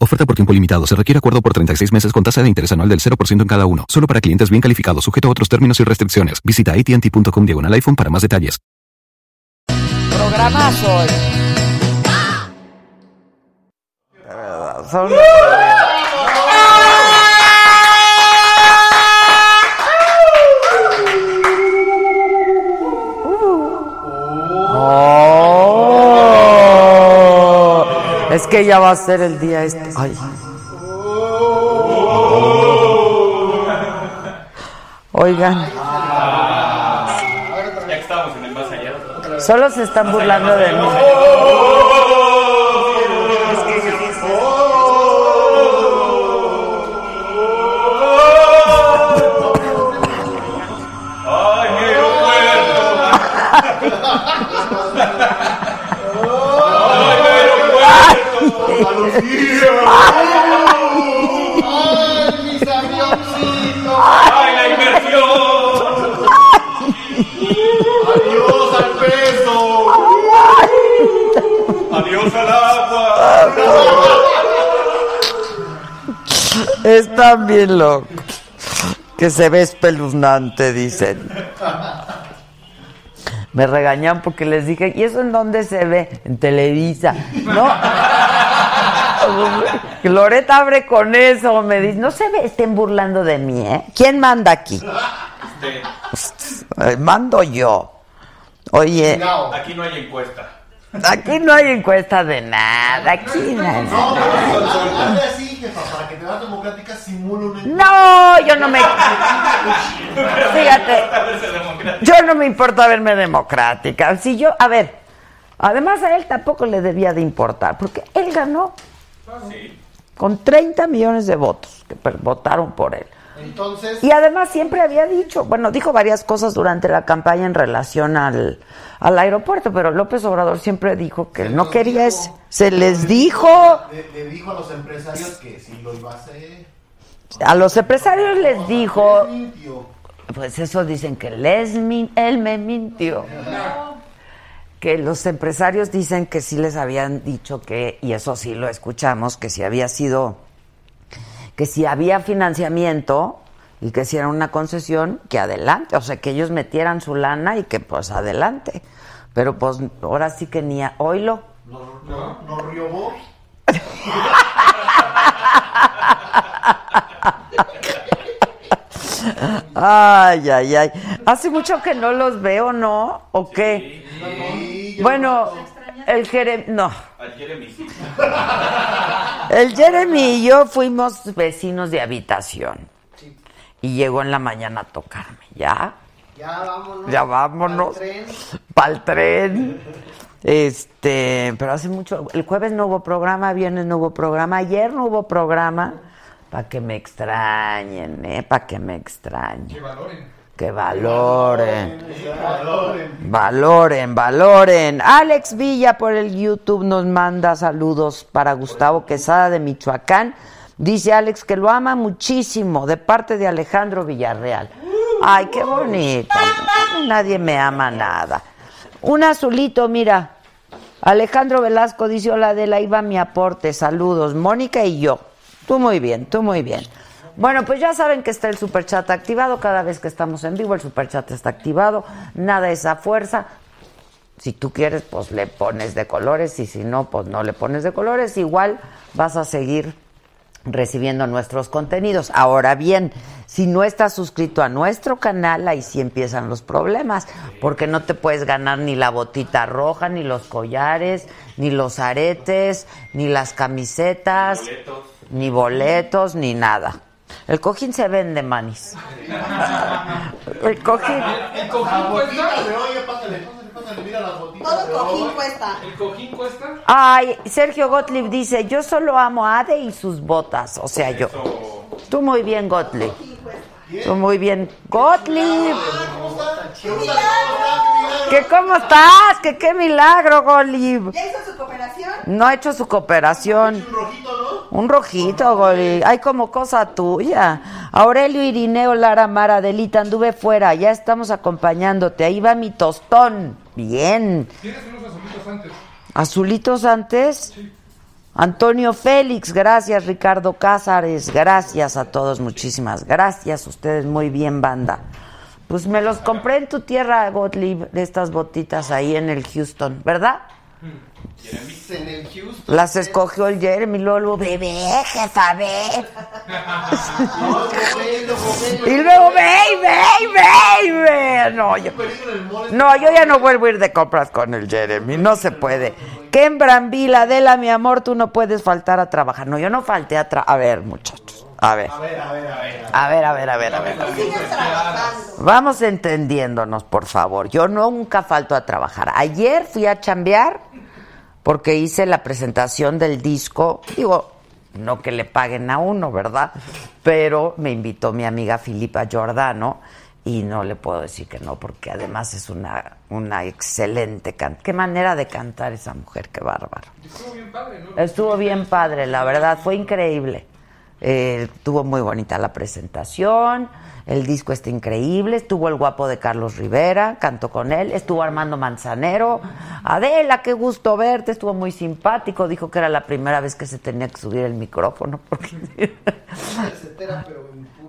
Oferta por tiempo limitado. Se requiere acuerdo por 36 meses con tasa de interés anual del 0% en cada uno. Solo para clientes bien calificados, sujeto a otros términos y restricciones. Visita AT&T.com diagonal iPhone para más detalles. Programazo hoy. Es que ya va a ser el día este. Ay. Oigan. Ya que estábamos en el más allá. Solo se están burlando de mí. ¡Ay, mis avioncitos! ¡Ay, la inversión! ¡Adiós al peso! ¡Adiós al agua! Están bien locos. Que se ve espeluznante, dicen. Me regañan porque les dije, ¿y eso en dónde se ve? En Televisa. No. Loreta abre con eso. Me dice, no se ve, estén burlando de mí, ¿eh? ¿Quién manda aquí? Eh, Mando yo. Oye, Cuidado. Aquí no hay encuesta. aquí no hay encuesta de nada. Aquí no hay No, nada. pero dale así, jefa, para que te veas democrática, simula una No, yo no me. Fíjate. Yo no me importa verme democrática. Si yo, a ver, además a él tampoco le debía de importar, porque él ganó Sí. con 30 millones de votos que votaron por él. Entonces, Y además siempre había dicho, bueno, dijo varias cosas durante la campaña en relación al, al aeropuerto, pero López Obrador siempre dijo que no quería dijo. eso. Se les dijo, le, le dijo a los empresarios que si lo iba a hacer. a los empresarios les dijo. Pues eso dicen que les min- él me mintió. Que los empresarios dicen que sí les habían dicho que, y eso sí lo escuchamos, que si había sido, que si había financiamiento y que si era una concesión, que adelante, o sea, que ellos metieran su lana y que pues adelante. Pero pues ahora sí que ni a oílo. Nos, nos, nos riobó. Ay, ay, ay. Hace mucho que no los veo, ¿no? ¿O qué? Sí, Bueno, el Jeremy, no. Jeremy. El Jeremy y yo fuimos vecinos de habitación. Y llegó en la mañana a tocarme. ¿Ya? Ya vámonos. Ya vámonos. tren. Para el tren. Este, pero hace mucho. El jueves no hubo programa, viernes no hubo programa, ayer no hubo programa. Para que me extrañen, ¿eh? Para que me extrañen. Que valoren. Que valoren. Valoren, valoren. Alex Villa por el YouTube nos manda saludos para Gustavo Quesada de Michoacán. Dice Alex que lo ama muchísimo de parte de Alejandro Villarreal. Ay, qué bonito. Nadie me ama nada. Un azulito, mira. Alejandro Velasco dice, hola Adela, iba mi aporte, saludos. Mónica y yo. Tú muy bien, tú muy bien. Bueno, pues ya saben que está el superchat activado. Cada vez que estamos en vivo, el superchat está activado. Nada es a fuerza. Si tú quieres, pues le pones de colores. Y si no, pues no le pones de colores. Igual vas a seguir recibiendo nuestros contenidos. Ahora bien, si no estás suscrito a nuestro canal, ahí sí empiezan los problemas, porque no te puedes ganar ni la botita roja, ni los collares, ni los aretes, ni las camisetas, Boletos. Ni boletos, ni nada. El cojín se vende, manis. El cojín. ¿El cojín cuesta? botitas de hoy, pásale, pásale, pásale, mira las botitas de Todo cojín hoy. cuesta. ¿El cojín cuesta? Ay, Sergio Gottlieb dice, yo solo amo a Ade y sus botas. O sea, yo. Tú muy bien, Gottlieb. Tú muy bien. Gottlieb. ¿Cómo está? ¿Qué milagro? ¿Qué milagro? ¿Qué cómo estás? ¿Qué qué milagro, Gottlieb. ¿Ya hizo su cooperación? No ha hecho su cooperación. Un rojito, ¿no? Un rojito. Hay como cosa tuya. Aurelio Irineo Lara Mara Adelita, anduve fuera. Ya estamos acompañándote. Ahí va mi tostón. Bien. ¿Tienes unos azulitos antes? Azulitos antes. Antonio Félix, gracias Ricardo Cázares, gracias a todos, muchísimas gracias, ustedes muy bien, banda. Pues me los compré en tu tierra, Gottlieb, de estas botitas ahí en el Houston, ¿verdad? En el Houston. Las escogió el Jeremy Lolo, bebé, jefa, ve. Y luego, ve, ve, ve, ve. No, yo. No, yo ya no vuelvo a ir de compras con el Jeremy, no se puede. Ken Brambila, Adela, mi amor, tú no puedes faltar a trabajar. No, yo no falté a trabajar. A ver, muchachos, a ver. A ver, a ver, a ver. A ver, a ver, a ver, a. Vamos entendiéndonos, por favor. Yo nunca falto a trabajar. Ayer fui a chambear porque hice la presentación del disco. Digo, no que le paguen a uno, ¿verdad? Pero me invitó mi amiga Filipa Giordano y no le puedo decir que no, porque además es una, una excelente cantante. Qué manera de cantar esa mujer, qué bárbaro. Estuvo bien padre, ¿no? Estuvo bien padre, la verdad, fue increíble. Eh, estuvo muy bonita la presentación, el disco está increíble, estuvo el guapo de Carlos Rivera, cantó con él, estuvo Armando Manzanero. Adela, qué gusto verte, estuvo muy simpático, dijo que era la primera vez que se tenía que subir el micrófono. Porque...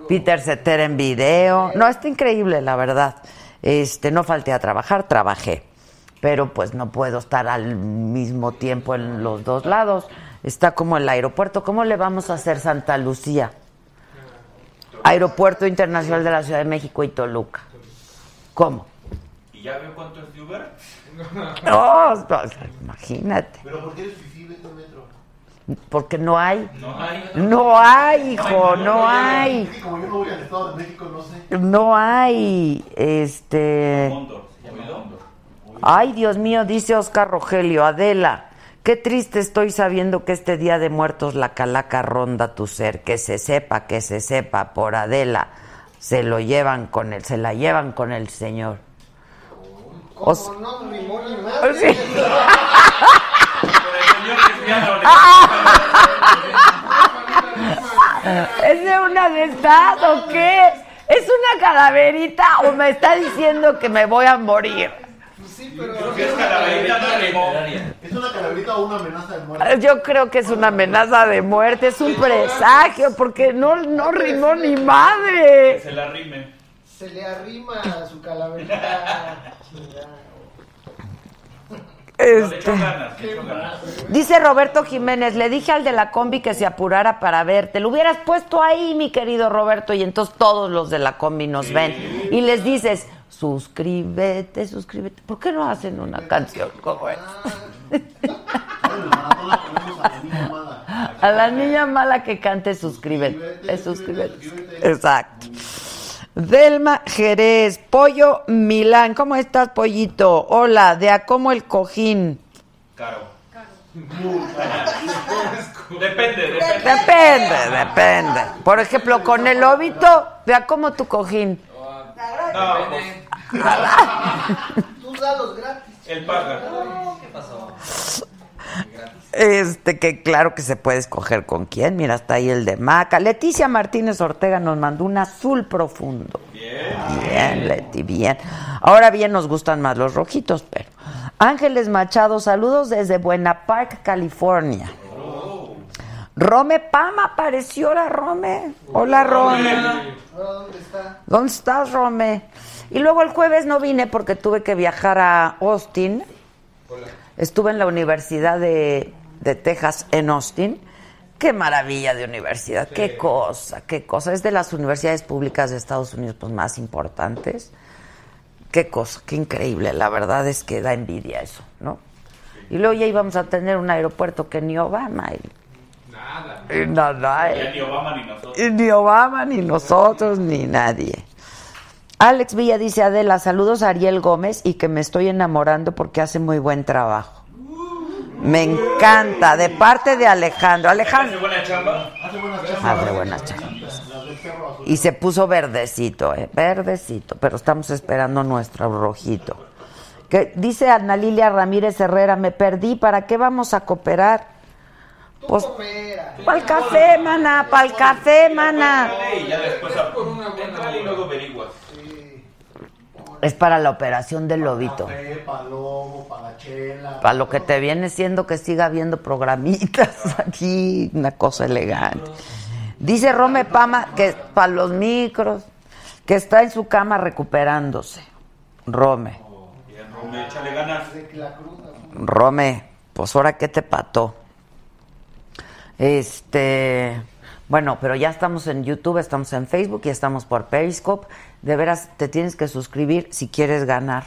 Peter Cetera en video. No, está increíble, la verdad. Este, no falté a trabajar, trabajé. Pero pues no puedo estar al mismo tiempo en los dos lados. Está como el aeropuerto. ¿Cómo le vamos a hacer Santa Lucía? Aeropuerto Internacional de la Ciudad de México y Toluca. ¿Cómo? ¿Y ya veo cuánto es de Uber? No, pues, imagínate. Pero ¿por qué eres fifí el metro? Porque no hay. No hay. No hay, hijo, no hay. Como yo no voy al Estado de México, no sé. No hay. Este. Ay, Dios mío, dice Oscar Rogelio, Adela, qué triste estoy sabiendo que este día de muertos la calaca ronda tu ser, que se sepa, que se sepa, por Adela, se lo llevan con él, se la llevan con el Señor. No, ni ni Sí. ¿Es de una de estas o qué? ¿Es una calaverita o me está diciendo que me voy a morir? Creo que es calaverita de limón. ¿Es una calaverita o una amenaza de muerte? Yo creo que es una amenaza de muerte, es un presagio, porque no, no rimó ni madre. Se la rime. Se le arrima a su calaverita. Este, dice Roberto Jiménez, le dije al de la combi que se apurara para verte. Lo hubieras puesto ahí, mi querido Roberto, y entonces todos los de la combi nos ven. Y les dices, suscríbete, suscríbete. ¿Por qué no hacen una canción como esta? La ponemos a la niña mala que cante, suscríbete. Suscríbete. Exacto. Delma Jerez, Pollo Milán, ¿cómo estás, Pollito? Hola, de a cómo el cojín. Caro. Depende, depende. Depende, depende. Por ejemplo, con el lobito, de a cómo tu cojín. No, pues, Tú dalos gratis. él paga. Este, que claro que se puede escoger con quién. Mira, está ahí el de Maca. Leticia Martínez Ortega nos mandó un azul profundo. Bien. Bien, Leti, bien. Ahora bien nos gustan más los rojitos, pero. Ángeles Machado, saludos desde Buena Park, California. Rome Pama, apareció la Rome. Hola, Rome. ¿dónde está? ¿Dónde estás, Rome? Y luego el jueves no vine porque tuve que viajar a Austin. Estuve en la Universidad de, de Texas en Austin Qué maravilla de universidad, qué cosa, qué cosa. Es de las universidades públicas de Estados Unidos pues, más importantes. Qué cosa, qué increíble. La verdad es que da envidia eso, ¿no? Y luego ya íbamos a tener un aeropuerto que ni Obama. Y, Nada. y nada, Ya eh. ni Obama ni nosotros. Ni Obama, ni nosotros, ni nadie. Alex Villa dice, Adela, saludos a Ariel Gómez y que me estoy enamorando porque hace muy buen trabajo. Me encanta, de parte de Alejandro. ¿Hace Alejandro. buena chamba? Hace. Hace perro azul. Y se puso verdecito, ¿eh? verdecito, pero estamos esperando nuestro rojito. Que dice Ana Lilia Ramírez Herrera, me perdí, ¿para qué vamos a cooperar? Pues. Pa'l café, mana, pa'l café, mana. Es para la operación del lobito. Para lo que te viene siendo que siga habiendo programitas aquí, una cosa elegante. Dice Rome Pama que para los micros, que está en su cama recuperándose. Rome, Bien, Rome, échale ganas. De que la cruda. Rome, pues ahora qué te pató. Este, bueno, pero ya estamos en YouTube, estamos en Facebook y estamos por Periscope. De veras, te tienes que suscribir si quieres ganar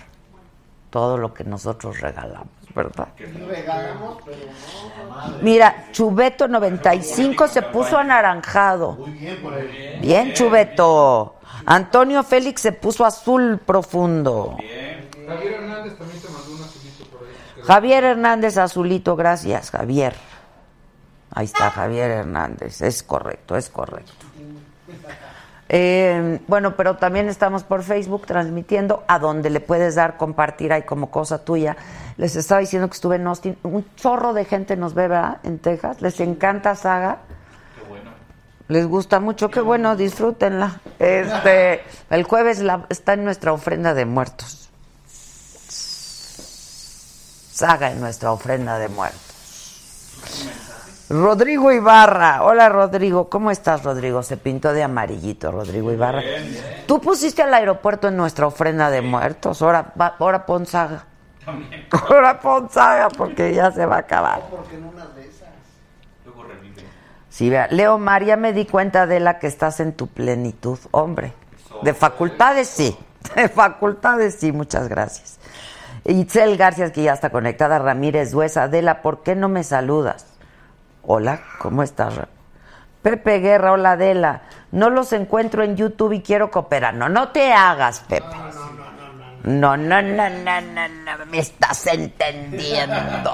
todo lo que nosotros regalamos, ¿verdad? Regalamos, pero no. Mira, Chubeto 95 se puso anaranjado. Muy bien por él. Bien, Chubeto. Antonio Félix se puso azul profundo. Javier Hernández también te mandó un azulito por ahí. Javier Hernández azulito, gracias, Javier. Ahí está Javier Hernández, es correcto, es correcto. Eh, bueno, pero también estamos por Facebook transmitiendo a donde le puedes dar compartir ahí como cosa tuya. Les estaba diciendo que estuve en Austin, un chorro de gente nos ve ¿verdad? en Texas, les encanta Saga. Qué bueno. Les gusta mucho, qué bueno, disfrútenla. Este, el jueves la- está en nuestra ofrenda de muertos. Saga en nuestra ofrenda de muertos. Rodrigo Ibarra, hola Rodrigo, ¿cómo estás Rodrigo? Se pintó de amarillito Rodrigo Ibarra. Tú pusiste al aeropuerto en nuestra ofrenda de muertos, ahora, va- ahora pon saga. Ahora pon saga porque ya se va a acabar. Porque en una de esas. Luego revive. Sí, vea, Leo Mar, ya me di cuenta de la que estás en tu plenitud, hombre. De facultades sí, de facultades sí, muchas gracias. Itzel García, que ya está conectada, Ramírez Duesa, Adela, ¿por qué no me saludas? Hola, ¿cómo estás? Pepe Guerra, hola Adela, no los encuentro en YouTube y quiero cooperar. No, no te hagas, Pepe. No, no, no, no, no, no, me estás entendiendo.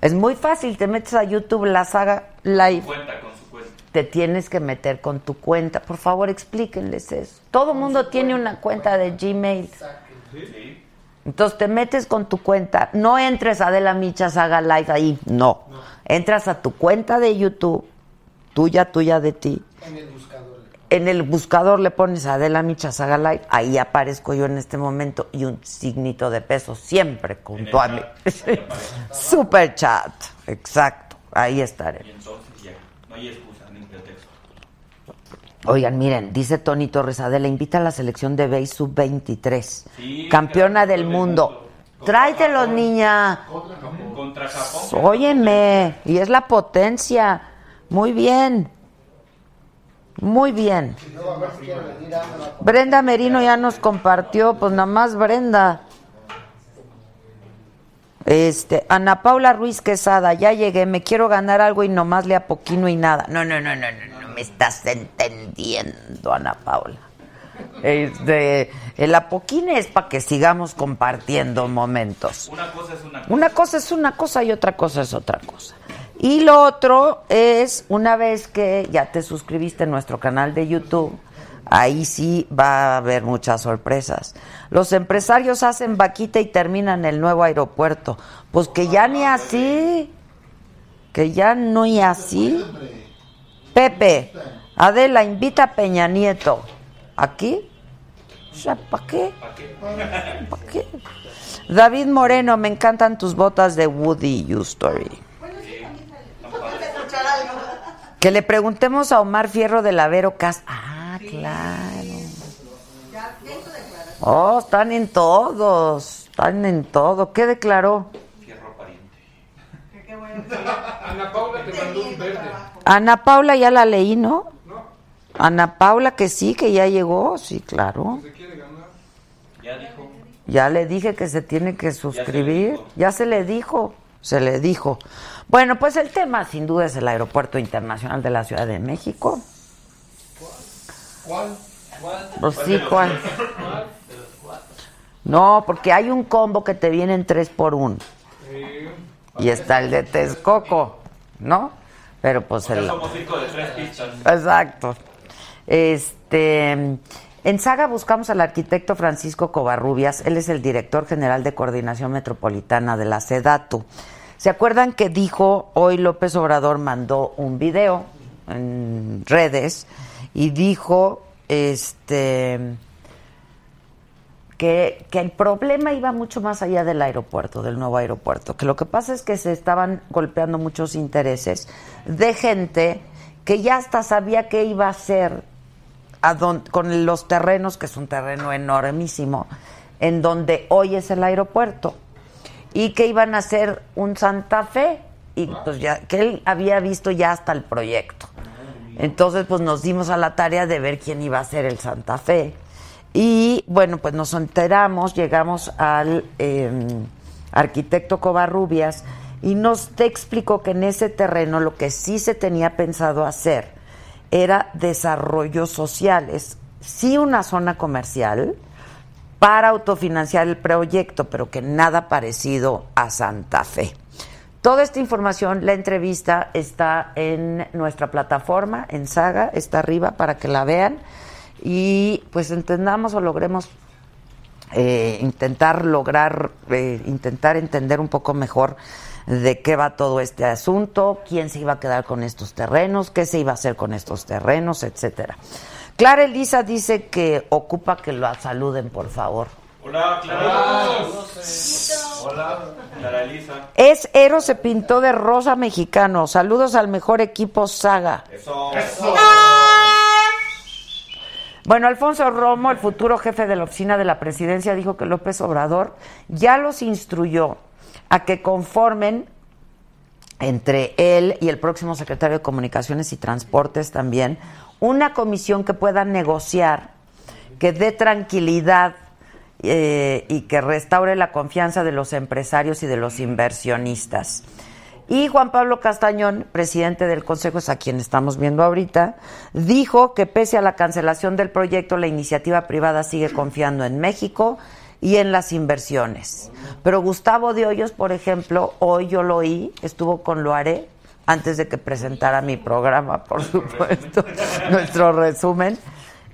Es muy fácil, te metes a YouTube, la saga live, Cuenta con su cuenta. te tienes que meter con tu cuenta. Por favor, explíquenles eso. Todo mundo tiene una cuenta de Gmail. Sí. Entonces te metes con tu cuenta. No entres a Adela Micha Saga Live ahí. No. Entras a tu cuenta de YouTube, tuya, tuya de ti. En el buscador. En el buscador le pones Adela Micha Saga Live. Ahí aparezco yo en este momento y un signito de peso siempre junto a mí. Super chat. Exacto. Ahí estaré. Y entonces ya. No hay. Oigan, miren, dice Tony Torres Adela, invita a la selección de BASE sub-23, Sí, campeona del mundo. mundo. Tráetelos, niña. Contra Japón. Óyeme, y es la potencia. Muy bien. Muy bien. A a a Brenda Merino ya nos compartió, pues nada más Brenda. Este, Ana Paula Ruiz Quesada, ya llegué, me quiero ganar algo y nomás le apoquino y nada. No, no, no, no, no me estás entendiendo, Ana Paula. Este, el apoquine es para que sigamos compartiendo momentos. Una cosa es una cosa. Una cosa es una cosa y otra cosa es otra cosa. Y lo otro es, una vez que ya te suscribiste a nuestro canal de YouTube, ahí sí va a haber muchas sorpresas. Los empresarios hacen vaquita y terminan el nuevo aeropuerto. Pues que ya ni así, que ya no y así. Pepe, Adela, invita a Peña Nieto. ¿Aquí? O sea, ¿para qué? ¿Para qué? David Moreno, me encantan tus botas de Woody U Story. Que le preguntemos a Omar Fierro de la Vero Cas. Ah, claro. Oh, están en todos. Están en todo. ¿Qué declaró? Fierro pariente. Ana Paula te mandó un verde. Ana Paula ya la leí, ¿no? Ana Paula que sí, que ya llegó, sí, claro. Ya dijo. Ya le dije que se tiene que suscribir. Ya se le dijo. Se le dijo. Bueno, pues el tema sin duda es el Aeropuerto Internacional de la Ciudad de México. ¿Cuál? Pues sí, ¿cuál? No, porque hay un combo que te viene en 3 por 1 Y está el de Texcoco, ¿no? Pero pues el... somos cinco de tres pistas. Exacto. Este, en Saga buscamos al arquitecto Francisco Covarrubias, él es el director general de Coordinación Metropolitana de la SEDATU. ¿Se acuerdan que dijo hoy López Obrador mandó un video en redes y dijo este que, el problema iba mucho más allá del aeropuerto, del nuevo aeropuerto, que lo que pasa es que se estaban golpeando muchos intereses de gente que ya hasta sabía qué iba a hacer con los terrenos, que es un terreno enormísimo, en donde hoy es el aeropuerto, y que iban a hacer un Santa Fe, y pues ya, que él había visto ya hasta el proyecto. Entonces, pues nos dimos a la tarea de ver quién iba a ser el Santa Fe. Y bueno, pues nos enteramos, llegamos al eh, arquitecto Covarrubias y nos te explicó que en ese terreno lo que sí se tenía pensado hacer era desarrollos sociales, sí una zona comercial para autofinanciar el proyecto, pero que nada parecido a Santa Fe. Toda esta información, la entrevista está en nuestra plataforma, en Saga, está arriba para que la vean y pues entendamos o logremos eh, intentar lograr, eh, intentar entender un poco mejor de qué va todo este asunto, quién se iba a quedar con estos terrenos, qué se iba a hacer con estos terrenos, etcétera. Clara Elisa dice que ocupa que la saluden, por favor. Hola, Clara. Hola, Clara Elisa. Es Ero se pintó de rosa mexicano. Saludos al mejor equipo Saga. Eso. Bueno, Alfonso Romo, el futuro jefe de la oficina de la presidencia, dijo que López Obrador ya los instruyó a que conformen entre él y el próximo secretario de Comunicaciones y Transportes también una comisión que pueda negociar, que dé tranquilidad eh, y que restaure la confianza de los empresarios y de los inversionistas. Y Juan Pablo Castañón, presidente del Consejo, es a quien estamos viendo ahorita, dijo que pese a la cancelación del proyecto, la iniciativa privada sigue confiando en México y en las inversiones. Pero Gustavo de Hoyos, por ejemplo, hoy yo lo oí, estuvo con Loaré antes de que presentara mi programa, por supuesto, nuestro resumen.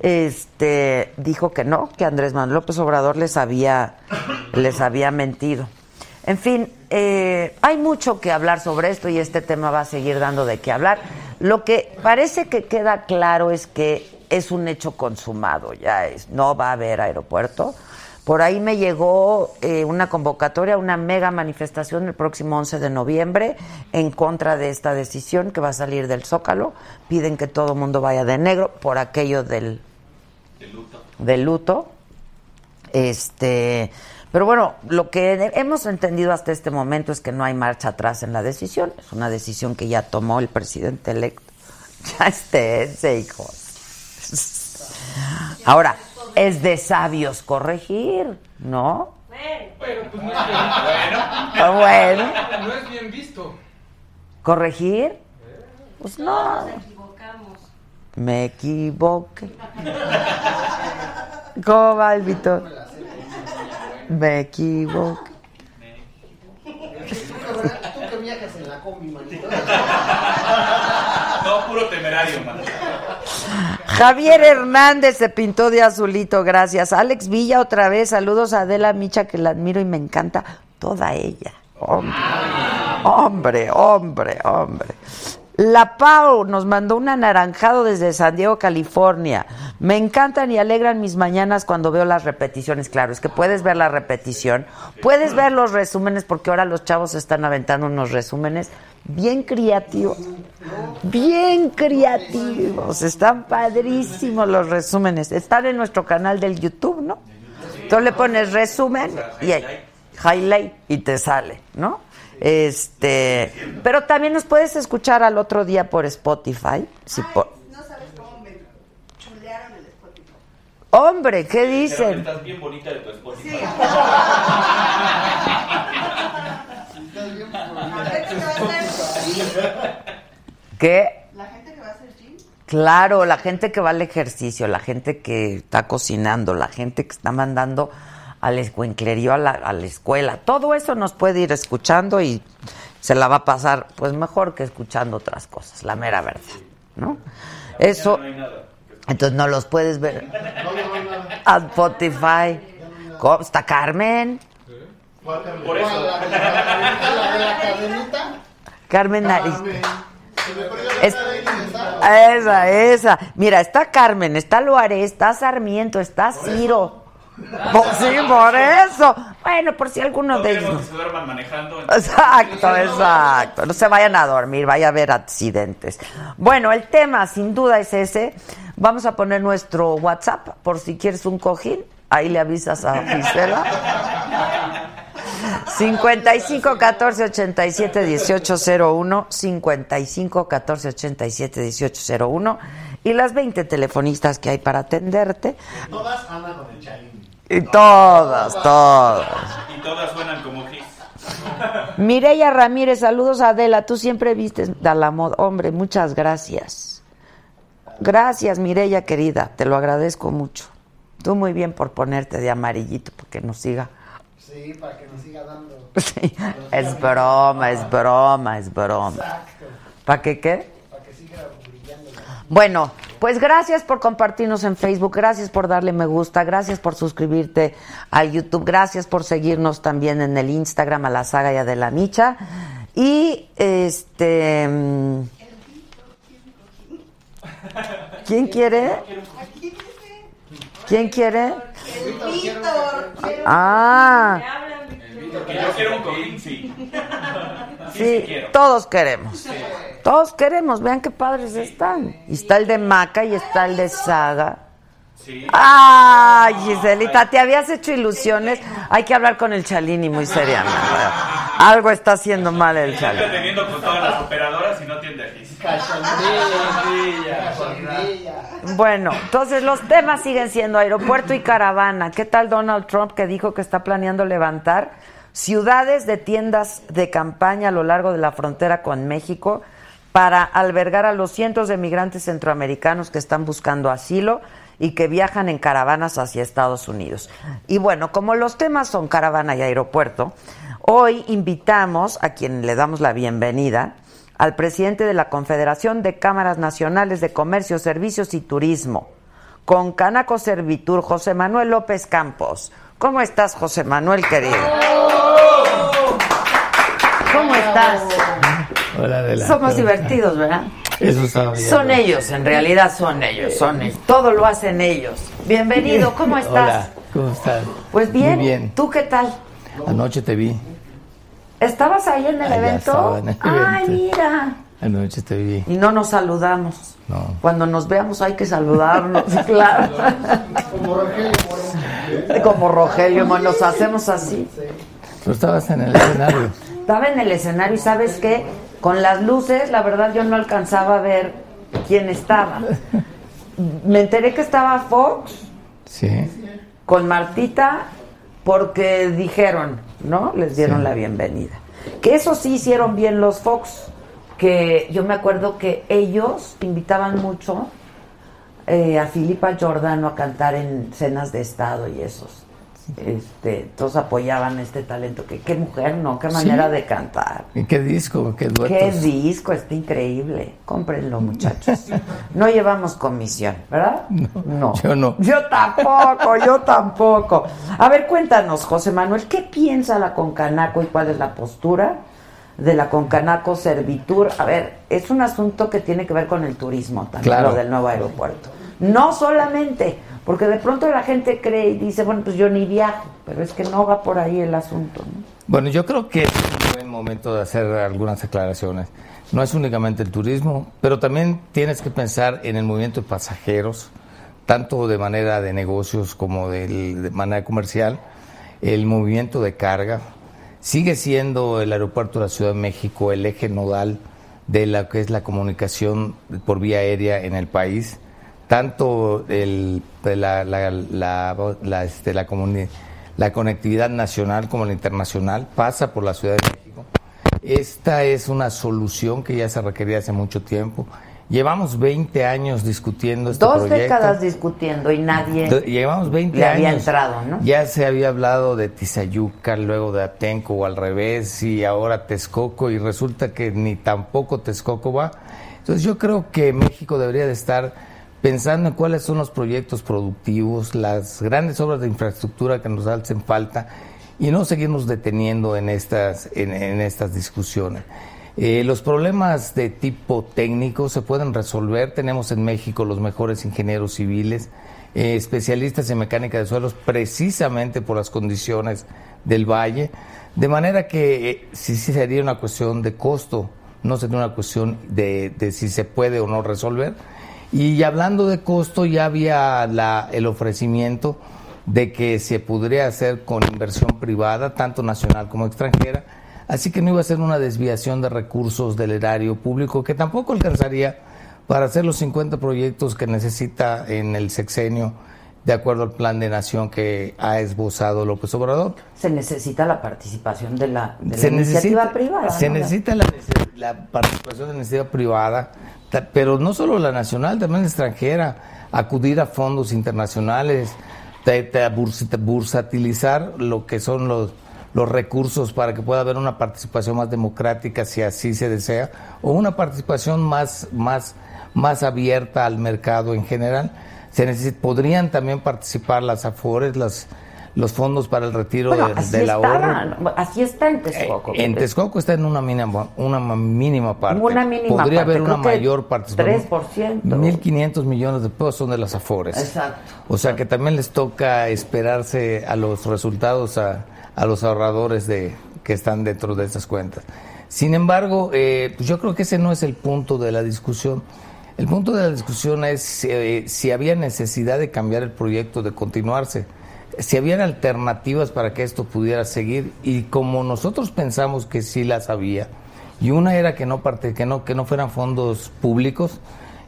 Este dijo que no, que Andrés Manuel López Obrador les había les había mentido. En fin, eh, hay mucho que hablar sobre esto y este tema va a seguir dando de qué hablar. Lo que parece que queda claro es que es un hecho consumado, ya es, no va a haber aeropuerto. Por ahí me llegó eh, una convocatoria, una mega manifestación el próximo 11 de noviembre en contra de esta decisión que va a salir del Zócalo. Piden que todo el mundo vaya de negro por aquello del, del luto. Este, pero bueno, lo que hemos entendido hasta este momento es que no hay marcha atrás en la decisión. Es una decisión que ya tomó el presidente electo. Ya esté, hijos. Ahora, es de sabios corregir, ¿no? Pero pues no es bien, Bueno, no es bien visto. ¿corregir? Pues no. Nos equivocamos. Me equivoqué. ¿Cómo va el Víctor? Me equivoqué. Tú que viajas en la combi, manito. No, puro temerario, man. Javier Hernández se pintó de azulito, gracias. Alex Villa otra vez, saludos a Adela Micha que la admiro y me encanta toda ella. Hombre, hombre, hombre, hombre. La Pau nos mandó un anaranjado desde San Diego, California. Me encantan y alegran mis mañanas cuando veo las repeticiones. Claro, es que puedes ver la repetición, puedes ver los resúmenes, porque ahora los chavos están aventando unos resúmenes bien creativos. Bien creativos. Están padrísimos los resúmenes. Están en nuestro canal del YouTube, ¿no? Tú le pones resumen y highlight y te sale, ¿no? Este, pero también nos puedes escuchar al otro día por Spotify. Si por- No sabes cómo me chulearon el Spotify. Hombre, ¿qué dicen? estás bien bonita de tu Spotify. Sí. La gente que va a hacer gym. ¿Qué? La gente que va a hacer gym. Claro, la gente que va al ejercicio, la gente que está cocinando, la gente que está mandando al escuinclerío a la, a la escuela, todo eso nos puede ir escuchando y se la va a pasar pues mejor que escuchando otras cosas, la mera verdad, ¿no? Eso, No hay nada. entonces no los puedes ver a Spotify. ¿Cómo está Carmen? Por eso. La la. Carmen Nariz. Es-. Esa, esa. Mira, está Carmen, está Loaré, está Sarmiento, está Ciro. Sí, por eso. Bueno, por si alguno No de ellos. que se duerman manejando. entonces- Exacto, exacto. No se vayan a dormir, vaya a haber accidentes. Bueno, el tema sin duda es ese. Vamos a poner nuestro WhatsApp por si quieres un cojín. Ahí le avisas a Gisela. 55 14 87 18 01 55 14 87 18 01 y las 20 telefonistas que hay para atenderte Todas andan con el chalín. Y todas, todas. Y todas suenan como Gis. Mireya Ramírez, saludos a Adela. Tú siempre vistes a la moda. Hombre, muchas gracias. Gracias, Mireya querida. Te lo agradezco mucho. Tú muy bien por ponerte de amarillito porque nos siga. Sí, para que nos siga dando. Sí, es broma, es broma, es broma. Exacto. ¿Para qué qué? Para que siga brillando. Bueno, pues gracias por compartirnos en Facebook, gracias por darle me gusta, gracias por suscribirte a YouTube, gracias por seguirnos también en el Instagram a la saga y a de la micha. Y este ¿Quién quiere? ¿Quién quiere? El Víctor. quiero- Ah, Que yo quiero un cojín, sí. Sí, sí sí, quiero. todos queremos. Todos queremos, vean qué padres están. Y está el de Maca y está el de Saga. Sí. Ay, Giselita, ¿te habías hecho ilusiones? Hay que hablar con el Chalini muy seriamente. Algo está haciendo mal el Está Chalini. atendiendo con todas las operadoras y no. Cachondilla. Bueno, entonces los temas siguen siendo aeropuerto y caravana. ¿Qué tal Donald Trump que dijo que está planeando levantar ciudades de tiendas de campaña a lo largo de la frontera con México para albergar a los cientos de migrantes centroamericanos que están buscando asilo y que viajan en caravanas hacia Estados Unidos? Y bueno, como los temas son caravana y aeropuerto, hoy invitamos a quien le damos la bienvenida al presidente de la Confederación de Cámaras Nacionales de Comercio, Servicios y Turismo, con Canaco Servitur, José Manuel López Campos. ¿Cómo estás, José Manuel, querido? ¿Cómo estás? Hola, Adela. Somos divertidos, ¿verdad? Eso estaba bien. Son ellos, en realidad son ellos, son ellos. Todo lo hacen ellos. Bienvenido, ¿cómo estás? Hola, ¿cómo estás? Pues bien, Muy bien. ¿tú qué tal? Anoche te vi. ¿Estabas ahí en el Allá evento? estaba en el Ay, evento. mira. Anoche te vi. Y no nos saludamos. No. Cuando nos veamos hay que saludarnos, claro. Como Rogelio Morón. Como Rogelio, nos hacemos así. Tú estabas en el escenario. Estaba en el escenario y sabes qué, con las luces, la verdad yo no alcanzaba a ver quién estaba. Me enteré que estaba Fox Sí. con Martita porque dijeron, ¿no? Les dieron Sí. la bienvenida. Que eso sí hicieron bien los Fox, que yo me acuerdo que ellos invitaban mucho eh, a Filipa Giordano a cantar en cenas de estado y esos. Este, todos apoyaban este talento. Que, qué mujer, ¿no? Qué manera Sí. de cantar. ¿Y qué disco? ¿Qué duetos? Qué disco, está increíble. Cómprenlo, muchachos. No llevamos comisión, ¿verdad? No. yo no. Yo tampoco, yo tampoco. A ver, cuéntanos, José Manuel, ¿qué piensa la Concanaco y cuál es la postura de la Concanaco Servitur? A ver, es un asunto que tiene que ver con el turismo también, Claro. lo del nuevo aeropuerto. No solamente, porque de pronto la gente cree y dice, bueno, pues yo ni viajo, pero es que no va por ahí el asunto, ¿no? Bueno, yo creo que es un buen momento de hacer algunas aclaraciones. No es únicamente el turismo, pero también tienes que pensar en el movimiento de pasajeros, tanto de manera de negocios como del- de manera comercial, el movimiento de carga. sigue siendo el aeropuerto de la Ciudad de México el eje nodal de la que es la comunicación por vía aérea en el país. Tanto el, de la, la, la, la, este, la, comuni- la conectividad nacional como la internacional pasa por la Ciudad de México. Esta es una solución que ya se requería hace mucho tiempo. Llevamos 20 años discutiendo este Dos proyecto. décadas discutiendo y nadie Llevamos 20 le años. había entrado, ¿no? Ya se había hablado de Tizayuca, luego de Atenco o al revés, y ahora Texcoco, y resulta que ni tampoco Texcoco va. Entonces yo creo que México debería de estar pensando en cuáles son los proyectos productivos, las grandes obras de infraestructura que nos hacen falta y no seguirnos deteniendo en estas, en, estas discusiones. Eh, los problemas de tipo técnico se pueden resolver. Tenemos en México los mejores ingenieros civiles, eh, especialistas en mecánica de suelos, precisamente por las condiciones del valle. De manera que eh, sí, sí sería una cuestión de costo, no sería una cuestión de, de si se puede o no resolver. Y hablando de costo, ya había la- el ofrecimiento de que se podría hacer con inversión privada, tanto nacional como extranjera, así que no iba a ser una desviación de recursos del erario público, que tampoco alcanzaría para hacer los 50 proyectos que necesita en el sexenio, de acuerdo al plan de nación que ha esbozado López Obrador. Se necesita la participación de la, de la Se iniciativa necesita, privada. se ¿no? necesita la, la participación de la iniciativa privada, pero no solo la nacional, también la extranjera, acudir a fondos internacionales, te- te- burs- bursatilizar lo que son los, los recursos para que pueda haber una participación más democrática, si así se desea, o una participación más, más, más abierta al mercado en general. Se podrían también participar las AFORES, las, los fondos para el retiro Bueno, de- así del así está en Texcoco. Eh, En Texcoco está en una mínima, una ma- mínima parte. Una mínima Podría parte, haber una mayor participación. 3%. 1.500 millones de pesos son de las Afores. Exacto. O sea que también les toca esperarse a los resultados a, a los ahorradores de, que están dentro de esas cuentas. Sin embargo, eh, pues yo creo que ese no es el punto de la discusión. El punto de la discusión es eh, si había necesidad de cambiar el proyecto, de continuarse, si habían alternativas para que esto pudiera seguir y como nosotros pensamos que sí las había, y una era que no, parte, que no, que no fueran fondos públicos,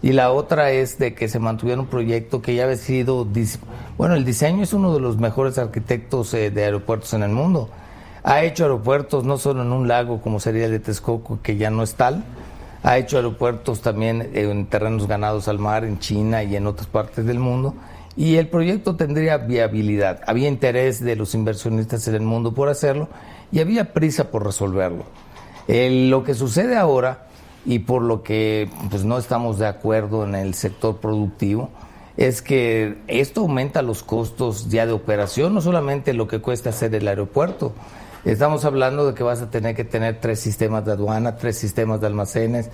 y la otra es de que se mantuviera un proyecto que ya había sido, bueno, el diseño es uno de los mejores arquitectos eh, de aeropuertos en el mundo. Ha hecho aeropuertos no solo en un lago como sería el de Texcoco, que ya no es tal, ha hecho aeropuertos también en terrenos ganados al mar, en China y en otras partes del mundo. Y el proyecto tendría viabilidad. Había interés de los inversionistas en el mundo por hacerlo y había prisa por resolverlo. Lo que sucede ahora, y por lo que pues, no estamos de acuerdo en el sector productivo, es que esto aumenta los costos ya de operación, no solamente lo que cuesta hacer el aeropuerto. Estamos hablando de que vas a tener que tener tres sistemas de aduana, tres sistemas de almacenes,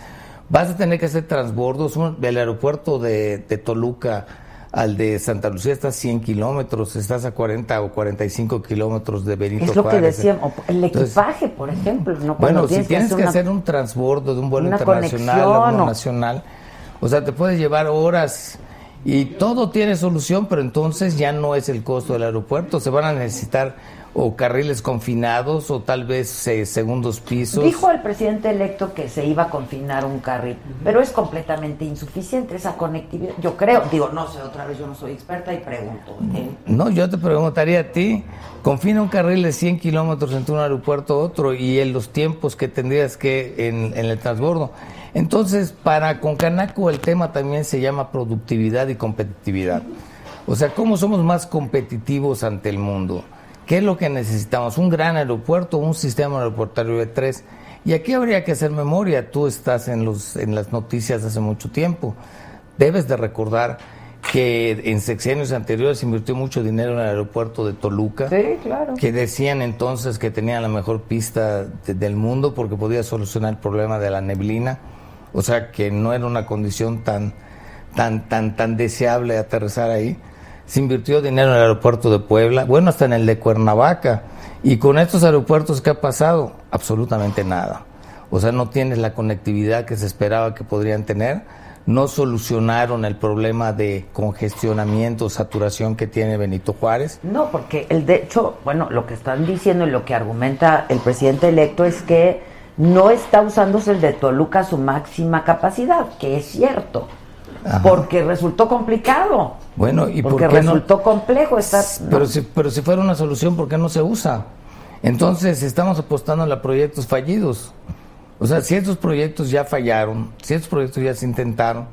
vas a tener que hacer transbordos. Un- del aeropuerto de, de Toluca al de Santa Lucía está a 100 kilómetros, estás a 40 o 45 kilómetros de Benito Es lo que decíamos, el Entonces, equipaje, por ejemplo, ¿no? Bueno, si tienes que hacer un transbordo de un vuelo internacional a uno o- nacional, o sea, te puede llevar horas y todo tiene solución, pero entonces ya no es el costo del aeropuerto, se van a necesitar o carriles confinados o tal vez eh, segundos pisos. Dijo el presidente electo que se iba a confinar un carril, pero es completamente insuficiente esa conectividad. Yo creo, digo, no sé, otra vez yo no soy experta y pregunto. ¿eh? No, yo te preguntaría a ti, confina un carril de 100 kilómetros entre un aeropuerto a otro y en los tiempos que tendrías que en, en el transbordo. Entonces, para Concanaco el tema también se llama productividad y competitividad. O sea, ¿cómo somos más competitivos ante el mundo? ¿Qué es lo que necesitamos? ¿Un gran aeropuerto, un sistema aeroportuario de tres? Y aquí habría que hacer memoria. Tú estás en, los, en las noticias hace mucho tiempo. Debes de recordar que en sexenios anteriores se invirtió mucho dinero en el aeropuerto de Toluca. Sí, claro. Que decían entonces que tenían la mejor pista de- del mundo porque podía solucionar el problema de la neblina. O sea que no era una condición tan, tan, tan, tan deseable aterrizar ahí. Se invirtió dinero en el aeropuerto de Puebla, bueno, hasta en el de Cuernavaca. Y con estos aeropuertos, ¿qué ha pasado? Absolutamente nada. O sea, no tienes la conectividad que se esperaba que podrían tener. no solucionaron el problema de congestionamiento, saturación que tiene Benito Juárez. No, porque el de hecho, bueno, lo que están diciendo y lo que argumenta el presidente electo es que no está usándose el de Toluca a su máxima capacidad, que es cierto, Ajá. porque resultó complicado. Bueno, ¿y porque por qué no? resultó complejo estar. Pero si, pero si fuera una solución, ¿por qué no se usa? Entonces estamos apostando a proyectos fallidos. O sea, si estos proyectos ya fallaron, si estos proyectos ya se intentaron,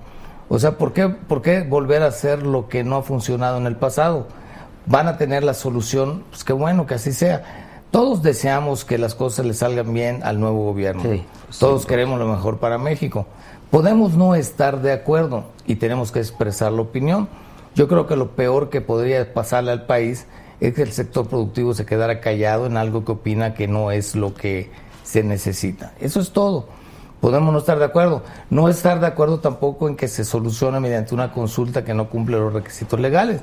o sea, ¿por qué, ¿por qué volver a hacer lo que no ha funcionado en el pasado? Van a tener la solución, pues qué bueno que así sea. Todos deseamos que las cosas le salgan bien al nuevo gobierno. Sí, Todos queremos lo mejor para México. Podemos no estar de acuerdo y tenemos que expresar la opinión. Yo creo que lo peor que podría pasarle al país es que el sector productivo se quedara callado en algo que opina que no es lo que se necesita. Eso es todo. Podemos no estar de acuerdo. No estar de acuerdo tampoco en que se solucione mediante una consulta que no cumple los requisitos legales.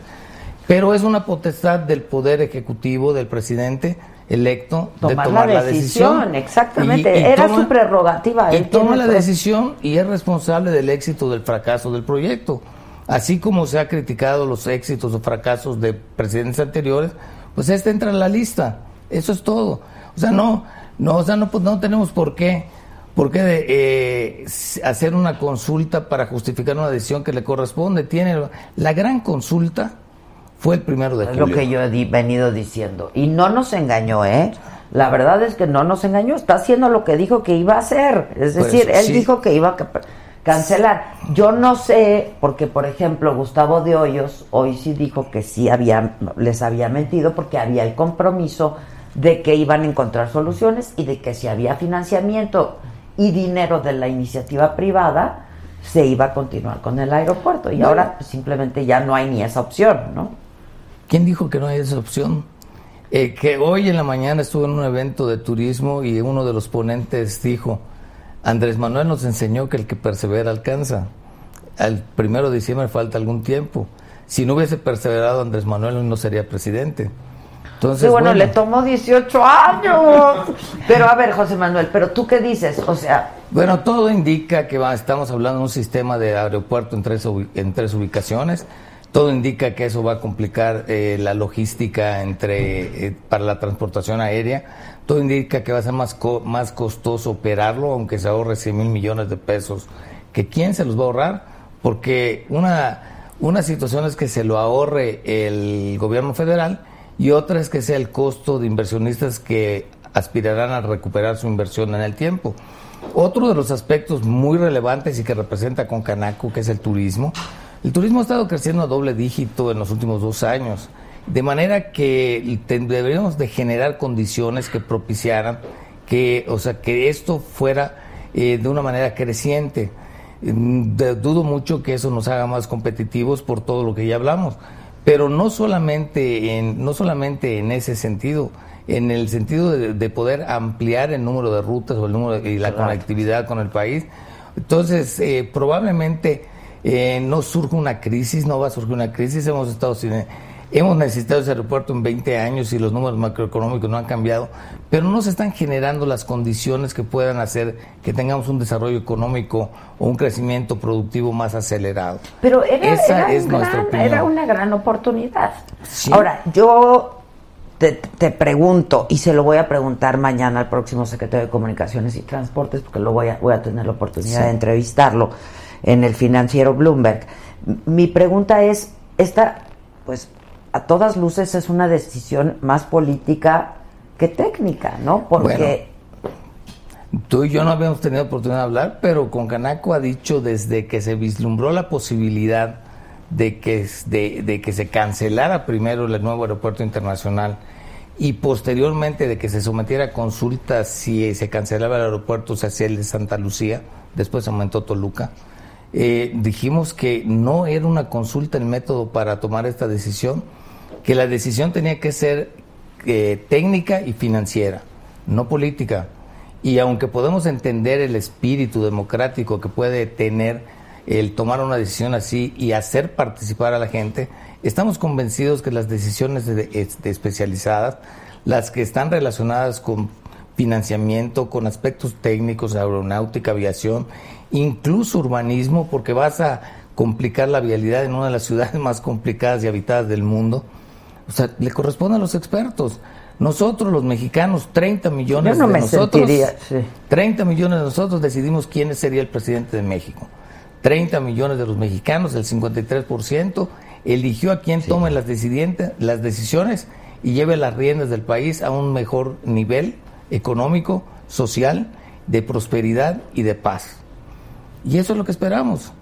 Pero es una potestad del Poder Ejecutivo, del presidente electo, Tomar de tomar la la decisión, decisión. exactamente. Era su prerrogativa, Y él toma tiene la decisión y es responsable del éxito o del fracaso del proyecto. Así como se ha criticado los éxitos o fracasos de presidentes anteriores, pues este entra en la lista. Eso es todo. O sea, no, no, o sea, no, pues no tenemos por qué, por qué de, eh, hacer una consulta para justificar una decisión que le corresponde. Tiene la gran consulta fue el primero de Es julio. lo que yo he di- venido diciendo. Y no nos engañó, ¿eh? La verdad es que no nos engañó. Está haciendo lo que dijo que iba a hacer. Es Pues, decir, él sí. dijo que iba a ca- cancelar. Yo no sé, porque por ejemplo Gustavo de Hoyos hoy sí dijo que sí había, les había mentido porque había el compromiso de que iban a encontrar soluciones y de que si había financiamiento y dinero de la iniciativa privada, se iba a continuar con el aeropuerto. Y Bueno. ahora pues, simplemente ya no hay ni esa opción, ¿no? ¿Quién dijo que no hay esa opción? Eh, que hoy en la mañana estuve en un evento de turismo y uno de los ponentes dijo, Andrés Manuel nos enseñó que el que persevera alcanza. Al primero de diciembre falta algún tiempo. Si no hubiese perseverado Andrés Manuel no sería presidente. Entonces, Sí, bueno, le tomó 18 años. Pero a ver, José Manuel, ¿pero tú qué dices? O sea, Bueno, todo indica que va- estamos hablando de un sistema de aeropuerto en tres, en tres ubicaciones. Todo indica que eso va a complicar eh, la logística entre eh, para la transportación aérea. Todo indica que va a ser más, co- más costoso operarlo, aunque se ahorre 100 mil millones de pesos. ¿Que quién se los va a ahorrar? Porque una, una situación es que se lo ahorre el gobierno federal y otra es que sea el costo de inversionistas que aspirarán a recuperar su inversión en el tiempo. Otro de los aspectos muy relevantes y que representa con Canaco, que es el turismo. El turismo ha estado creciendo a doble dígito en los últimos dos años, de manera que deberíamos de generar condiciones que propiciaran que, o sea, que esto fuera eh, de una manera creciente. Mm, de- dudo mucho que eso nos haga más competitivos por todo lo que ya hablamos, pero no solamente en, no solamente en ese sentido, en el sentido de, de poder ampliar el número de rutas o el número de- y la Claro. conectividad con el país. Entonces, eh, probablemente eh, no surja una crisis, no va a surgir una crisis. Hemos estado sin, hemos necesitado ese aeropuerto en 20 años y los números macroeconómicos no han cambiado, pero no se están generando las condiciones que puedan hacer que tengamos un desarrollo económico o un crecimiento productivo más acelerado. pero era, Esa era es un nuestra gran- opinión. era una gran oportunidad. Sí. Ahora, yo te, te pregunto, y se lo voy a preguntar mañana al próximo secretario de Comunicaciones y Transportes, porque lo voy a, voy a tener la oportunidad Sí. de entrevistarlo en el financiero Bloomberg. Mi pregunta es, esta, pues, a todas luces es una decisión más política que técnica, ¿no? Porque... Tú y yo no habíamos tenido oportunidad de hablar, pero con Canaco ha dicho desde que se vislumbró la posibilidad de que, de, que se cancelara primero el nuevo aeropuerto internacional y posteriormente de que se sometiera a consultas si se cancelaba el aeropuerto, sea, si el de Santa Lucía, después se aumentó Toluca, eh, dijimos que no era una consulta el método para tomar esta decisión, que la decisión tenía que ser eh, técnica y financiera, no política. Y aunque podemos entender el espíritu democrático que puede tener el tomar una decisión así y hacer participar a la gente, estamos convencidos que las decisiones de- especializadas, las que están relacionadas con financiamiento, con aspectos técnicos, aeronáutica, aviación, incluso urbanismo, porque vas a complicar la vialidad en una de las ciudades más complicadas y habitadas del mundo. O sea, le corresponde a los expertos. Nosotros, los mexicanos, 30 millones no de nosotros, sentiría, sí. 30 millones de nosotros decidimos quién sería el presidente de México. 30 millones de los mexicanos, el 53%, eligió a quien tome las decisiones y lleve las riendas del país a un mejor nivel económico, social, de prosperidad y de paz. Y eso es lo que esperamos.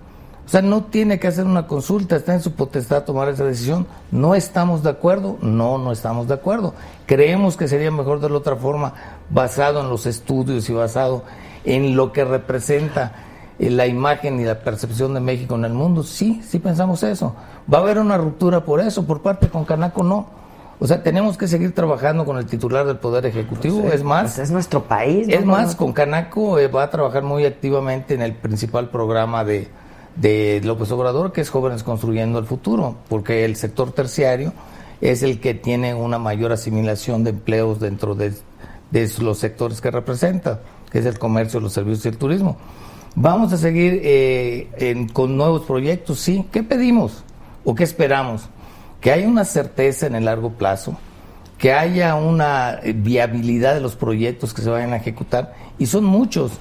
O sea, no tiene que hacer una consulta, está en su potestad tomar esa decisión. ¿No estamos de acuerdo? No, no estamos de acuerdo. Creemos que sería mejor de la otra forma, basado en los estudios y basado en lo que representa eh, la imagen y la percepción de México en el mundo. Sí, sí pensamos eso. ¿Va a haber una ruptura por eso? Por parte con Canaco, no. O sea, tenemos que seguir trabajando con el titular del Poder Ejecutivo. Pues, es más, pues es nuestro país. ¿no? es más, con Canaco eh, va a trabajar muy activamente en el principal programa de, de López Obrador, que es Jóvenes Construyendo el Futuro, porque el sector terciario es el que tiene una mayor asimilación de empleos dentro de, de los sectores que representa, que es el comercio, los servicios y el turismo. Vamos a seguir eh, en- con nuevos proyectos, sí. ¿Qué pedimos o qué esperamos? Que haya una certeza en el largo plazo, que haya una eh, viabilidad de los proyectos que se vayan a ejecutar, y son muchos.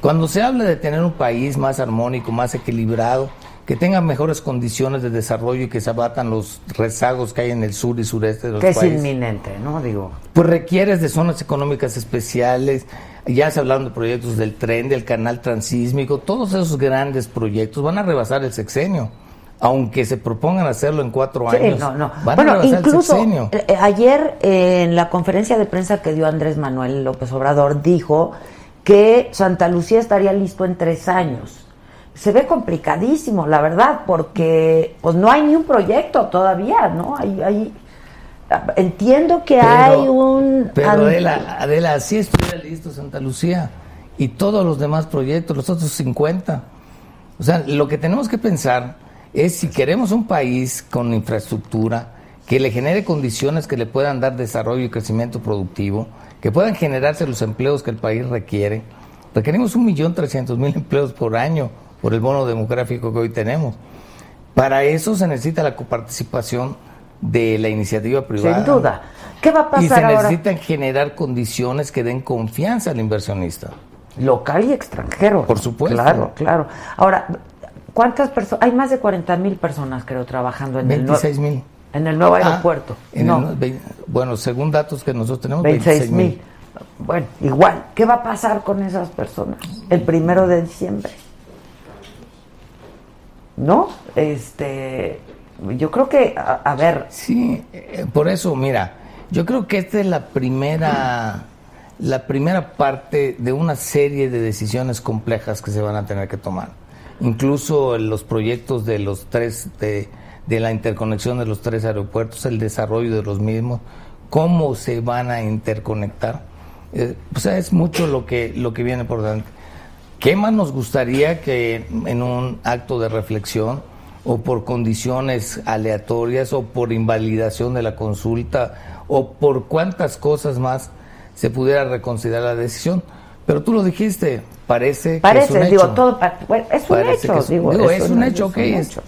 Cuando se habla de tener un país más armónico, más equilibrado, que tenga mejores condiciones de desarrollo y que se abatan los rezagos que hay en el sur y sureste de los que es países, inminente, ¿no? Digo, pues requieres de zonas económicas especiales, ya se hablaron de proyectos del tren, del canal transísmico, todos esos grandes proyectos van a rebasar el sexenio. Aunque se propongan hacerlo en cuatro Sí, años, no, no. van a Bueno, el incluso sexenio. eh, eh, ayer eh, en la conferencia de prensa que dio Andrés Manuel López Obrador dijo que Santa Lucía estaría listo en tres años. Se ve complicadísimo, la verdad, porque pues no hay ni un proyecto todavía, ¿no? Hay, hay- entiendo que Pero- hay un Pero Adela, Adela, así estuviera listo Santa Lucía y todos los demás proyectos, los otros 50. O sea, lo que tenemos que pensar es si queremos un país con infraestructura que le genere condiciones que le puedan dar desarrollo y crecimiento productivo, que puedan generarse los empleos que el país requiere. Requerimos un millón trescientos mil empleos por año por el bono demográfico que hoy tenemos. Para eso se necesita la coparticipación de la iniciativa privada. sin duda. ¿Qué va a Y se pasar ahora? necesitan generar condiciones que den confianza al inversionista. Local y extranjero. Por supuesto. Claro, claro. Ahora, ¿cuántas personas? Hay más de 40 mil personas, creo, trabajando en 26 el nuevo, en el nuevo aeropuerto. Ah, en no, el- bueno, según datos que nosotros tenemos, 26 26 mil. mil. Bueno, igual, ¿qué va a pasar con esas personas el primero de diciembre? ¿No? Este, yo creo que, a, a ver, Sí, eh, por eso, mira, yo creo que esta es la primera, la primera parte de una serie de decisiones complejas que se van a tener que tomar. Incluso los proyectos de los tres, de, de la interconexión de los tres aeropuertos, el desarrollo de los mismos, cómo se van a interconectar. Eh, o sea, es mucho lo que, lo que viene por delante. ¿Qué más nos gustaría que en un acto de reflexión o por condiciones aleatorias o por invalidación de la consulta o por cuántas cosas más se pudiera reconsiderar la decisión? Pero tú lo dijiste, parece, que es parece, un digo, hecho. todo, bueno, es un hecho, es, digo, digo, es es un hecho, ok. es un hecho.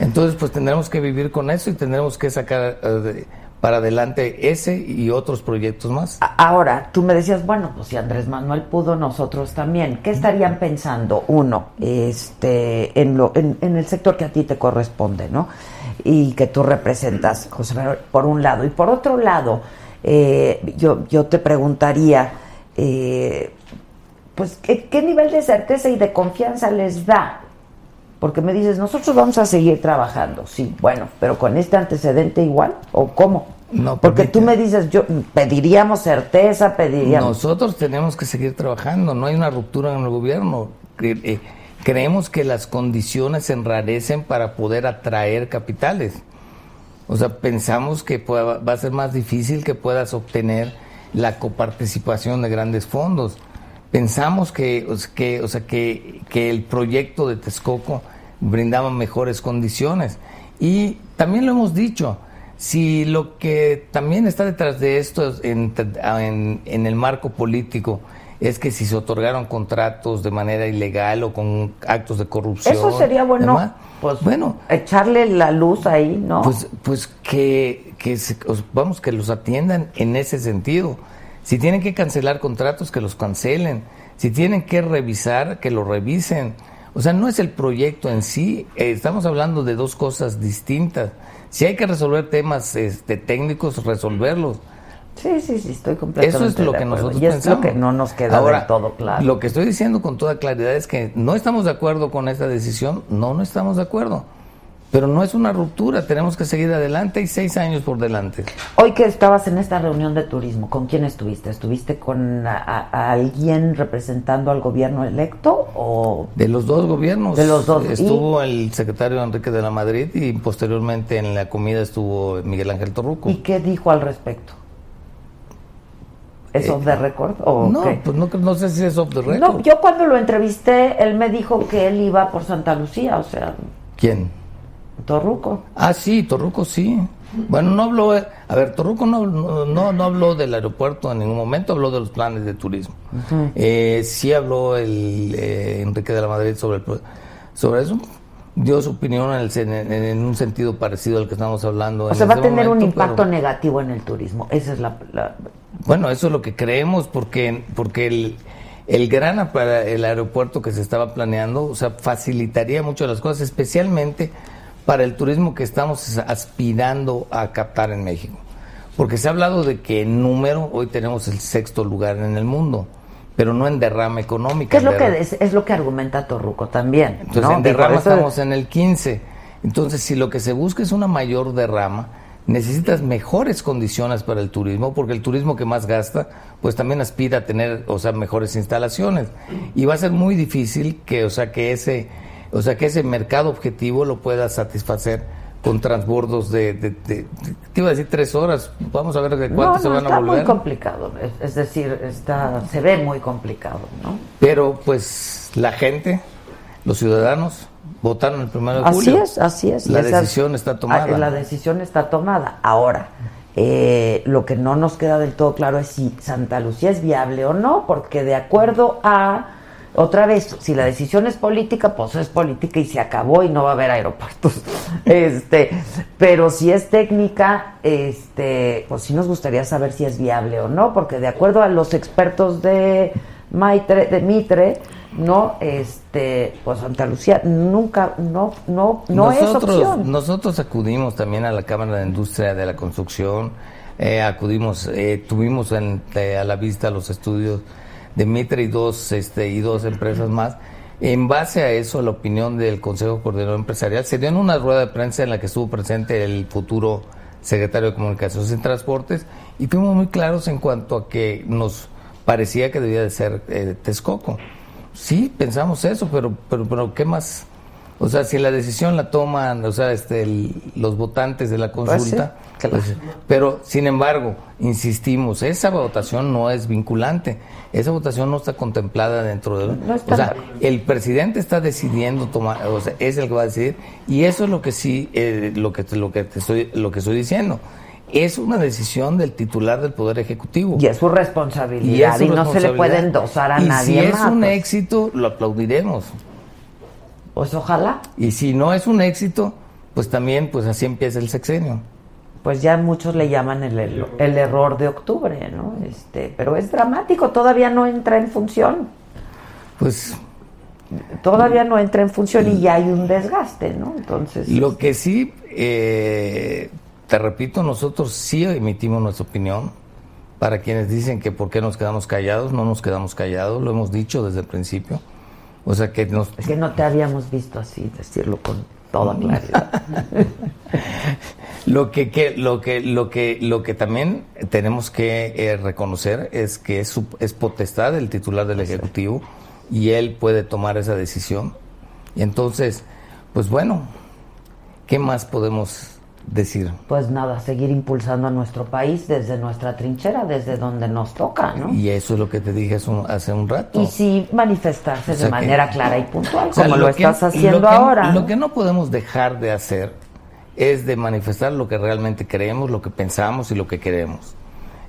Entonces, pues tendremos que vivir con eso y tendremos que sacar eh, de- para adelante ese y otros proyectos más. Ahora, tú me decías, bueno, pues si Andrés Manuel pudo, nosotros también. ¿Qué estarían pensando? Uno, este, en, lo, en, en el sector que a ti te corresponde, ¿no? Y que tú representas, José Manuel, por un lado. Y por otro lado, eh, yo, yo te preguntaría, eh, pues, ¿qué, ¿qué nivel de certeza y de confianza les da? Porque me dices, nosotros vamos a seguir trabajando, sí, bueno, pero con este antecedente igual, ¿o cómo? No, Porque tú me dices, yo pediríamos certeza, pediríamos... Nosotros tenemos que seguir trabajando, no hay una ruptura en el gobierno. Eh, creemos que las condiciones se enrarecen para poder atraer capitales. O sea, pensamos que pueda- va a ser más difícil que puedas obtener la coparticipación de grandes fondos. Pensamos que, que, o sea, que, que el proyecto de Texcoco brindaba mejores condiciones. Y también lo hemos dicho, si lo que también está detrás de esto es en, en- en el marco político es que si se otorgaron contratos de manera ilegal o con actos de corrupción. Eso sería bueno, demás, pues bueno, echarle la luz ahí, ¿no? pues, pues que, que se- os- vamos, que los atiendan en ese sentido. Si tienen que cancelar contratos, que los cancelen. Si tienen que revisar, que lo revisen. O sea, no es el proyecto en sí, eh, estamos hablando de dos cosas distintas. Si hay que resolver temas este, técnicos, resolverlos. sí, sí, sí, estoy completamente Eso es lo de que nosotros Y es pensamos. lo que no nos queda Ahora, del todo claro. Lo que estoy diciendo con toda claridad es que no estamos de acuerdo con esta decisión. No, no estamos de acuerdo. Pero no es una ruptura, tenemos que seguir adelante y seis años por delante. Hoy que estabas en esta reunión de turismo, ¿con quién estuviste? ¿Estuviste con a- a- a alguien representando al gobierno electo o De los dos gobiernos. De los dos. Estuvo el secretario Enrique de la Madrid y posteriormente en la comida estuvo Miguel Ángel Torruco. y qué dijo al respecto? ¿Es Eh, off the record o no, qué? pues no, no sé si es off the record. No, yo cuando lo entrevisté, él me dijo que él iba por Santa Lucía, o sea, ¿Quién? Torruco. Ah, sí, Torruco sí. Bueno, no habló, eh, a ver, Torruco no, no, no, habló del aeropuerto en ningún momento, habló de los planes de turismo. Eh, sí habló el eh, Enrique de la Madrid sobre, el, sobre eso, dio su opinión en, el en- en un sentido parecido al que estamos hablando. O en sea, va a tener un impacto pero- negativo en el turismo. Esa es la... la- Bueno, eso es lo que creemos porque, porque el, el gran para el aeropuerto que se estaba planeando, o sea, facilitaría mucho las cosas, especialmente para el turismo que estamos aspirando a captar en México. Porque se ha hablado de que en número hoy tenemos el sexto lugar en el mundo, pero no en derrama económica. ¿Qué es lo que es, es lo que argumenta Torruco también? entonces, ¿no? en derrama estamos en el 15. Entonces, si lo que se busca es una mayor derrama, necesitas mejores condiciones para el turismo, porque el turismo que más gasta, pues también aspira a tener, o sea, mejores instalaciones. Y va a ser muy difícil que, o sea, que ese, o sea, que ese mercado objetivo lo pueda satisfacer con transbordos de, de- de- te iba a decir tres horas, vamos a ver de No, cuánto se no, van a está muy volver. complicado. Es, decir, está, se ve muy complicado, ¿no? Pero pues la gente, los ciudadanos, votaron el primero de Así julio. es, así es. La esa- decisión está tomada. Ah, La decisión está tomada. Ahora, eh, lo que no nos queda del todo claro es si Santa Lucía es viable o no, porque de acuerdo a, otra vez, si la decisión es política, pues es política y se acabó y no va a haber aeropuertos. Este, pero si es técnica, este, pues sí nos gustaría saber si es viable o no, porque de acuerdo a los expertos de Maitre, de Mitre, no, este, pues Santa Lucía nunca, no, no, no es nosotros, opción. Nosotros acudimos también a la Cámara de Industria de la Construcción, eh, acudimos, eh, tuvimos en- eh, a la vista los estudios de Mitre y dos, este, y dos empresas más. En base a eso, la opinión del Consejo Coordinador Empresarial se dio en una rueda de prensa en la que estuvo presente el futuro secretario de Comunicaciones y Transportes y fuimos muy claros en cuanto a que nos parecía que debía de ser eh, Texcoco. Sí, pensamos eso, pero, pero, pero ¿qué más? O sea, si la decisión la toman, o sea, este, el- los votantes de la consulta, Pues claro. pues, pero sin embargo, insistimos, esa votación no es vinculante, esa votación no está contemplada dentro de, No está. o sea, el presidente está decidiendo tomar, o sea, es el que va a decidir y eso es lo que sí, eh, lo que lo que te estoy, lo que estoy diciendo. Es una decisión del titular del Poder Ejecutivo. Y es su responsabilidad y, es su no se le puede endosar a y nadie si es más. un pues. éxito, lo aplaudiremos. Pues ojalá. Y si no es un éxito, pues también, pues así empieza el sexenio. Pues ya muchos le llaman el, el, el error de octubre, ¿no? Este, pero es dramático, todavía no entra en función. Pues Todavía no entra en función y ya hay un desgaste, ¿no? Entonces, lo que sí, eh, te repito, nosotros sí emitimos nuestra opinión. Para quienes dicen que por qué nos quedamos callados, no nos quedamos callados, lo hemos dicho desde el principio. O sea que nos, es que no te habíamos visto así, decirlo con toda claridad. Lo que, que- lo que, lo que, lo que también tenemos que eh, reconocer es que es, su- es potestad del titular del ejecutivo y él puede tomar esa decisión. Y entonces, pues bueno, ¿qué más podemos decir? Pues nada, seguir impulsando a nuestro país desde nuestra trinchera, desde donde nos toca, ¿no? Y eso es lo que te dije hace un, hace un rato. Y sí manifestarse O sea de que- manera clara y puntual, O sea, como lo, que- estás haciendo lo que- ahora. Lo que no podemos dejar de hacer es de manifestar lo que realmente creemos, lo que pensamos y lo que queremos.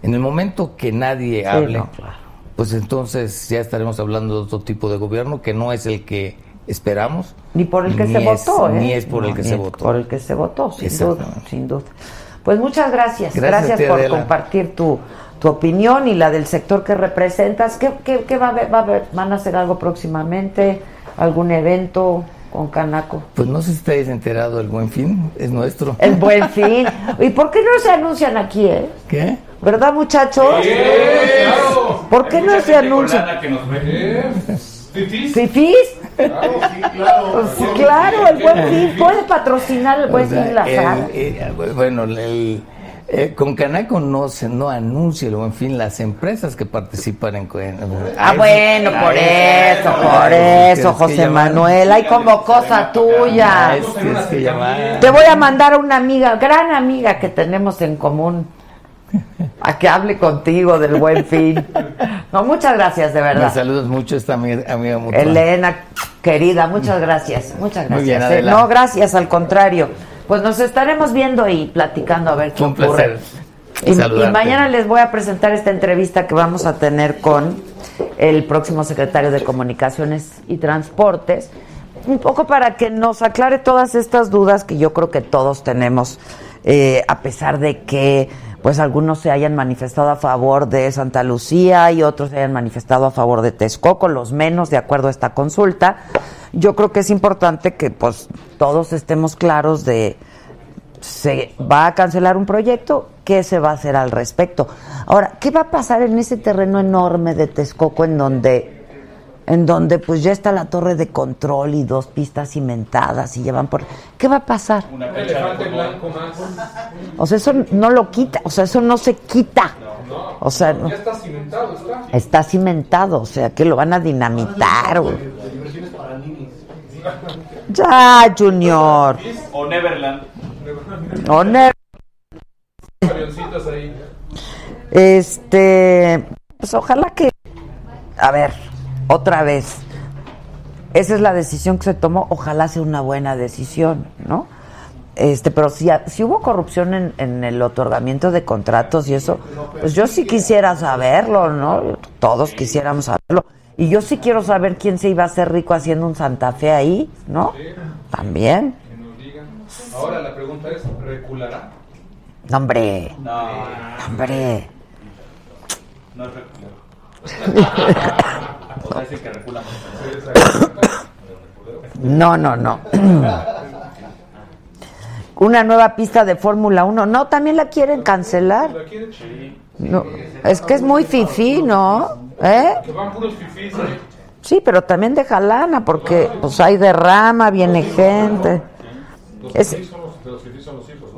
En el momento que nadie hable, no, claro. pues entonces ya estaremos hablando de otro tipo de gobierno que no es el que esperamos. Ni por el que se es- votó, ¿eh? Ni es por No, el que se votó. Por el que se votó, sin duda, sin duda. Pues muchas gracias. Gracias Gracias, por Adela. compartir tu, tu opinión y la del sector que representas. ¿Qué, qué- qué va, a haber, va a haber? ¿Van a hacer algo próximamente? ¿Algún evento con Canaco? Pues no sé si estáis enterado, el buen fin es nuestro. El buen fin. ¿Y por qué no se anuncian aquí, eh? ¿Qué? ¿Verdad, muchachos? ¿Por qué no se anuncian? que nos ve. ¿Fifís? Pues sí, claro, el buen fin. Puede patrocinar el buen O sea, fin la el- sala. bueno, el- eh, con Canaco no se no anuncia el buen fin las empresas que participan en, en- Ah, a bueno, por eso, por eso, José. Manuel. Hay como cosa tuya. Te voy a mandar a una amiga, gran amiga que tenemos en común, a que hable contigo del buen fin. No, muchas gracias, de Me verdad. saludas mucho esta amiga, amiga mutua. Elena, querida, muchas gracias. Muchas Muy gracias. bien, eh. No, gracias, al contrario. Pues nos estaremos viendo y platicando a ver qué Un ocurre. Y, y mañana les voy a presentar esta entrevista que vamos a tener con el próximo secretario de Comunicaciones y Transportes, un poco para que nos aclare todas estas dudas que yo creo que todos tenemos, eh, a pesar de que pues algunos se hayan manifestado a favor de Santa Lucía y otros se hayan manifestado a favor de Texcoco, los menos de acuerdo a esta consulta. Yo creo que es importante que pues todos estemos claros de se va a cancelar un proyecto, ¿qué se va a hacer al respecto? Ahora, ¿qué va a pasar en ese terreno enorme de Texcoco en donde en donde pues ya está la torre de control y dos pistas cimentadas y llevan por ¿Qué va a pasar? Una elefante blanco más. O sea, eso no lo quita, o sea, eso no se quita. No, O sea, no- ya está cimentado, está. está cimentado, o sea, que lo van a dinamitar. ninis. Ya, Junior. O Neverland. O ne- Avioncitos ahí. Este, pues ojalá que, a ver, otra vez, esa es la decisión que se tomó, ojalá sea una buena decisión, ¿no? Este, pero si, si hubo corrupción en, en el otorgamiento de contratos y eso, pues yo sí quisiera saberlo, ¿no? Todos quisiéramos saberlo. Y yo sí quiero saber quién se iba a hacer rico haciendo un Santa Fe ahí, ¿no? También. Ahora la pregunta es, ¿reculará? No, hombre, No, hombre. no es reculero. No, no, no. Una nueva pista de Fórmula 1. No, también la quieren cancelar. No, es que es muy fifí, ¿no? ¿Eh? Sí, pero también deja lana porque pues hay derrama, viene gente. Los, fifís son los hijos,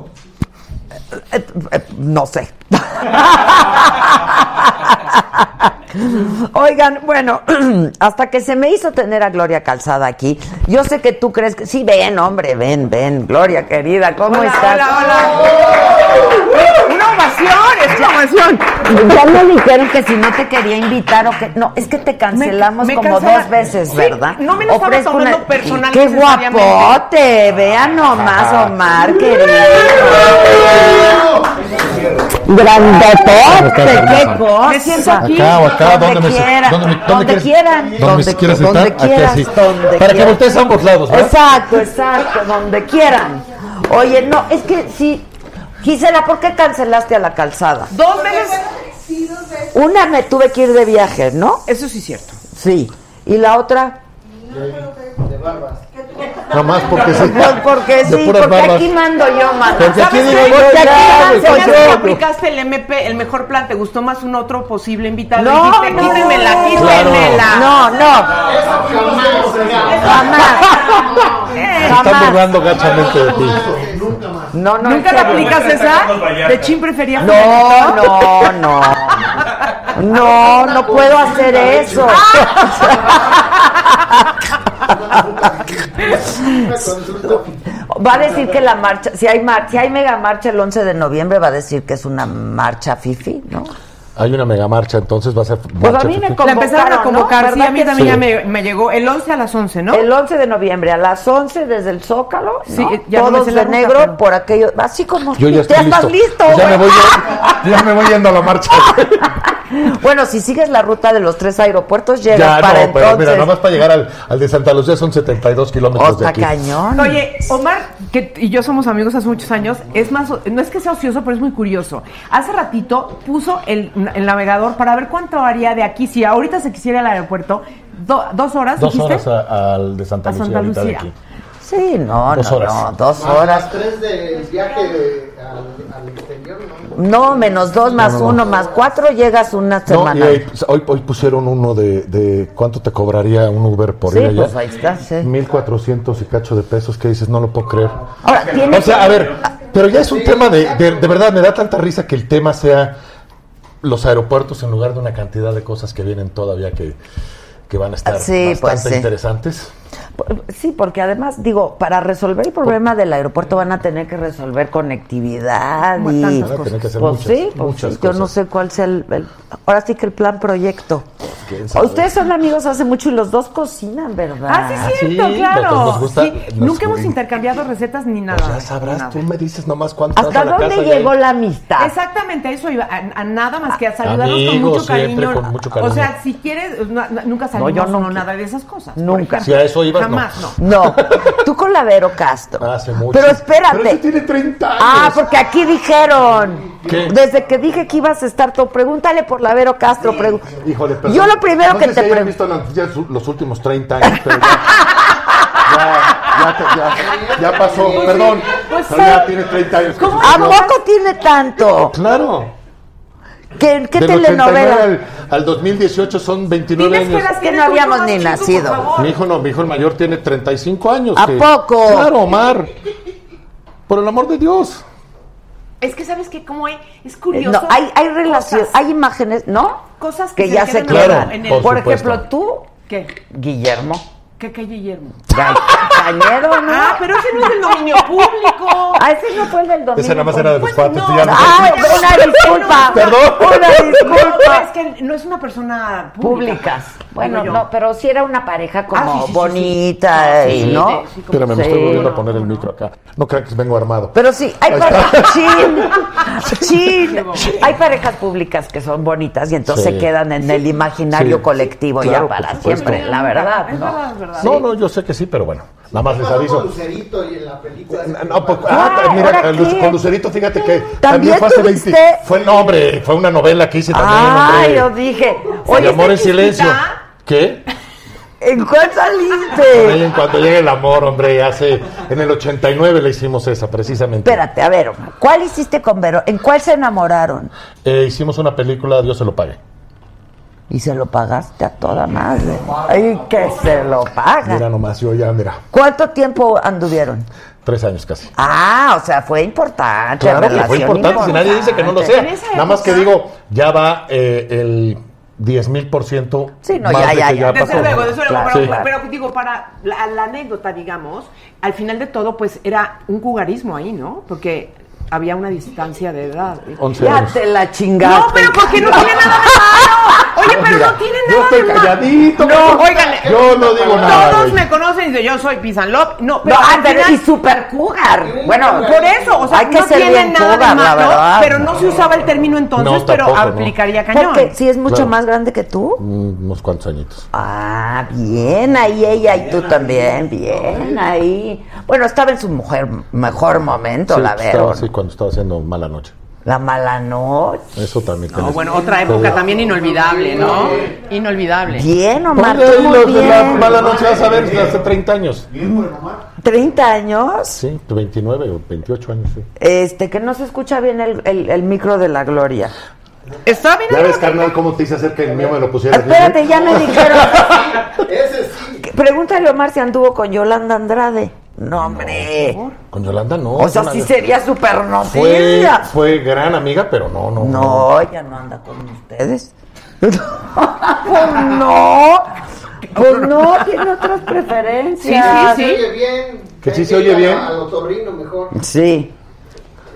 no sé. Oigan, bueno, hasta que se me hizo tener a Gloria Calzada aquí, yo sé que tú crees que... Sí, ven, hombre, ven, ven. Gloria, querida, ¿cómo estás? ¡Una ovación! ¡Exclamación! Ya me dijeron que si no te quería invitar o que... No, es que te cancelamos Me- me como cancela- dos veces, Sí, ¿verdad? no me lo estaba tomando personal ¡Qué guapote! Vean nomás, Omar, querido. Grandotote, qué cosa. Me siento aquí. Acá o acá, donde donde quiera, donde me- donde donde quieres- quieran, donde quieras sentar, donde aquí quieras, así. donde Para que voltees a ambos lados, ¿verdad? Exacto, exacto, donde quieran. Oye, no, es que sí, Gisela, ¿por qué cancelaste a la calzada? Dos veces. Sí, dos veces. Una me tuve que ir de viaje, ¿no? Eso sí es cierto. Sí. ¿Y la otra? De barbas. Nada más porque sí. Pues porque sí, porque barbas. aquí mando yo, mano. Porque aquí ¿Sabes digo qué? yo, Porque ya, aquí mando yo. aplicaste el MP, el mejor plan. ¿Te gustó más un otro posible invitado? No, Dijiste, no. quítemela, quítemela. No, no. Jamás. Se están Jamás. burlando gachamente de ti. Nunca más. No, no. ¿Nunca la aplicas esa? De Chin prefería No, no, no. No, no puedo hacer eso. Va a decir que la marcha, si hay mar, si hay mega marcha el 11 de noviembre, va a decir que es una marcha fifi, ¿no? Hay una mega marcha, entonces va a ser. Pues a mí me efectiva. La empezaron a convocaron, ¿no? convocar, sí, ¿Verdad a mí también sí? ya me, me llegó el 11 a las 11, ¿no? El 11 de noviembre a las 11 desde el Zócalo, Sí, ¿no? ya todos de ruta, negro pero- por aquello, así como Yo ya estoy estás listo. ya, güey. me voy, ya, me voy yendo a la marcha. Bueno, si sigues la ruta de los tres aeropuertos llegas ya, para no, pero entonces. mira, nomás para llegar al, al de Santa Lucía son 72 kilómetros de aquí. cañón. Oye, Omar que, y yo somos amigos hace muchos años, es más, no es que sea ocioso, pero es muy curioso. Hace ratito puso el, el navegador para ver cuánto haría de aquí, si ahorita se quisiera al aeropuerto, do- dos horas, Dos dijiste? horas a- al de Santa A Lucía. Santa de aquí. Sí, no, Dos no, horas. no, dos Más horas. tres del viaje de- al, al exterior, ¿no? No, menos dos, más no, no. uno, más cuatro, llegas una No, semana. y hoy, hoy, hoy pusieron uno de, de cuánto te cobraría un Uber por Sí, ir allá. pues ahí está, sí. 1400 y cacho de pesos que dices, no lo puedo creer. Ahora, tiene O sea, que- a ver, pero ya es un tema de, de, de verdad, me da tanta risa que el tema sea los aeropuertos en lugar de una cantidad de cosas que vienen todavía que, que van a estar Sí, bastante pues sí. interesantes. Sí, porque además, digo, para resolver el problema del aeropuerto van a tener que resolver conectividad y... tantas Van a tener que hacer Pues muchas, sí, pues muchas yo no cosas. sé cuál sea el, el- Ahora sí que el plan proyecto. Ustedes son amigos hace mucho y los dos cocinan, ¿verdad? Ah, sí, es cierto, sí, claro. nos gusta, Sí, nos nunca hemos intercambiado recetas ni nada. Pues ya sabrás, Nada. tú me dices nomás cuánto ¿Hasta vas a la dónde casa llegó la amistad? Exactamente, a eso iba, a, a nada más que a saludarnos con mucho siempre cariño. con mucho cariño. O sea, si quieres, no- no- nunca salimos yo no, nada de esas cosas. Nunca. Si a eso ibas, no. Jamás, no. No, tú con la Vero Castro. Hace mucho. Pero espérate. Pero tiene 30 años. Ah, porque aquí dijeron. ¿Qué? Desde que dije que ibas a estar todo, pregúntale por la Vero Castro. pregu- Híjole, perdón. Yo lo primero no que sé te si pregunto. visto las noticias los últimos 30 años, pero ya, ya, ya, ya- ya pasó, perdón. Pues pero ya tiene 30 años. que ¿A poco tiene tanto? Claro. ¿Qué, qué Del telenovela? 89 al, al 2018 son 29 Diles que años. Que eres no habíamos ni nacido. Mi hijo no, mi hijo el mayor tiene 35 años. ¿A que- poco? Claro, Omar. Por el amor de Dios. Es que sabes que como es, es Eh, curioso. No, hay, hay relaciones, hay imágenes, ¿no? Cosas que que se ya se quedan quedan. en el- Por Por ejemplo, tú, ¿Qué? Guillermo. ¿Qué que Guillermo? Cañero, ¿no? Ah, pero ese no es del dominio público. Ah, ese no fue el del domingo. Ese nada más era de los Pues cuates. no. ya no. Ay, una disculpa. Perdón. Una disculpa. Es que no es una persona pública. Públicas. Bueno, no, pero sí era una pareja como Ah, sí, sí, sí, sí. bonita, Sí, y, ¿no? sí, sí, como- Espérame, me estoy volviendo a ¿Cómo poner el micro acá. No crean que vengo armado. Pero sí, hay parejas, chin, chin. hay parejas públicas que son bonitas y entonces Sí. se quedan en el imaginario Sí. colectivo Claro, ya para siempre, la verdad, Es ¿no? Verdad. No, no, yo sé que sí, pero bueno. Nada más les Pasó con aviso. Lucerito y en la película. No, no, pues, Ah, ah, mira, con Lucerito, fíjate que ¿También también fue hace tuviste? 20. Fue, no, hombre, fue una novela que hice también, Ah, hombre. yo dije, oye, llamó en ¿está silencio. chiquita? ¿Qué? ¿en cuál Con saliste? ella en cuanto llegue el amor, hombre, hace en el 89 le hicimos esa precisamente. Espérate, a ver, ¿cuál hiciste con Vero? ¿En cuál se enamoraron? Eh, hicimos una película, Dios se lo pague. Y se lo pagaste a toda madre. Ay, que se lo paga. Mira nomás, yo ya, mira, ¿Cuánto tiempo anduvieron? tres años casi. Ah, o sea, fue importante. Claro que fue importante, si nadie dice que no lo sea. Nada más que digo, ya va eh, el 10 mil por ciento Sí, no, más ya, de ya, ya. Desde luego, desde luego, Claro, pero, digo, para la, la anécdota, digamos, al final de todo, pues era un jugarismo ahí, ¿no? Porque había una distancia de edad. 11 Ya años. te la chingaste. No, pero porque no tiene nada de malo. Oye, pero Mira, no tiene yo nada estoy de malo. calladito. No, yo- oigan, Yo no digo nada. Todos güey. me conocen y dicen, yo soy Pisanlop. No, No, pero ah, al pero final- y super cougar. Bueno, por eso, o sea, hay que no ser tiene nada cougar, de malo, verdad. pero no se usaba el término entonces, No, pero tampoco, no. aplicaría cañón. Porque si es mucho Claro. más grande que tú. Mm, Unos cuantos añitos. Ah, bien, ahí ella y tú también, bien, ahí. Bueno, estaba en su mujer mejor momento, Sí, la Vero. así cuando estaba haciendo mala noche. La mala noche. Eso también. No, bueno, otra época también inolvidable, ¿no? Inolvidable. Bien, Omar, los de la bien. mala noche, vas a ver, hace 30 años. 30 años. Sí, 29 o 28 años, sí. Este, que no se escucha bien el, el- el micro de la gloria. Está bien. Ya ves, carnal, cómo te hice hacer que el mío me lo pusieras bien? Espérate, ya me dijeron. Ese sí. Pregúntale a Omar si anduvo con Yolanda Andrade. No, hombre. Con Yolanda no. O sea, sí sería súper noticia. fue gran amiga, pero no, no. No, ella no anda con ustedes. pues no. Pues no, tiene otras preferencias. Sí, sí, Se oye bien. Que sí Hay se oye a- bien. Al otorrino mejor. Sí.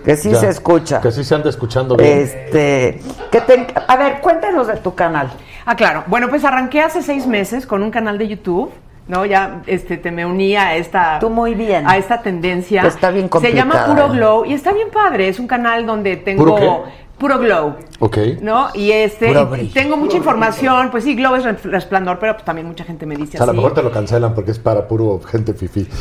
Que sí Ya. se escucha. Que sí se anda escuchando bien. Este, que te, a ver, cuéntanos de tu canal. Ah, claro. Bueno, pues arranqué hace seis meses con un canal de YouTube. ¿No? Ya este, te me uní a esta... Tú muy bien. A esta tendencia. Está bien Se llama. Puro Glow y está bien padre. Es un canal donde tengo... ¿Puro Glow. Ok. ¿No? Y este, y tengo mucha información, pues sí, Glow es re- resplandor, pero pues también mucha gente me dice O sea, a lo así. mejor te lo cancelan porque es para puro gente fifí.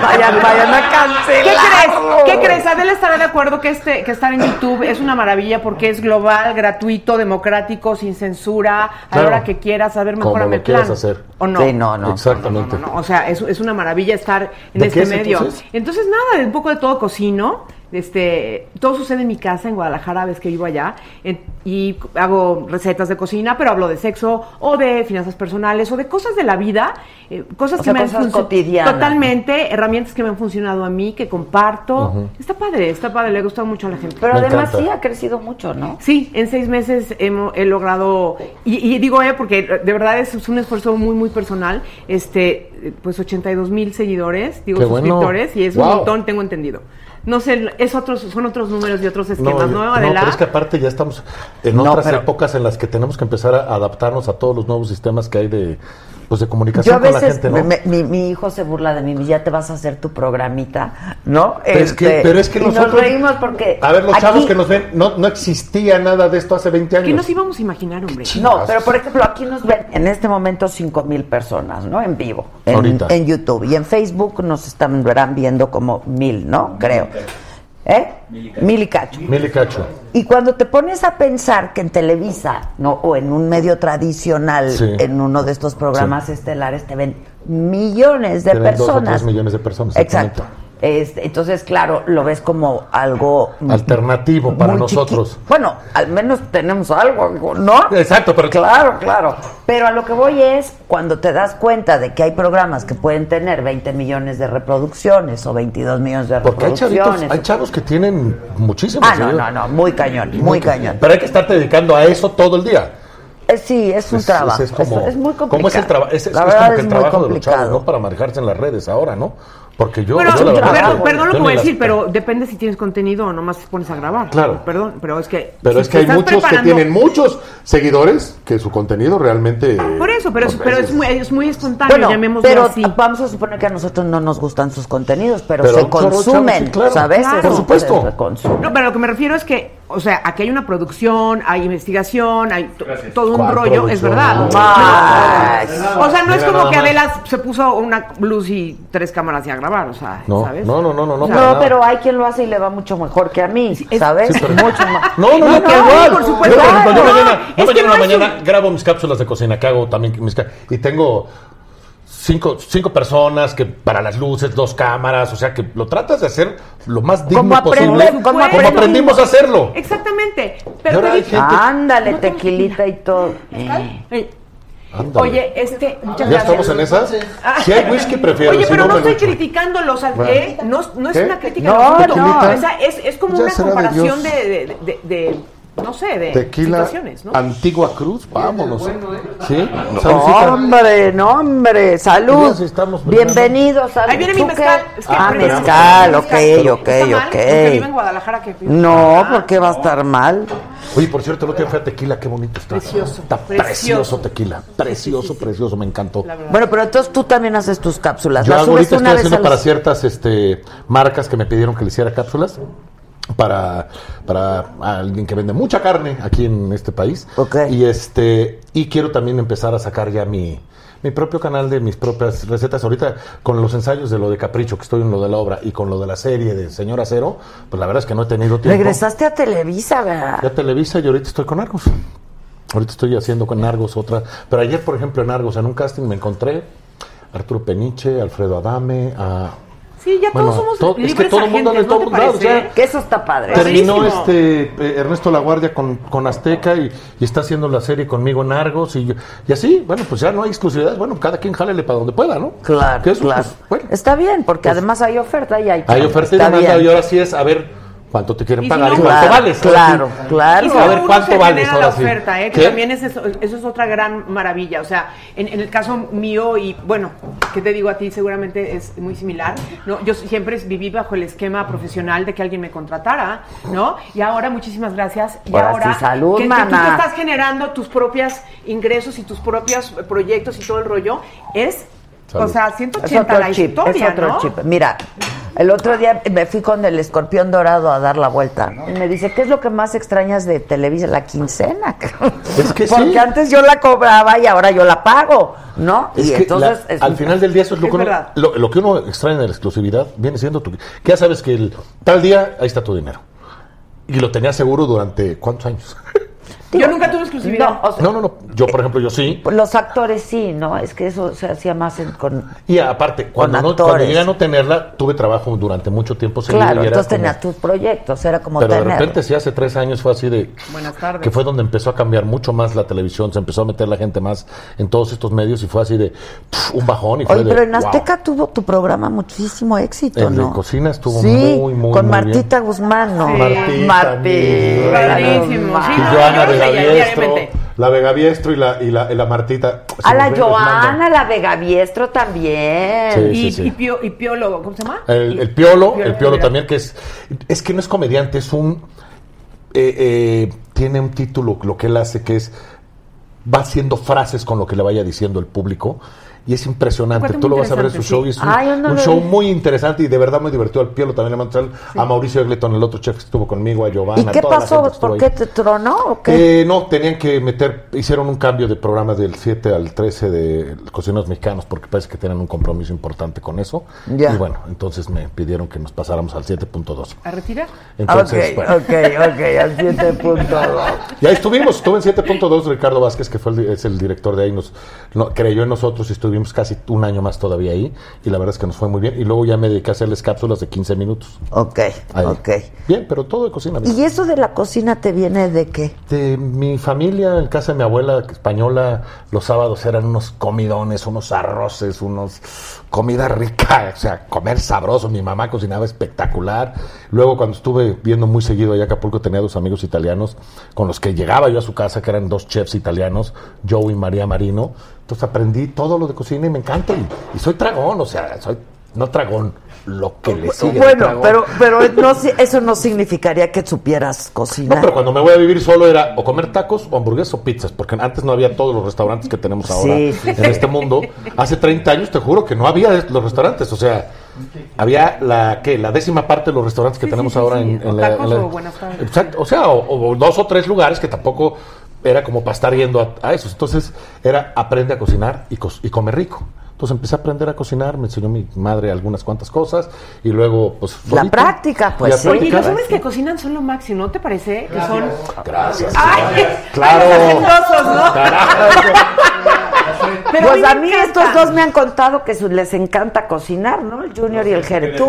Vayan, vayan a cancelar. ¿Qué crees? ¿Qué crees? Adela estará de acuerdo que este que estar en YouTube es una maravilla porque es global, gratuito, democrático, sin censura, a la Claro. hora que quieras, a ver, Como mejorame lo el plan. quieras hacer. ¿O no? Sí, no, no. Exactamente. No, o sea, es, es una maravilla estar en ¿De este qué es, medio. entonces? nada, un poco de todo cocino. Este, todo sucede en mi casa en Guadalajara, ves que vivo allá, en- y hago recetas de cocina, pero hablo de sexo o de finanzas personales o de cosas de la vida, eh, cosas O que sea, me han cosas func- cotidianas. Totalmente, herramientas que me han funcionado a mí, que comparto. Está padre, está padre, le ha gustado mucho a la gente. Pero Me además encanta. sí ha crecido mucho, ¿no? Sí, en seis meses hemo- he logrado, y, y digo, eh, porque de verdad es, es un esfuerzo muy, muy personal, este, pues 82 mil seguidores, digo, Qué bueno. suscriptores, y es un montón, tengo entendido. No sé, es otros, son otros números y otros esquemas, ¿no, no, Adela? pero es que aparte ya estamos en No, otras pero- épocas en las que tenemos que empezar a adaptarnos a todos los nuevos sistemas que hay de, pues, de Yo comunicación a con la veces, gente, ¿no? me- mi, mi hijo se burla de mí, ya te vas a hacer tu programita, ¿no? Pero es que, Este, pero es que y nosotros... nos reímos porque... A ver, los aquí- chavos que nos ven, no, no existía nada de esto hace 20 años. ¿Qué nos íbamos a imaginar, hombre? No, pero por ejemplo, aquí nos ven en este momento 5 mil personas, ¿no? En vivo, en, Ahorita. en YouTube. Y en Facebook nos están verán viendo como mil, ¿no? Creo. ¿Eh? Mil y cacho. Mil y cacho. Y cuando te pones a pensar que en Televisa, ¿no? O en un medio tradicional, Sí. en uno de estos programas estelares, te ven millones de Te ven dos o personas. tres millones de personas, Exacto. Este, entonces, claro, lo ves como algo Alternativo para nosotros. chiqui- Bueno, al menos tenemos algo, ¿no? Exacto, pero Claro, claro. Pero a lo que voy es cuando te das cuenta de que hay programas que pueden tener 20 millones de reproducciones o 22 millones de Porque hay chavitos, reproducciones. hay chavos que tienen muchísimos. ah, no, no, no, muy cañón, muy cañón. Pero hay que estarte dedicando a eso todo el día. Eh, sí, es un Es- trabajo. es, como, muy complicado. ¿Cómo es el trabajo? Es, La como verdad que es el trabajo de los chavos, ¿no? Para manejarse en las redes ahora, ¿no? Porque yo. Bueno, yo la verdad per- es que perdón lo que voy a decir, las- pero depende si tienes contenido o nomás te pones a grabar. Claro. Perdón, pero es que... Pero si es que hay muchos que tienen muchos seguidores que su contenido realmente. Por eso, pero, es, pero es muy, es muy espontáneo, Bueno, llamémoslo pero así. vamos a suponer que a nosotros no nos gustan sus contenidos, pero, Pero se consumen, chavos, sí, claro. ¿sabes? Claro. Por supuesto. No, pero lo que me refiero es que, o sea, aquí hay una producción, hay investigación, hay todo un ¿Cuál rollo, es verdad. Más. No. O sea, no es como que. Adela se puso una luz y tres cámaras y a grabar, o sea, No, ¿sabes? no, no, no, no, no. No, nada. pero hay quien lo hace y le va mucho mejor que a mí, es- ¿sabes? Sí, pero- Mucho más. No, no, no, No, que no, igual. por supuesto. Yo, por ejemplo, yo No, mañana, grabo mis cápsulas de cocina, que hago también mis y tengo cinco, cinco personas que para las luces, dos cámaras, o sea que lo tratas de hacer lo más digno Como posible, como como aprendimos a hacerlo. Exactamente. Pero ahora te hay dije- gente- Ándale, tequilita y todo. Ándale. Oye, este, muchas ¿Ya gracias. estamos en esas? Si hay whisky, prefiero. Oye, si pero no, estoy criticándolos, al- Bueno. ¿eh? No, no es ¿Qué? una crítica No, no. O sea, es, es como Ya una comparación de, de, de, de- no sé, de Tequila situaciones, ¿no? Antigua Cruz, vámonos. ¿eh? ¿Sí? No, Saludcita. hombre, no, hombre, salud. Estamos. Bienvenidos a Ahí viene mi mezcal. Es que ah, mezcal, ok, ¿Está ok, vive en ok. Guadalajara que No, porque va a estar mal. Oye, por cierto, el otro día fue a Tequila, qué bonito está. Precioso, Está precioso. precioso Tequila. Precioso, precioso, me encantó. Bueno, pero entonces tú también haces tus cápsulas. Yo Las subes ahorita una estoy vez haciendo a para ciertas este, marcas que me pidieron que le hiciera cápsulas. Para, para alguien que vende mucha carne aquí en este país. Ok. Y este y quiero también empezar a sacar ya mi, mi propio canal de mis propias recetas. Ahorita con los ensayos de lo de Capricho, que estoy en lo de la obra, y con lo de la serie de Señor Acero, pues la verdad es que no he tenido tiempo. Regresaste a Televisa, ¿verdad? Ya Televisa y ahorita estoy con Argos. Ahorita estoy haciendo con Argos otra. Pero ayer, por ejemplo, en Argos, en un casting me encontré a Arturo Peniche, Alfredo Adame, a... Sí, ya todos Bueno, somos todo- es que libres todo el mundo en ¿no te todos parece? ya. Que eso está padre. Terminó este eh, Ernesto Laguardia con, con Azteca y, y está haciendo la serie conmigo en Argos y, yo- y así, bueno, pues ya no hay exclusividades, bueno, cada quien jálele para donde pueda, ¿no? Claro, Que eso, claro. pues, bueno, Está bien, porque además hay oferta y hay hay oferta y demanda y ahora sí es a ver cuánto te quieren Y si pagar no, y cuánto claro, vales. Claro, sí. claro. Y si A ver, ¿cuánto vales ahora la sí? oferta, ¿eh? que ¿Qué? también es eso, eso es otra gran maravilla. O sea, en, en el caso mío, y bueno, que te digo a ti, seguramente es muy similar, ¿no? Yo siempre viví bajo el esquema profesional de que alguien me contratara, ¿no? Y ahora, muchísimas gracias. Y Ahora ahora sí, salud, que, que tú te estás generando tus propios ingresos y tus propios proyectos y todo el rollo, es, Salud. o sea, Es 180 otro la chip, historia, es otro ¿no? chip. Mira, el otro día me fui con el escorpión dorado a dar la vuelta. Y me dice, ¿qué es lo que más extrañas de Televisa? La quincena. Es que sí. Porque antes yo la cobraba y ahora yo la pago, ¿no? Es y que entonces... la- es- al final del día eso es lo Es que uno, lo, lo que uno extraña de la exclusividad viene siendo tu que ya sabes que el tal día ahí está tu dinero y lo tenías seguro durante cuántos años Yo nunca tuve exclusividad. No, o sea, no no no yo por ejemplo yo sí Los actores sí, ¿no? Es que eso se hacía más en- con... y aparte cuando no cuando llegué a no tenerla tuve trabajo durante mucho tiempo seguido Claro, y era entonces como- tenías tus proyectos, era como pero de repente sí hace tres años fue así de Buenas tardes. que fue donde empezó a cambiar mucho más la televisión se empezó a meter la gente más en todos estos medios y fue así de un bajón y fue Oye, de, pero en wow. Azteca tuvo tu programa muchísimo éxito, de ¿no? cocina estuvo sí, muy, muy, con muy Martita Guzmán, ¿no? Sí. Martita, Martita. Padrísimo, Guzmán. Vega Biestro, la Vega Biestro y la, y la, y la Martita. A la. Joana, la Vega Biestro también. Sí. Y, sí. y, pio- y Piolo, ¿cómo se llama? El, el Piolo, Piolo el Piolo también, que es. Es que no es comediante, es un. eh, eh, tiene un título, lo que él hace, que es. Va haciendo frases con lo que le vaya diciendo el público. Y es impresionante. Tú lo vas a ver en su show y es un, Ay, yo no un lo show vi. muy interesante y de verdad muy divertido. Al Piolo también le mando a Mauricio Egleton, el otro chef que estuvo conmigo, a Giovanna. ¿Y qué toda la pasó? gente que estuvo ¿Por qué te tronó o qué? Eh, no, tenían que meter, hicieron un cambio de programa del 7 al 13 de Cocineros Mexicanos porque parece que tenían un compromiso importante con eso. Ya. Y bueno, entonces me pidieron que nos pasáramos al 7.2. ¿A retirar? Entonces, ok, bueno. ok, ok, al 7.2. Y ahí estuvimos, estuve en 7.2, Ricardo Vázquez, que fue el, es el director de ahí, nos no, creyó en nosotros y estuvimos casi un año más todavía ahí. Y la verdad es que nos fue muy bien. Y luego ya me dediqué a hacerles cápsulas de 15 minutos. Ok, Ahí. ok. Bien, pero todo de cocina. ¿Y eso de la cocina te viene de qué? De mi familia, en casa de mi abuela española, los sábados eran unos comidones, unos arroces, unos comida rica, o sea, comer sabroso. Mi mamá cocinaba espectacular. Luego, cuando estuve viendo muy seguido allá a Acapulco, tenía dos amigos italianos con los que llegaba yo a su casa, que eran dos chefs italianos, Joe y María Marino. Entonces aprendí todo lo de cocina y me encanta. Y, y soy tragón, o sea, soy no tragón, lo que le sigue. Bueno, pero, pero no, si- eso no significaría que supieras No, cocinar. pero cuando me voy a vivir solo era o comer tacos o hamburguesas o pizzas, porque antes no había todos los restaurantes que tenemos ahora Sí, en este mundo. Hace 30 años te juro que no había los restaurantes, o sea, había la ¿qué? la décima parte de los restaurantes que Sí, tenemos sí, ahora sí. en, en O la, tacos en la- o buenas tardes. Exacto, o sea, o, o dos o tres lugares que tampoco era como para estar yendo a, a esos. Entonces, era aprende a cocinar y, cos- y come rico. Entonces empecé a aprender a cocinar, me enseñó mi madre algunas cuantas cosas y luego pues La solito. práctica, pues, Y a sí. Oye, los hombres que cocinan son lo máximo, ¿no te parece? Que son... Gracias. ¡Ay! Claro. ay, los. Pero pues a mí estos dos me han contado que su- les encanta cocinar, ¿no? El Junior y el Jere. Tú.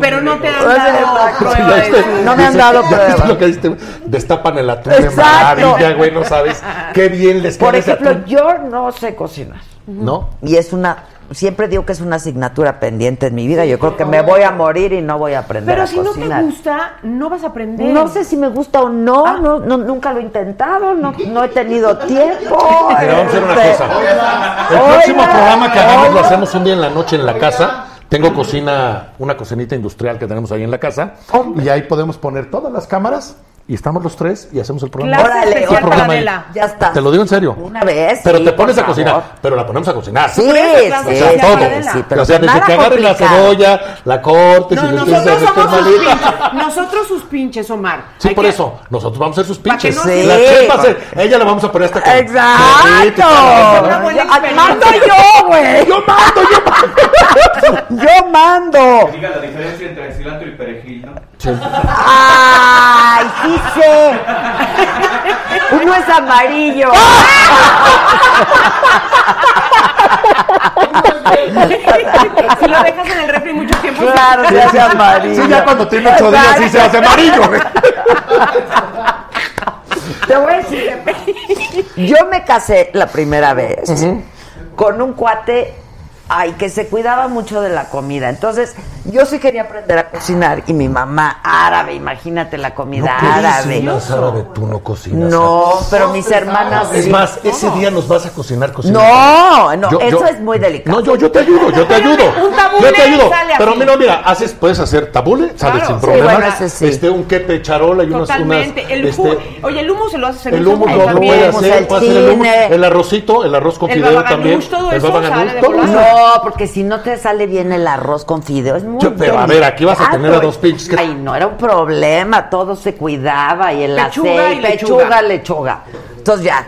Pero no te han dado prueba. No me han dado ¿Ya viste prueba. Destapan el atún de Exacto. maravilla, güey, no sabes qué bien les queda Por ejemplo, yo no sé cocinar. ¿No? Y es una, siempre digo que es una asignatura pendiente en mi vida. Yo creo que me voy a morir y no voy a aprender Pero a si no te gusta, no vas a aprender. No sé si me gusta o no, Ah. no, no, nunca lo he intentado, no, no he tenido tiempo. Vamos a hacer una Este, cosa. El Oiga, próximo programa que hagamos lo hacemos un día en la noche en la casa. Tengo cocina, una cocinita industrial que tenemos ahí en la casa. Y ahí podemos poner todas las cámaras y estamos los tres y hacemos el programa. Órale. Adela. Ya está. Te lo digo en serio. Una vez. Pero sí, te pones a cocinar, favor. pero la ponemos a cocinar. Sí, sí, O sea, especial todo. sí, pero o sea, desde que agarres la cebolla, la cortes No, y nosotros somos sus pinches. Nosotros sus pinches, Omar. Sí, Hay por que- eso. Nosotros vamos a ser sus que pinches. no La Sí, chef va a ser- ella le vamos a poner hasta con- Exacto. Mando yo, güey. Yo mando, yo mando. Yo mando. Diga la diferencia entre cilantro y perejil, ¿no? Ay, sí sé. Uno es amarillo. si lo dejas en el refri mucho tiempo. Claro, se hace amarillo. Sí, ya cuando tiene ocho días sí se hace amarillo. Te voy a decir, yo me casé la primera vez con un cuate ay, que se cuidaba mucho de la comida. Entonces, yo sí quería aprender a cocinar y mi mamá árabe, imagínate la comida ¿Qué árabe. dices? árabe, tú no cocinas. No, pero mis hermanas Es más, ese día nos vas a cocinar cocinar. No, no, Yo- eso yo- es muy delicado. No, yo, yo te ayudo, yo te ayudo. Un tabule yo te ayudo. sale Pero mira, mira, haces, puedes hacer tabule, sale Claro. sin Sí, problema. bueno, sí. Este, un quepe charola y unas, Totalmente. unas, el este, Oye, el humo se lo hace el humo servicio lo, lo también. puede hacer, el puede hacer el, el arrocito, el arroz con El fideo también. todo el eso baba todo eso. No, porque si no te sale bien el arroz con fideo, es muy Yo- pero, a ver, aquí vas a tener a dos pinches que- Ay, no era un problema, todo se cuidaba y el Pechuga aceite, y lechuga. pechuga, lechuga. Entonces ya,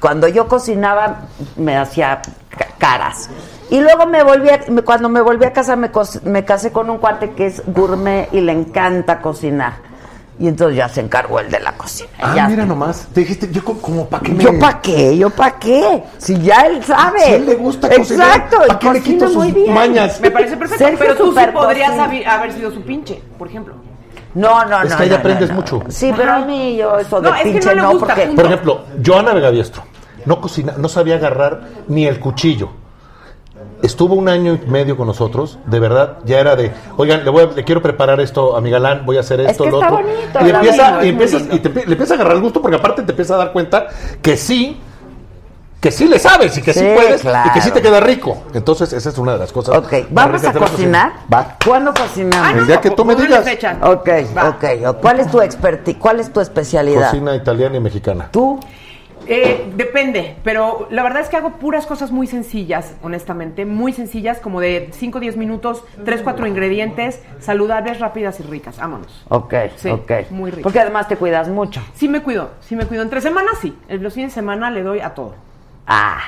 cuando yo cocinaba me hacía ca- caras. Y luego me volví a- cuando me volví a casa me, me casé con un cuate que es gourmet y le encanta cocinar. Y entonces ya se encargó el de la cocina. Ah, Ya- mira nomás. Te dijiste, yo como, como para qué me... yo pa' qué, yo pa' qué. Si ya él sabe. Si a él le gusta cocinar, Exacto, ¿pa' y qué le quito sus muy bien. mañas? Me parece perfecto. Sergio pero tú sí podrías haber, haber sido su pinche, por ejemplo. No, no, Es no. que ahí no, aprendes no, no. mucho. Sí, pero a mí yo eso de No, es que pinche no gusta, porque punto. Por ejemplo, Joana Vegadiestro no cocina, no sabía agarrar ni el cuchillo. Estuvo un año y medio con nosotros, de verdad, ya era de, oigan, le, voy a- le quiero preparar esto a mi galán, voy a hacer Es esto, que lo está otro. bonito, y empieza, y empiezas, lindo. y te, le empieza a agarrar el gusto porque aparte te empieza a dar cuenta que sí, que sí le sabes y que sí, Sí, puedes y que sí te queda rico. Entonces, esa es una de las cosas. Ok, ¿vamos a cocinar? cocina. Va. ¿Cuándo cocinamos? Ah, no, El día que tú me digas. Ok, Va. ok. ¿Cuál es tu expertise? ¿Cuál es tu especialidad? Cocina italiana y mexicana. ¿Tú? Eh, depende, pero la verdad es que hago puras cosas muy sencillas, honestamente, muy sencillas, como de 5 o 10 minutos, 3, 4 ingredientes, saludables, rápidas y ricas. Vámonos. Ok, Sí, ok. muy rico. Porque además te cuidas mucho. Sí me cuido, sí me cuido. Entre semanas sí, los fines de semana le doy a todo. Ah,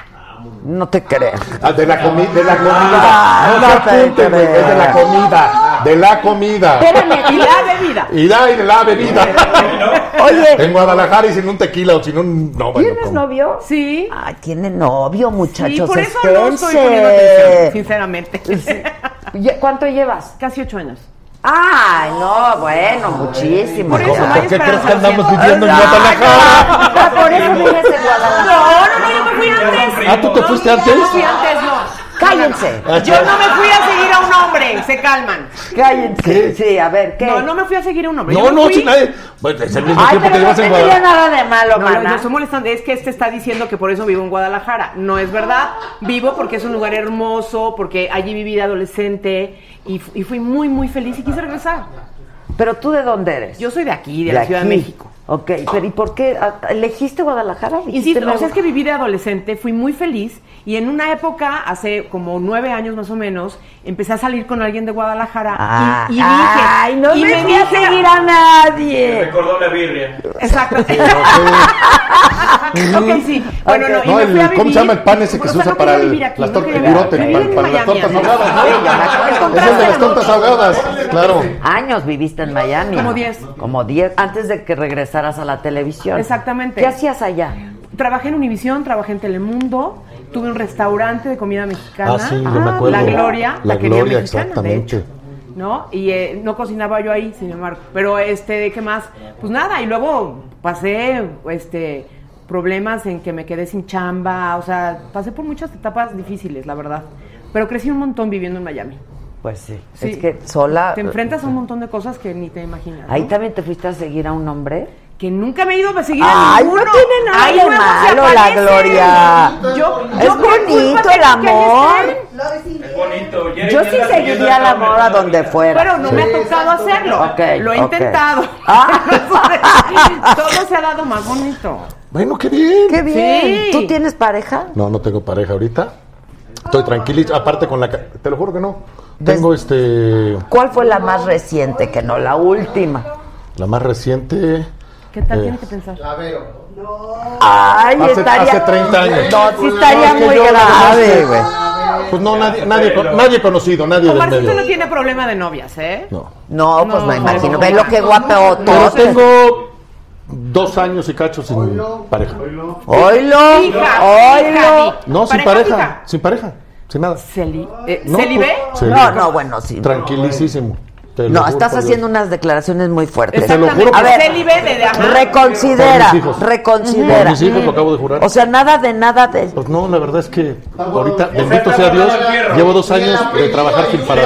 no te creo. Ah, de la, comi- de la comida. Ah, no no te apunten, güey, creo. es de la comida. De la comida. Espérame, Y la bebida. Y la, y de la bebida. Oye, En Guadalajara y sin un tequila o sin un. No, bueno, ¿tienes ¿cómo? novio? Sí. Ay, tiene novio, muchachos. sí, por eso no estoy poniendo atención, sinceramente. ¿Cuánto llevas? Casi ocho años. Ay, no, bueno, muchísimo. Por eso ¿Por qué crees que andamos viviendo en Guadalajara? no, Por eso vives en Guadalajara. No, no, no, yo me fui antes. Ah, ¿tú te fuiste antes? No fui antes, no. Cállense. Yo no me fui a seguir a un hombre, se calman. Cállense. ¿Qué? Sí, a ver, ¿qué? No, no me fui a seguir a un hombre. No, no, fui- si nadie. Bueno, es el mismo Ay, tiempo pero que no llevas en tendría Guadalajara. nada de malo, No, mana. yo estoy molestando, es que este está diciendo que por eso vivo en Guadalajara. No es verdad. Vivo porque es un lugar hermoso, porque allí viví de adolescente y, y fui muy, muy feliz y quise regresar. Pero tú de dónde eres? Yo soy de aquí, de, la Ciudad de. México. Ok, pero ¿y por qué Ah, elegiste Guadalajara? Insisto, o sea, es que viví de adolescente, fui muy feliz y en una época, hace como nueve años más o menos, empecé a salir con alguien de Guadalajara Ah, y, y dije... ay, no y me, me a seguir a nadie. Recordó la birria. Exacto. ok, sí. Bueno, no, y No, me el- fui a ¿cómo se vivir- llama el pan ese que o se usa no para quería el- vivir aquí, las tortas, quería el vivir- virote, vivir para- en para las Miami, tortas amiga. ahogadas, ¿no? Sí, me de Es el de las tortas ahogadas, claro. Años viviste en Miami. Como 10. Como 10, antes de que regresaras a la televisión. Exactamente. ¿Qué hacías allá? Trabajé en Univisión, trabajé en Telemundo, tuve un restaurante de comida mexicana. Ah, sí, yo me acuerdo. La Gloria, La la, quería Gloria, mexicana, de exactamente. hecho. ¿No? Y eh, no cocinaba yo ahí, sin embargo. Pero, este, ¿qué más? Pues nada, y luego pasé, este, problemas en que me quedé sin chamba, o sea, pasé por muchas etapas difíciles, la verdad. Pero crecí un montón viviendo en Miami. Pues sí. Sí. Es que sola. Te enfrentas a un montón de cosas que ni te imaginas. ¿no? Ahí también te fuiste a seguir a un hombre. Que nunca me he ido a seguir Ay, a no ninguno. tiene nada Ahí de luego se malo, la aparecen. Gloria. Yo, yo Es qué bonito el tengo que ahí amor. estén. Es bonito. Yo sí seguiría la esta moda hombre. donde fuera. Pero no me ha tocado hacerlo. Ok, Lo he ok. intentado. Ah. Todo se ha dado más bonito. Bueno, qué bien. Qué bien. Sí. ¿Tú tienes pareja? No, no tengo pareja ahorita. Estoy tranquilito. Aparte con la... ca- Te lo juro que no. Tengo este... ¿Cuál fue la más reciente, que no la última? La más reciente... ¿Qué tal Eh. tienes que pensar? La Vero. Ay, Hace- estaría. hace 30 años. No, sí estaría No, es muy grave, güey. Pues no, nadie, nadie, nadie conocido, nadie del medio. no tiene problema de novias, ¿eh? No. No, pues No, me imagino. no, Ve lo que guapo. Pero tengo dos años y cacho sin pareja. Oilo, Hija, oilo. hija, No, sin ¿Pareja? Sin pareja. Sin nada. ¿Celi eh, No, ¿Celibe? pues, No, no, bueno, sí. Tranquilísimo. Te lo No, juro estás haciendo Dios. unas declaraciones muy fuertes. Te lo juro A ver, reconsidera, Por mis hijos. reconsidera. Por mis hijos lo acabo de jurar. O sea, nada de nada de... Pues no, la verdad es que ahorita, O sea, bendito sea Dios, llevo dos años de trabajar sin parar.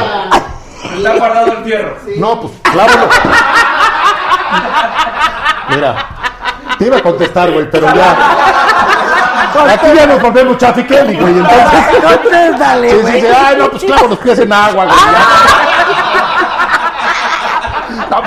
Está guardado el fierro. No, pues clávalo. Mira, te iba a contestar, güey, pero ya. Aquí ya nos volvemos Chafi Kelly, güey, entonces. Contéstale, Sí, sí, güey. sí, ay, no, pues claro, los pies en agua, güey.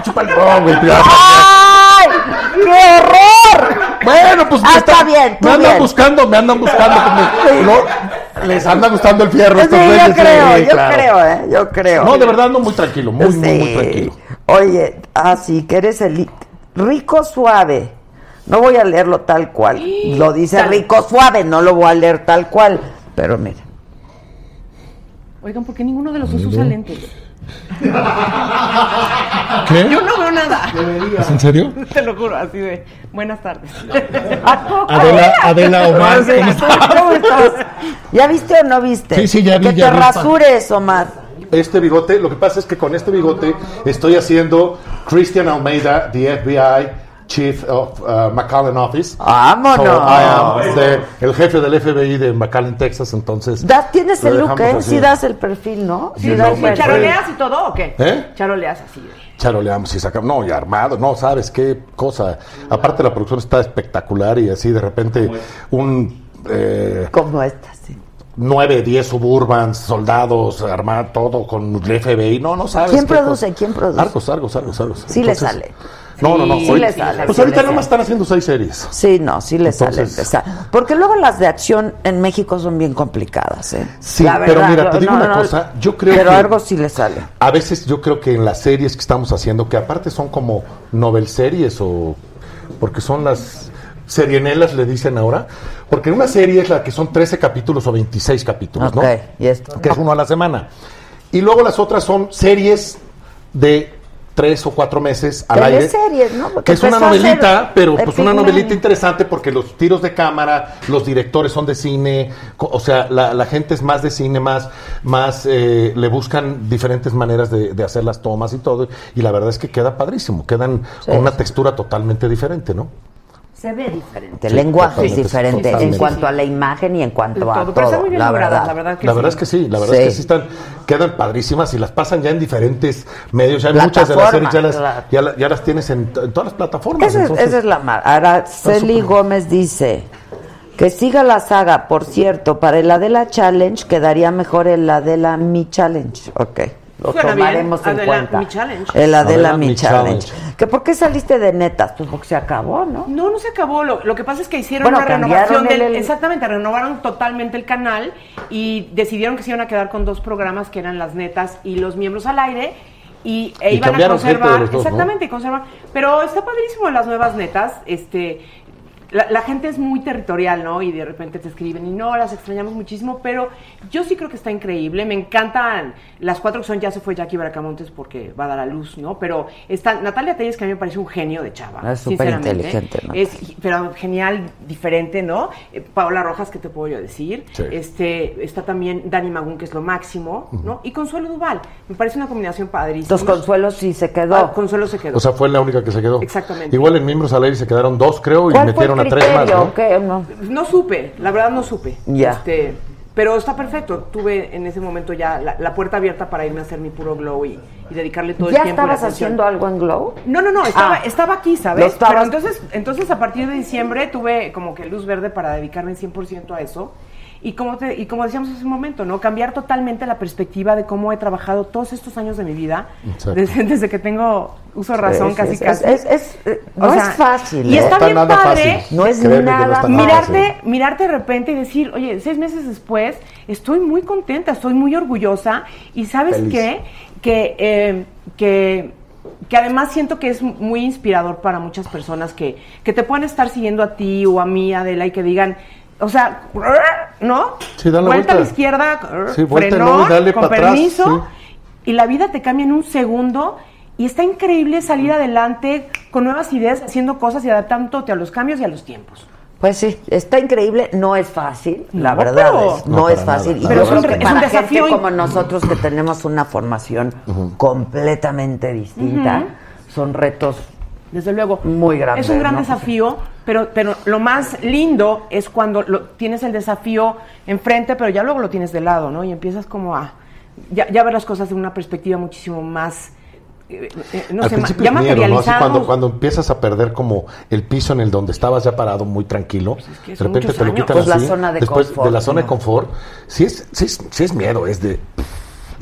Chupa el güey. ¡Ay! ¡Qué horror! Bueno, pues Ah, me está bien, tú Me andan bien. buscando, me andan buscando. pues, me- no, les anda gustando el fierro. Sí, estos yo güeyes, sí, creo, yo claro. creo, ¿eh? Yo creo. No, de verdad, no, muy tranquilo, muy, muy, muy tranquilo. Oye, así que eres el rico suave. No voy a leerlo tal cual. Lo dice Tal- rico suave, no lo voy a leer tal cual. Pero mira. Oigan, ¿por qué ninguno de los dos usa lentes? ¿Qué? Yo no veo nada. ¿Es en serio? Te lo juro, así de. Buenas tardes. Adela, Adela Omar, Sí, ¿cómo estás? ¿Cómo estás? ¿Ya viste o no viste? Sí, sí, ya vi, Que ya te vi. rasures, Omar. Este bigote, lo que pasa es que con este bigote estoy haciendo Christian Almeida, the FBI Chief of uh, McAllen Office. ¡Vámonos! So, I am the- el jefe del FBI de McAllen, Texas, entonces... Da- tienes el look, ¿eh? así. Sí das el perfil, ¿no? Sí, das el ¿Charoleas y todo o qué? ¿Eh? Charoleas así. de- Charoleamos y sacamos, no, y armado, no, sabes qué cosa. Aparte la producción está espectacular y así de repente un eh, Como esta, sí. 9, 10 suburbans, soldados, armado, todo con el FBI, no, no sabes. ¿Quién produce? cosa. ¿Quién produce? Argos, Argos, Argos, Argos. Sí le sale. No, no, no. Sí ahorita- le sale, Pues sí ahorita nomás sale. están haciendo seis series. Sí, no, sí le sale Entonces- empezar. Porque luego las de acción en México son bien complicadas, ¿eh? Sí, La pero mira, te digo no, una no, cosa, yo creo pero que- algo sí le sale. A veces yo creo que en las series que estamos haciendo, que aparte son como novel series o porque son las serienelas le dicen ahora, porque una serie es la que son 13 capítulos o 26 capítulos, Ok, ¿no? y esto. Que es uno a la semana. Y luego las otras son series de tres o cuatro meses al aire. Teleseries, ¿no? Porque Que es una novelita, pero pues una novelita interesante porque los tiros de cámara, los directores son de cine, o sea, la, la gente es más de cine, más, más eh, le buscan diferentes maneras de, de hacer las tomas y todo, y la verdad es que queda padrísimo, quedan Sí. con una textura totalmente diferente, ¿no? Se ve diferente, el Sí, lenguaje es totalmente, diferente en cuanto a la imagen y en cuanto a Todo, todo, pero está muy bien la verdad. la verdad que La sí. verdad es que sí, la verdad Sí. es que sí están, quedan padrísimas y las pasan ya en diferentes medios, ya muchas de las series ya las, Plataformas, ya, la- ya las tienes en, todas las plataformas. Esa es, entonces- esa es la mar. Araceli súper. Gómez dice que siga la saga. Por cierto, para el Adela Challenge quedaría mejor el Adela Mi Challenge. Ok. Lo Suena tomaremos bien, en Adela cuenta. Mi Challenge. El Adela, Adela Mi, Mi Challenge. Challenge. ¿Que ¿Por qué saliste de netas? Pues porque se acabó, ¿no? No, no se acabó. Lo, lo que pasa es que hicieron Bueno, una renovación del. el- el- Exactamente, renovaron totalmente el canal y decidieron que se iban a quedar con dos programas que eran las netas y los miembros al aire. Y, e Y iban a conservar. ¿no? exactamente, y conservar. Pero está padrísimo las nuevas netas. Este. La, la gente es muy territorial, ¿no? Y de repente te escriben y no, las extrañamos muchísimo, pero yo sí creo que está increíble. Me encantan las cuatro que son, ya se fue Jackie Bracamontes porque va a dar a luz, ¿no? Pero está Natalia Telles, que a mí me parece un genio de chava. Es súper sinceramente. inteligente. Es, pero genial, diferente, ¿no? Eh, Paola Rojas, ¿qué te puedo yo decir? Sí. Este, está también Dani Magún, que es lo máximo, ¿no? Y Consuelo Duval. Me parece una combinación padrísima. Entonces Consuelo sí se quedó. Ah, Consuelo se quedó. O sea, fue la única que se quedó. Exactamente. Igual en miembros al aire se quedaron dos, creo, y ¿Cuál fue tres más, criterio? ¿no? ¿Qué? No. No supe, la verdad no supe. Ya. Este, pero está perfecto. Tuve en ese momento ya la, la puerta abierta para irme a hacer mi puro glow y, y dedicarle todo ¿Ya el tiempo. y la estabas haciendo algo en Glow? No, no, no, estaba, Ah. estaba aquí, Lo ¿sabes? estabas- Pero entonces, entonces a partir de diciembre tuve como que luz verde para dedicarme 100% a eso. Y como, te- y como decíamos hace un momento, ¿no? Cambiar totalmente la perspectiva de cómo he trabajado todos estos años de mi vida, desde, desde que tengo uso razón, Sí, casi sí, casi. es- es- es- no sea, es fácil. Y ¿eh? está está bien nada padre fácil. No es Créeme no nada mirarte, mirarte de repente y decir, oye, seis meses después estoy muy contenta, estoy muy orgullosa y sabes Feliz. qué, que, eh, que, que además siento que es muy inspirador para muchas personas que, que te puedan estar siguiendo a ti o a mí, Adela, y que digan, o sea, ¿no? Sí, dale la vuelta a la vuelta. izquierda, Sí, vuelta frenón, con atrás, permiso, sí. y la vida te cambia en un segundo y está increíble salir adelante con nuevas ideas, haciendo cosas y adaptándote a los cambios y a los tiempos. Pues sí, está increíble, no es fácil, la No, verdad pero- es, no, No, es fácil. y para yo nada. creo Pero que es un- es un desafío gente y- como nosotros que tenemos una formación completamente distinta, son retos Desde luego. Muy grande, Es un gran ¿no? desafío, pero, pero lo más lindo es cuando lo, tienes el desafío enfrente, pero ya luego lo tienes de lado, ¿no? Y empiezas como a ya, ya ver las cosas de una perspectiva muchísimo más, eh, eh, no Al sé, principio ya es miedo, ¿no? Así cuando, cuando empiezas a perder como el piso en el donde estabas ya parado muy tranquilo, Pues que de repente te lo quitan Pues la así, zona de después confort, de la zona de confort, sí es, sí es, sí es miedo, es de,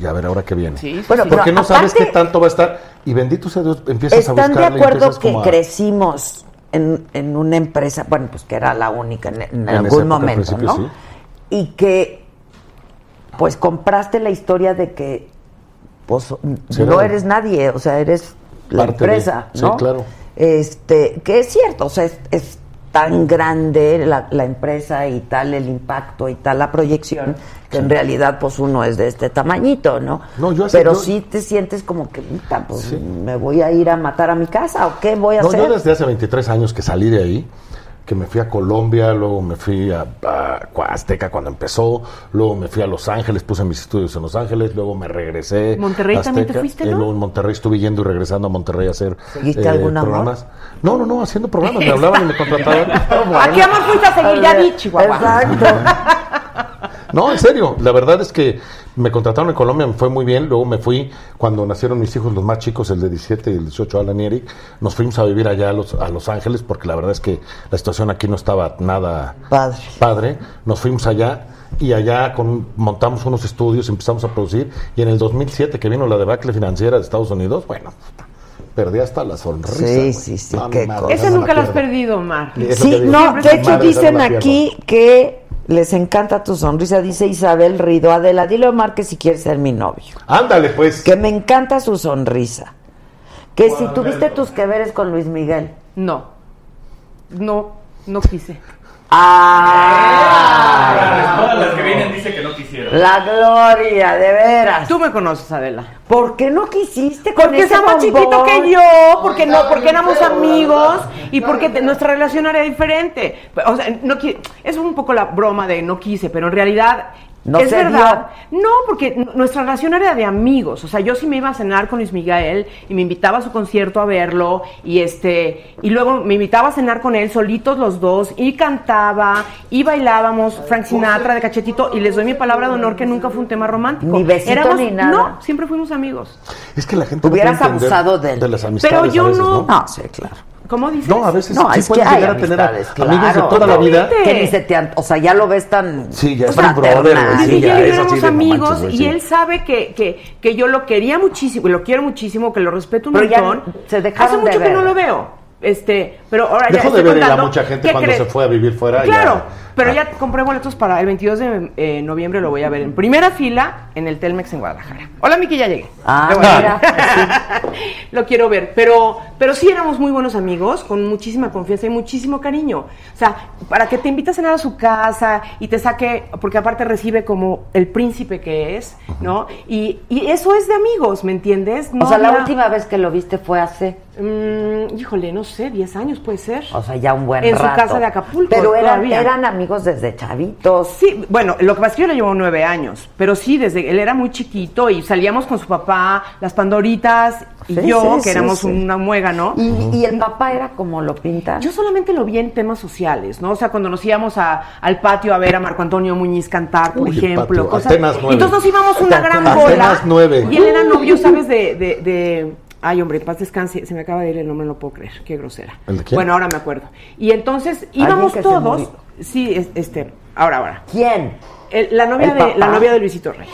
ya a ver ahora qué viene. Sí, sí, Bueno, sí. Porque no sabes qué tanto va a estar y bendito sea Dios, empiezas a ¿Están buscarle de y acuerdo que a- crecimos en, en una empresa, bueno, pues que era la única en, en En algún momento, ¿no? sí. Y que, pues compraste la historia de que, pues, Sí, no eres nadie, o sea, eres la Parte de- empresa, sí, ¿no? claro. Este, que es cierto, o sea, es, es tan grande la, la empresa y tal el impacto y tal la proyección que en realidad pues uno es de este tamañito, ¿no? No, yo hace- Pero yo- sí te sientes como que, pues me voy a ir a matar a mi casa o qué voy a No, hacer. yo desde hace 23 años que salí de ahí, que me fui a Colombia, luego me fui a, a Azteca cuando empezó, luego me fui a Los Ángeles, puse mis estudios en Los Ángeles, luego me regresé. Monterrey a también te fuiste, y ¿no? luego en Monterrey estuve yendo y regresando a Monterrey a hacer eh, ¿Seguiste algún amor? programas. No, no, no, haciendo programas, me hablaban y me contrataban. ¿A qué amor fuiste a seguir? Ya vi, Chihuahua. Exacto. No, en serio, la verdad es que me contrataron en Colombia, me fue muy bien, luego me fui cuando nacieron mis hijos, los más chicos, el de 17 y el 18, Alan y Eric, nos fuimos a vivir allá a Los, a Los Ángeles porque la verdad es que la situación aquí no estaba nada Padre. padre. Nos fuimos allá y allá con, montamos unos estudios, empezamos a producir y en el 2007 que vino la debacle financiera de Estados Unidos, bueno, perdí hasta la sonrisa. Sí, sí, sí, No, qué madre, cosa. Esa nunca la has perdido, Mar. Sí, no, de hecho dicen aquí que les encanta tu sonrisa, dice Isabel Rido. Adela, dile a Omar que si quiere ser mi novio. Ándale, pues. Que me encanta su sonrisa. Que si tuviste tus que veres con Luis Miguel. No. No, no quise. ¡Ah! Todas las que vienen dice que no quisieron. La gloria, de veras. Tú me conoces, Adela. ¿Por qué no quisiste con Porque más chiquito que yo, porque no, porque éramos amigos y porque nuestra relación era diferente. O sea, no es un poco la broma de no quise, pero en realidad No es verdad. No, porque nuestra relación era de amigos. O sea, yo sí me iba a cenar con Luis Miguel y me invitaba a su concierto a verlo y este y luego me invitaba a cenar con él solitos los dos y cantaba y bailábamos Frank Sinatra de cachetito y les doy mi palabra de honor que nunca fue un tema romántico. Ni besito ni nada. No, siempre fuimos amigos. Es que la gente no Hubieras abusado de él. de las amistades Pero yo a veces, no. No, sí, claro. ¿Cómo dices? No, a veces No, sí es que llegar a tener amigos de toda la vida. Que ni se te... an- O sea, ya lo ves tan... Sí, ya es un brother, sí, ya y yo es así éramos amigos manches, güey, y sí. él sabe que, que, que yo lo quería muchísimo, y lo quiero muchísimo, que lo respeto un Pero ya se dejaron Hace mucho de que no lo veo. Este, pero ahora ya Dejó de estoy ver a mucha gente ¿qué cuando crees? se fue a vivir fuera. Claro, ya- pero Ah. ya compré boletos para el 22 de eh, noviembre, lo voy a ver en primera fila en el Telmex en Guadalajara. Hola, Miki, ya llegué. Ah, mira. lo quiero ver, pero, pero sí éramos muy buenos amigos, con muchísima confianza y muchísimo cariño. O sea, para que te invite a cenar a su casa y te saque, porque aparte recibe como el príncipe que es, ¿no? Y, y eso es de amigos, ¿me entiendes? No o sea, la última vez que lo viste fue hace... Mm, híjole, no sé, 10 años puede ser. O sea, ya un buen En su rato. casa de Acapulco, Pero eran, eran amigos desde chavitos. Sí, bueno, lo que pasa es que yo le llevo nueve años, pero sí, desde él era muy chiquito y salíamos con su papá, las pandoritas y Sí, yo, sí, que éramos sí. una muega, ¿no? Y, y el papá era como lo pintan. Yo solamente lo vi en temas sociales, ¿no? O sea, cuando nos íbamos a- al patio a ver a Marco Antonio Muñiz cantar, por Uy, ejemplo. cosas. Entonces nos íbamos una gran Atenas bola. nueve. Y él era novio, ¿sabes? De, de, de- Ay, hombre, paz descanse, se me acaba de ir el nombre, no puedo creer, qué grosera. ¿El de quién? Bueno, ahora me acuerdo. Y entonces íbamos todos, sí, es- este, ahora, ahora. ¿Quién? El- la novia ¿El de papá? la novia de Luisito Rey.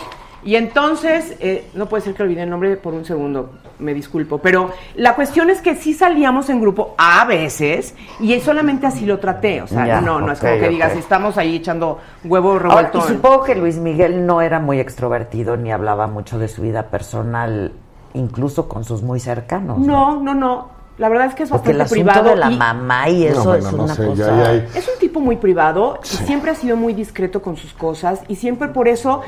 Y entonces, eh, no puede ser que olvide el nombre por un segundo, me disculpo, pero la cuestión es que sí salíamos en grupo a veces y solamente así lo traté, o sea, Ya, no, no es como que digas, estamos ahí echando huevo Ahora, y revuelto. supongo que Luis Miguel no era muy extrovertido ni hablaba mucho de su vida personal, incluso con sus muy cercanos. No, no, no, la verdad es que es Porque el bastante asunto privado. de la y- mamá y eso No, es no una ya- cosa. ya Es un tipo muy privado y siempre ha sido muy discreto con sus cosas y siempre por eso,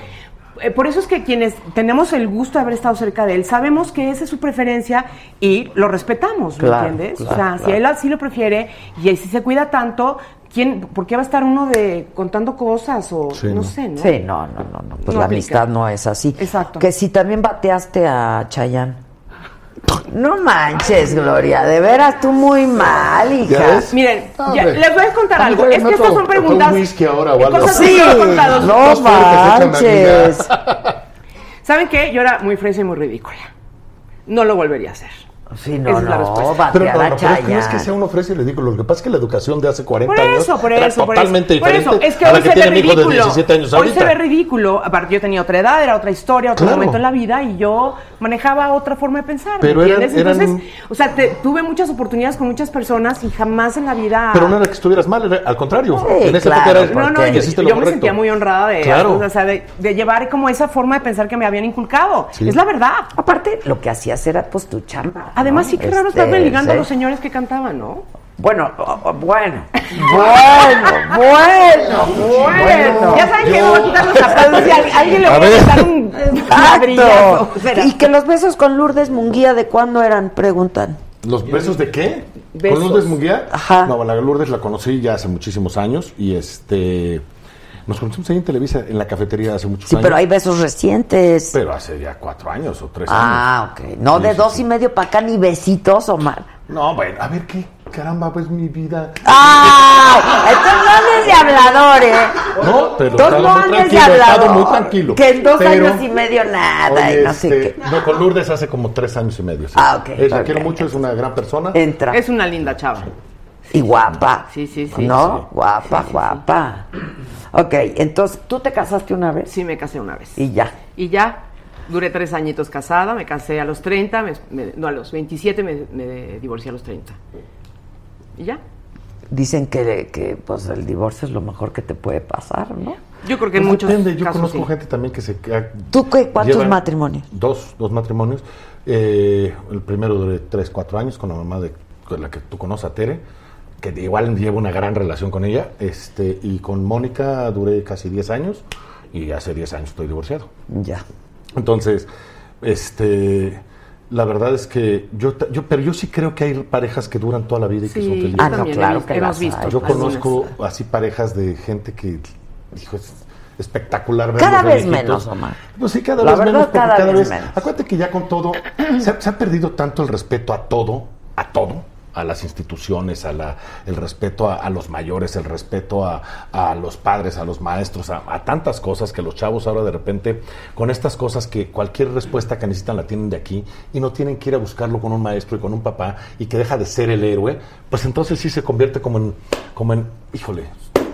por eso es que quienes tenemos el gusto de haber estado cerca de él, sabemos que esa es su preferencia y lo respetamos, ¿me Claro, entiendes? o claro, sea, si él así lo prefiere y si se cuida tanto, ¿quién, ¿por qué va a estar uno de contando cosas o Sí, no, no. sé, ¿no? Sí, no, no, no, no. Pues No la aplica. amistad no es así. Exacto. Que si también bateaste a Chayanne. No manches, Gloria, de veras tú muy mal, hija. Miren, No, ya- les voy a contar algo. Es que no estas son preguntas. un whisky ahora o algo. cosas Sí, que yo he contado. no a manches. ¿Saben qué? Yo era muy fresa y muy ridícula. No lo volvería a hacer. Sí, no, Esa es la no, respuesta. Pero no, no, pero es que no es que sea uno ofrece y ridículo. Lo que pasa es que la educación de hace 40 Por años eso, por era eso, por totalmente eso. Por diferente eso, es que a hoy la que se ve tiene mi hijo de ridículo. 17 años Hoy se ve ridículo. Aparte, yo tenía otra edad, era otra historia, otro Claro. momento en la vida y yo manejaba otra forma de pensar. ¿me Pero eran- entiendes? eran- Entonces, o sea, te- tuve muchas oportunidades con muchas personas y jamás en la vida. Pero no era que estuvieras mal, era al contrario. Sí, en esa claro, época era No, no, yo, me correcto. sentía muy honrada de, Claro. o sea, de, de llevar como esa forma de pensar que me habían inculcado. Sí. Es la verdad. Aparte, lo que hacías era pues tu chamba. Además, ¿no? sí que raro Este, estarme ligando a los señores que cantaban, ¿no? Bueno, bueno, bueno, bueno, bueno. Ya saben que voy a quitar los zapatos y a alguien le A voy a quitar un ladrillazo. Y que los besos con Lourdes Munguía, ¿de cuándo eran? Preguntan. ¿Los besos de qué? Besos. ¿Con Lourdes Munguía? Ajá. No, la Lourdes la conocí ya hace muchísimos años y este... Nos conocimos ahí en Televisa, en la cafetería hace muchos Sí, años. pero hay besos recientes. Pero hace ya cuatro años o tres Ah, años. ok. No, Sí, de sí, dos sí. y medio para acá ni besitos, Omar. No, bueno, a ver qué caramba, pues mi vida. ¡Ah! Entonces no andes de hablador, ¿eh? No, pero Entonces no andes de hablador. muy tranquilo. Que en dos Pero- años y medio nada, Oye, y no sé este, qué. No, con Lourdes hace como tres años y medio. sí. Ah, ok, la quiero mucho, es una gran persona. Entra. Es una linda chava. Y guapa. Sí, sí, sí. ¿No? Sí. Guapa, guapa. Ok, entonces, ¿tú te casaste una vez? Sí, me casé una vez. Y ya. Y ya, duré tres añitos casada, me casé a los 30, me- me- no, a los 27 me, me divorcié a los 30. ¿Y ya? Dicen que, que pues el divorcio es lo mejor que te puede pasar, ¿no? Yo creo que en Pues muchos depende, yo casos conozco sí. gente también que se... que ¿Tú qué, cuántos matrimonios? Dos, dos matrimonios. Eh, el primero duré tres, cuatro años con la mamá de con la que tú conoces, a Tere, que igual llevo una gran relación con ella. este Y con Mónica duré casi 10 años y hace 10 años estoy divorciado. Ya. Entonces, este... La verdad es que yo, yo, pero yo sí creo que hay parejas que duran toda la vida y que son felices. Ah, no, claro hemos- que hemos visto. Yo algunas. conozco así parejas de gente que, hijo, es espectacular. Cada vez viejitos. menos, Omar. Pues sí, cada La vez verdad, menos, porque cada cada, vez vez... menos. Acuérdate que ya con todo, se ha, se ha perdido tanto el respeto a todo, a todo, a las instituciones, a la, el respeto a, a los mayores, el respeto a, los padres, a los maestros, a, a tantas cosas que los chavos ahora de repente, con estas cosas que cualquier respuesta que necesitan la tienen de aquí y no tienen que ir a buscarlo con un maestro y con un papá y que deja de ser el héroe, pues entonces sí se convierte como en, como en híjole,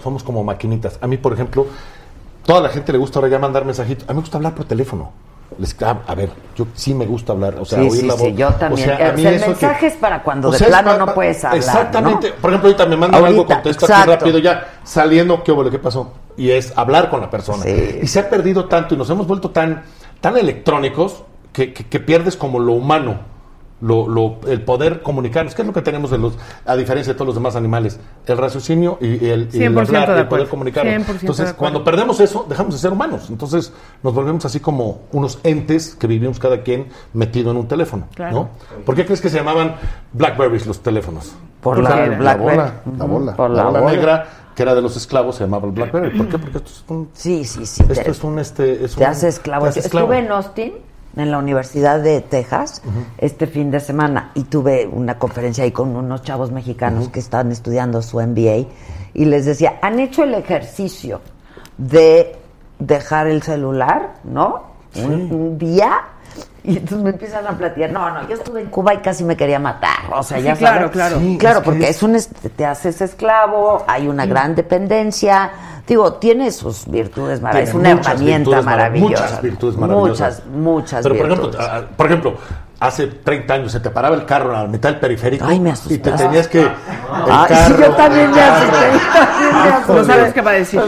somos como maquinitas. A mí, por ejemplo, toda la gente le gusta ahora ya mandar mensajitos. A mí me gusta hablar por teléfono. Les, a, a ver, yo sí me gusta hablar, o sea, sí, oír sí, la voz. sí, yo también. O sea, a O mí sea, el que- mensaje es para cuando de sea, plano no puedes hablar, Exactamente. ¿no? Por ejemplo, ahorita me mandan algo, contesto aquí rápido ya, saliendo, ¿qué hubo? ¿Qué pasó? Y es hablar con la persona. Y se ha perdido tanto y nos hemos vuelto tan, tan electrónicos que, que- que pierdes como lo humano. Lo, lo- el poder comunicarnos, ¿qué es lo que tenemos de los, a diferencia de todos los demás animales? El raciocinio y, el, y el 100% hablar, de el poder comunicarnos. 100% de Entonces, cuando perdemos eso, dejamos de ser humanos. Entonces, nos volvemos así como unos entes que vivimos cada quien metido en un teléfono. Claro. ¿no? ¿Por qué crees que se llamaban Blackberries los teléfonos? Por la bola, la bola, por la la bola bola. negra que era de los esclavos se llamaba el Blackberry. ¿Por qué? Porque esto es un, Sí, sí, sí. esto te- es un este, es te un- hace esclavo. te hace esclavo. Estuve en Austin, en la Universidad de Texas, este fin de semana, y tuve una conferencia ahí con unos chavos mexicanos que estaban estudiando su MBA, y les decía, ¿han hecho el ejercicio de dejar el celular, no? Un, un día. Y entonces me empiezan a platicar, no, no, yo estuve en Cuba y casi me quería matar. O sea, Sí, ya claro, sabes. claro. Sí, claro, es porque es- es un te haces esclavo, hay una gran dependencia. Digo, tiene sus virtudes maravillosas. Es una herramienta maravillosa. Muchas virtudes maravillosas. Muchas, muchas Pero, por virtudes. ejemplo, ah, por ejemplo, hace 30 años se te paraba el carro a la mitad del periférico Ay, me y te tenías que... el Ay, sí, carro- yo también me asusté. también me asusté. No sabes qué va a decir.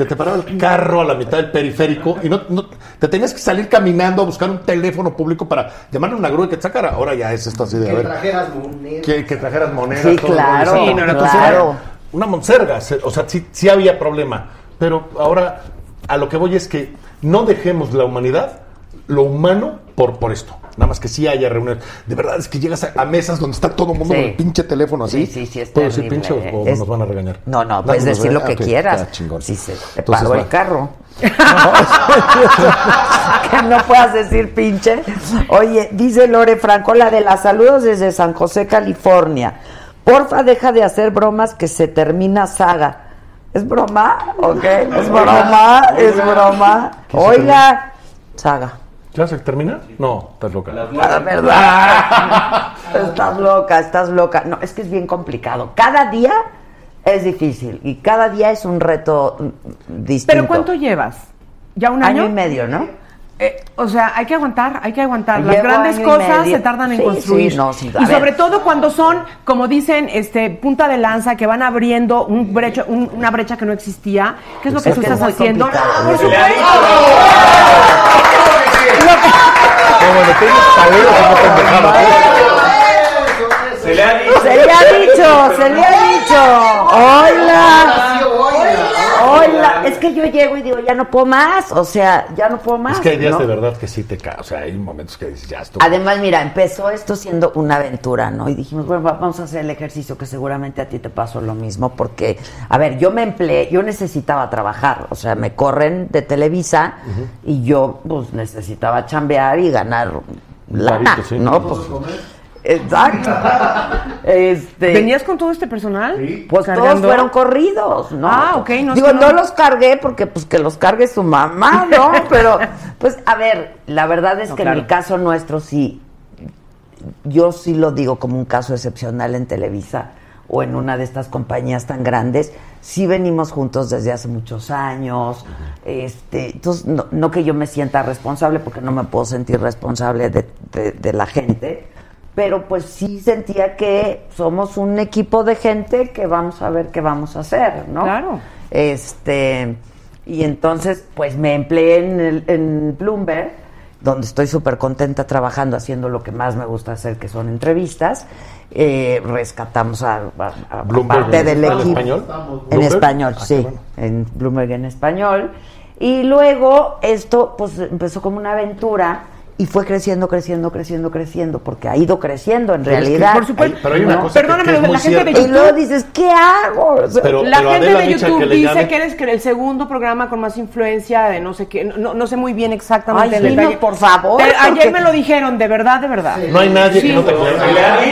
Se te paraba el carro a la mitad del periférico y no, no- te tenías que salir caminando a buscar un teléfono público para llamarle a una grúa y que te sacara. Ahora ya es esto así de, a Que ver, trajeras monedas. que, que trajeras monedas. Sí, todo claro. Sí, no, Entonces claro. Una monserga, se- o sea, sí, sí había problema. Pero ahora a lo que voy es que no dejemos la humanidad, lo humano, por, por esto. Nada más que sí haya reuniones. De verdad es que llegas a, a mesas donde está todo el mundo Sí. con el pinche teléfono así. Sí, sí, sí, es ¿Puedo decir pinche o, o es- nos van a regañar? No, no, ¿Nadie puedes decir lo que Ok, quieras. chingón. Si se te Entonces, paró el carro. que no puedas decir pinche. Oye, dice Lore Franco, la de las saludos desde San José, California. Porfa, deja de hacer bromas que se termina saga. ¿Es broma? ¿Ok? ¿Es broma? ¿Es broma? ¿Qué se Oiga, saga. ¿Ya se termina? No, estás loca. La verdad. estás loca, estás loca. No, es que es bien complicado. Cada día es difícil y cada día es un reto distinto. ¿Pero cuánto llevas? ¿Ya un año? Año y medio, ¿no? Eh, o sea, hay que aguantar, hay que aguantar. Las grandes cosas se tardan en Sí, construir. sí, no, sí, y ver. sobre todo cuando son, como dicen, este punta de lanza, que van abriendo un brecho, un- una brecha que no existía. ¿Qué es lo que Es tú que estás haciendo? complicado. Por supuesto. Como le tienes talero como pendejada. Se le ha dicho. Se le ha dicho, se le ha dicho. Hola. Hola. Es que yo llego y digo, ya no puedo más. O sea, ya no puedo más. Es que hay días ¿no? de verdad que sí te cae. O sea, hay momentos que dices, ya estoy. Además, mira, empezó esto siendo una aventura, ¿no? Y dijimos, bueno, va- vamos a hacer el ejercicio que seguramente a ti te pasó lo mismo, porque, a ver, yo me empleé, yo necesitaba trabajar, o sea, me corren de Televisa y yo, pues, necesitaba chambear y ganar lana, Varito, sí. ¿no? Pues, exacto. Este, ¿Venías con todo este personal? pues todos fueron corridos, ¿no? Ah, ok, no, Digo, no. no. los cargué porque pues que los cargue su mamá, ¿no? Pero, pues, a ver, la verdad es No, que claro. en el caso nuestro sí, yo sí lo digo como un caso excepcional en Televisa o en una de estas compañías tan grandes, sí venimos juntos desde hace muchos años, este, entonces no, no que yo me sienta responsable, porque no me puedo sentir responsable de, de- de la gente, pero pues sí sentía que somos un equipo de gente que vamos a ver qué vamos a hacer, ¿no? Claro. Este, y entonces, pues me empleé en, el- en Bloomberg, donde estoy súper contenta trabajando, haciendo lo que más me gusta hacer, que son entrevistas. Eh, rescatamos a, a- a Bloomberg parte en- del ¿en equipo. español? En ¿Bloomberg? español, Ah, qué sí. bueno. En Bloomberg en español. Y luego esto, pues empezó como una aventura y fue creciendo, creciendo, creciendo, creciendo, porque ha ido creciendo en Pero es que- realidad. por supuesto. Pero hay una ¿no? cosa que- Perdóname, que es la muy gente de cierta. Y luego dices, ¿qué hago? O sea, Pero- la pero gente Adela de YouTube que dice llame- que eres que el segundo programa con más influencia de no sé qué, no, no sé muy bien exactamente Ay, el detalle. por favor, Pero ayer porque- me lo dijeron, de verdad, de verdad. No hay nadie Sí. que no te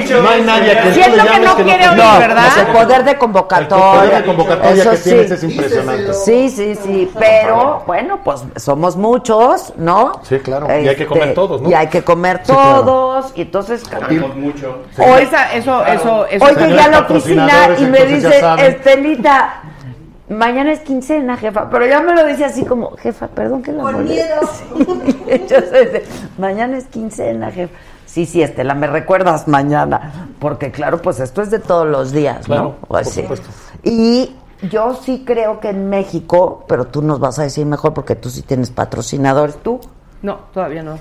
dicho. No hay nadie a quien Si es lo que no que quiere oír, No, ¿verdad? el poder de El convocatoria. poder de convocatoria que tienes sí. es impresionante. Sí, sí, sí, pero bueno, pues somos muchos, ¿no? Este, Sí, claro, y hay que comer todos, ¿no? Y hay que comer Sí, claro. todos, y entonces... Comemos mucho. O esa- eso, eso, eso. Hoy llegué a la oficina y me dice. Estelita, mañana es quincena, jefa, pero ya me lo dice así como, jefa, perdón que la Con moleste". miedo. Sí, yo sé, mañana es quincena, jefa. Sí, sí, Estela, me recuerdas mañana, porque claro, pues esto es de todos los días, Claro, ¿no? Pues por sí. supuesto. Y yo sí creo que en México, pero tú nos vas a decir mejor porque tú sí tienes patrocinadores, tú No, todavía no.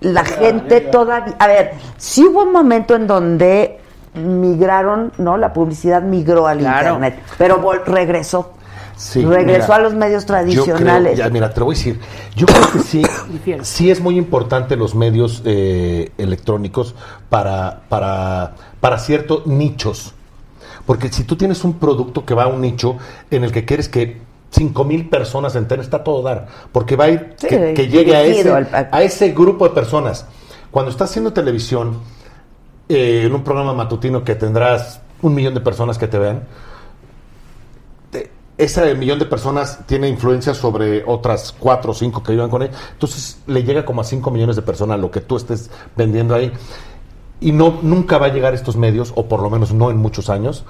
La gente todavía, a ver, sí hubo un momento en donde migraron, ¿no? La publicidad migró al Claro. internet, pero regresó. Sí, regresó mira, a los medios creo, tradicionales. ya, mira, te lo voy a decir. Yo creo que sí, sí es muy importante los medios eh, electrónicos para, para, para ciertos nichos. Porque si tú tienes un producto que va a un nicho en el que quieres que 5 mil personas se enteren, está a todo dar. Porque va a ir Sí, que, que llegue a ese, al- a ese grupo de personas. Cuando estás haciendo televisión, eh, en un programa matutino que tendrás un millón de personas que te vean, te- ese millón de personas tiene influencia sobre otras cuatro o cinco que vivan con él. Entonces le llega como a cinco millones de personas lo que tú estés vendiendo ahí. Y no, nunca va a llegar estos medios, o por lo menos no en muchos años,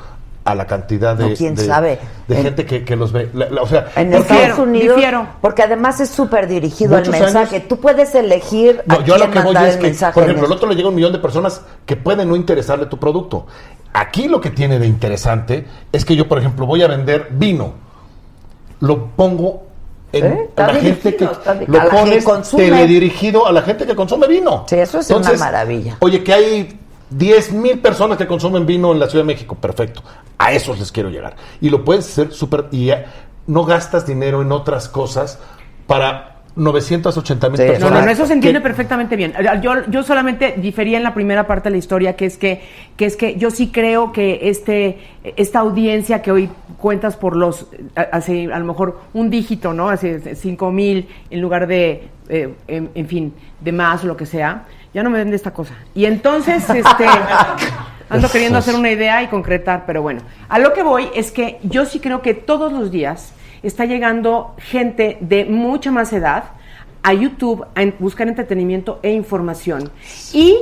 a la cantidad de, No, quién de- sabe. de En- gente que, que los ve. La- la- o sea, En porque- Estados Unidos, difiero. porque además es súper dirigido el mensaje. años- Tú puedes elegir a No, yo a quién lo que voy es que, por ejemplo, el otro le llega a un millón de personas que pueden no interesarle tu producto. Aquí lo que tiene de interesante es que yo, por ejemplo, voy a vender vino. Lo pongo en ¿Eh? A la gente que lo que pones consume. teledirigido a la gente que consume vino. Sí, eso es una maravilla. Oye, que hay 10 mil personas que consumen vino en la Ciudad de México, perfecto. A esos les quiero llegar. Y lo puedes hacer súper... Y no gastas dinero en otras cosas para 980 mil Sí, personas. No, no, no, eso se entiende perfectamente bien. Yo, yo solamente difería en la primera parte de la historia, que es que, que es que yo sí creo que este, esta audiencia que hoy cuentas por los, a- hace a lo mejor un dígito, ¿no? Hace cinco mil en lugar de, eh, en, en fin, de más lo que sea, ya no me vende esta cosa. Y entonces, este, ando queriendo hacer una idea y concretar, pero bueno, a lo que voy es que yo sí creo que todos los días está llegando gente de mucha más edad a YouTube a buscar entretenimiento e información. Y,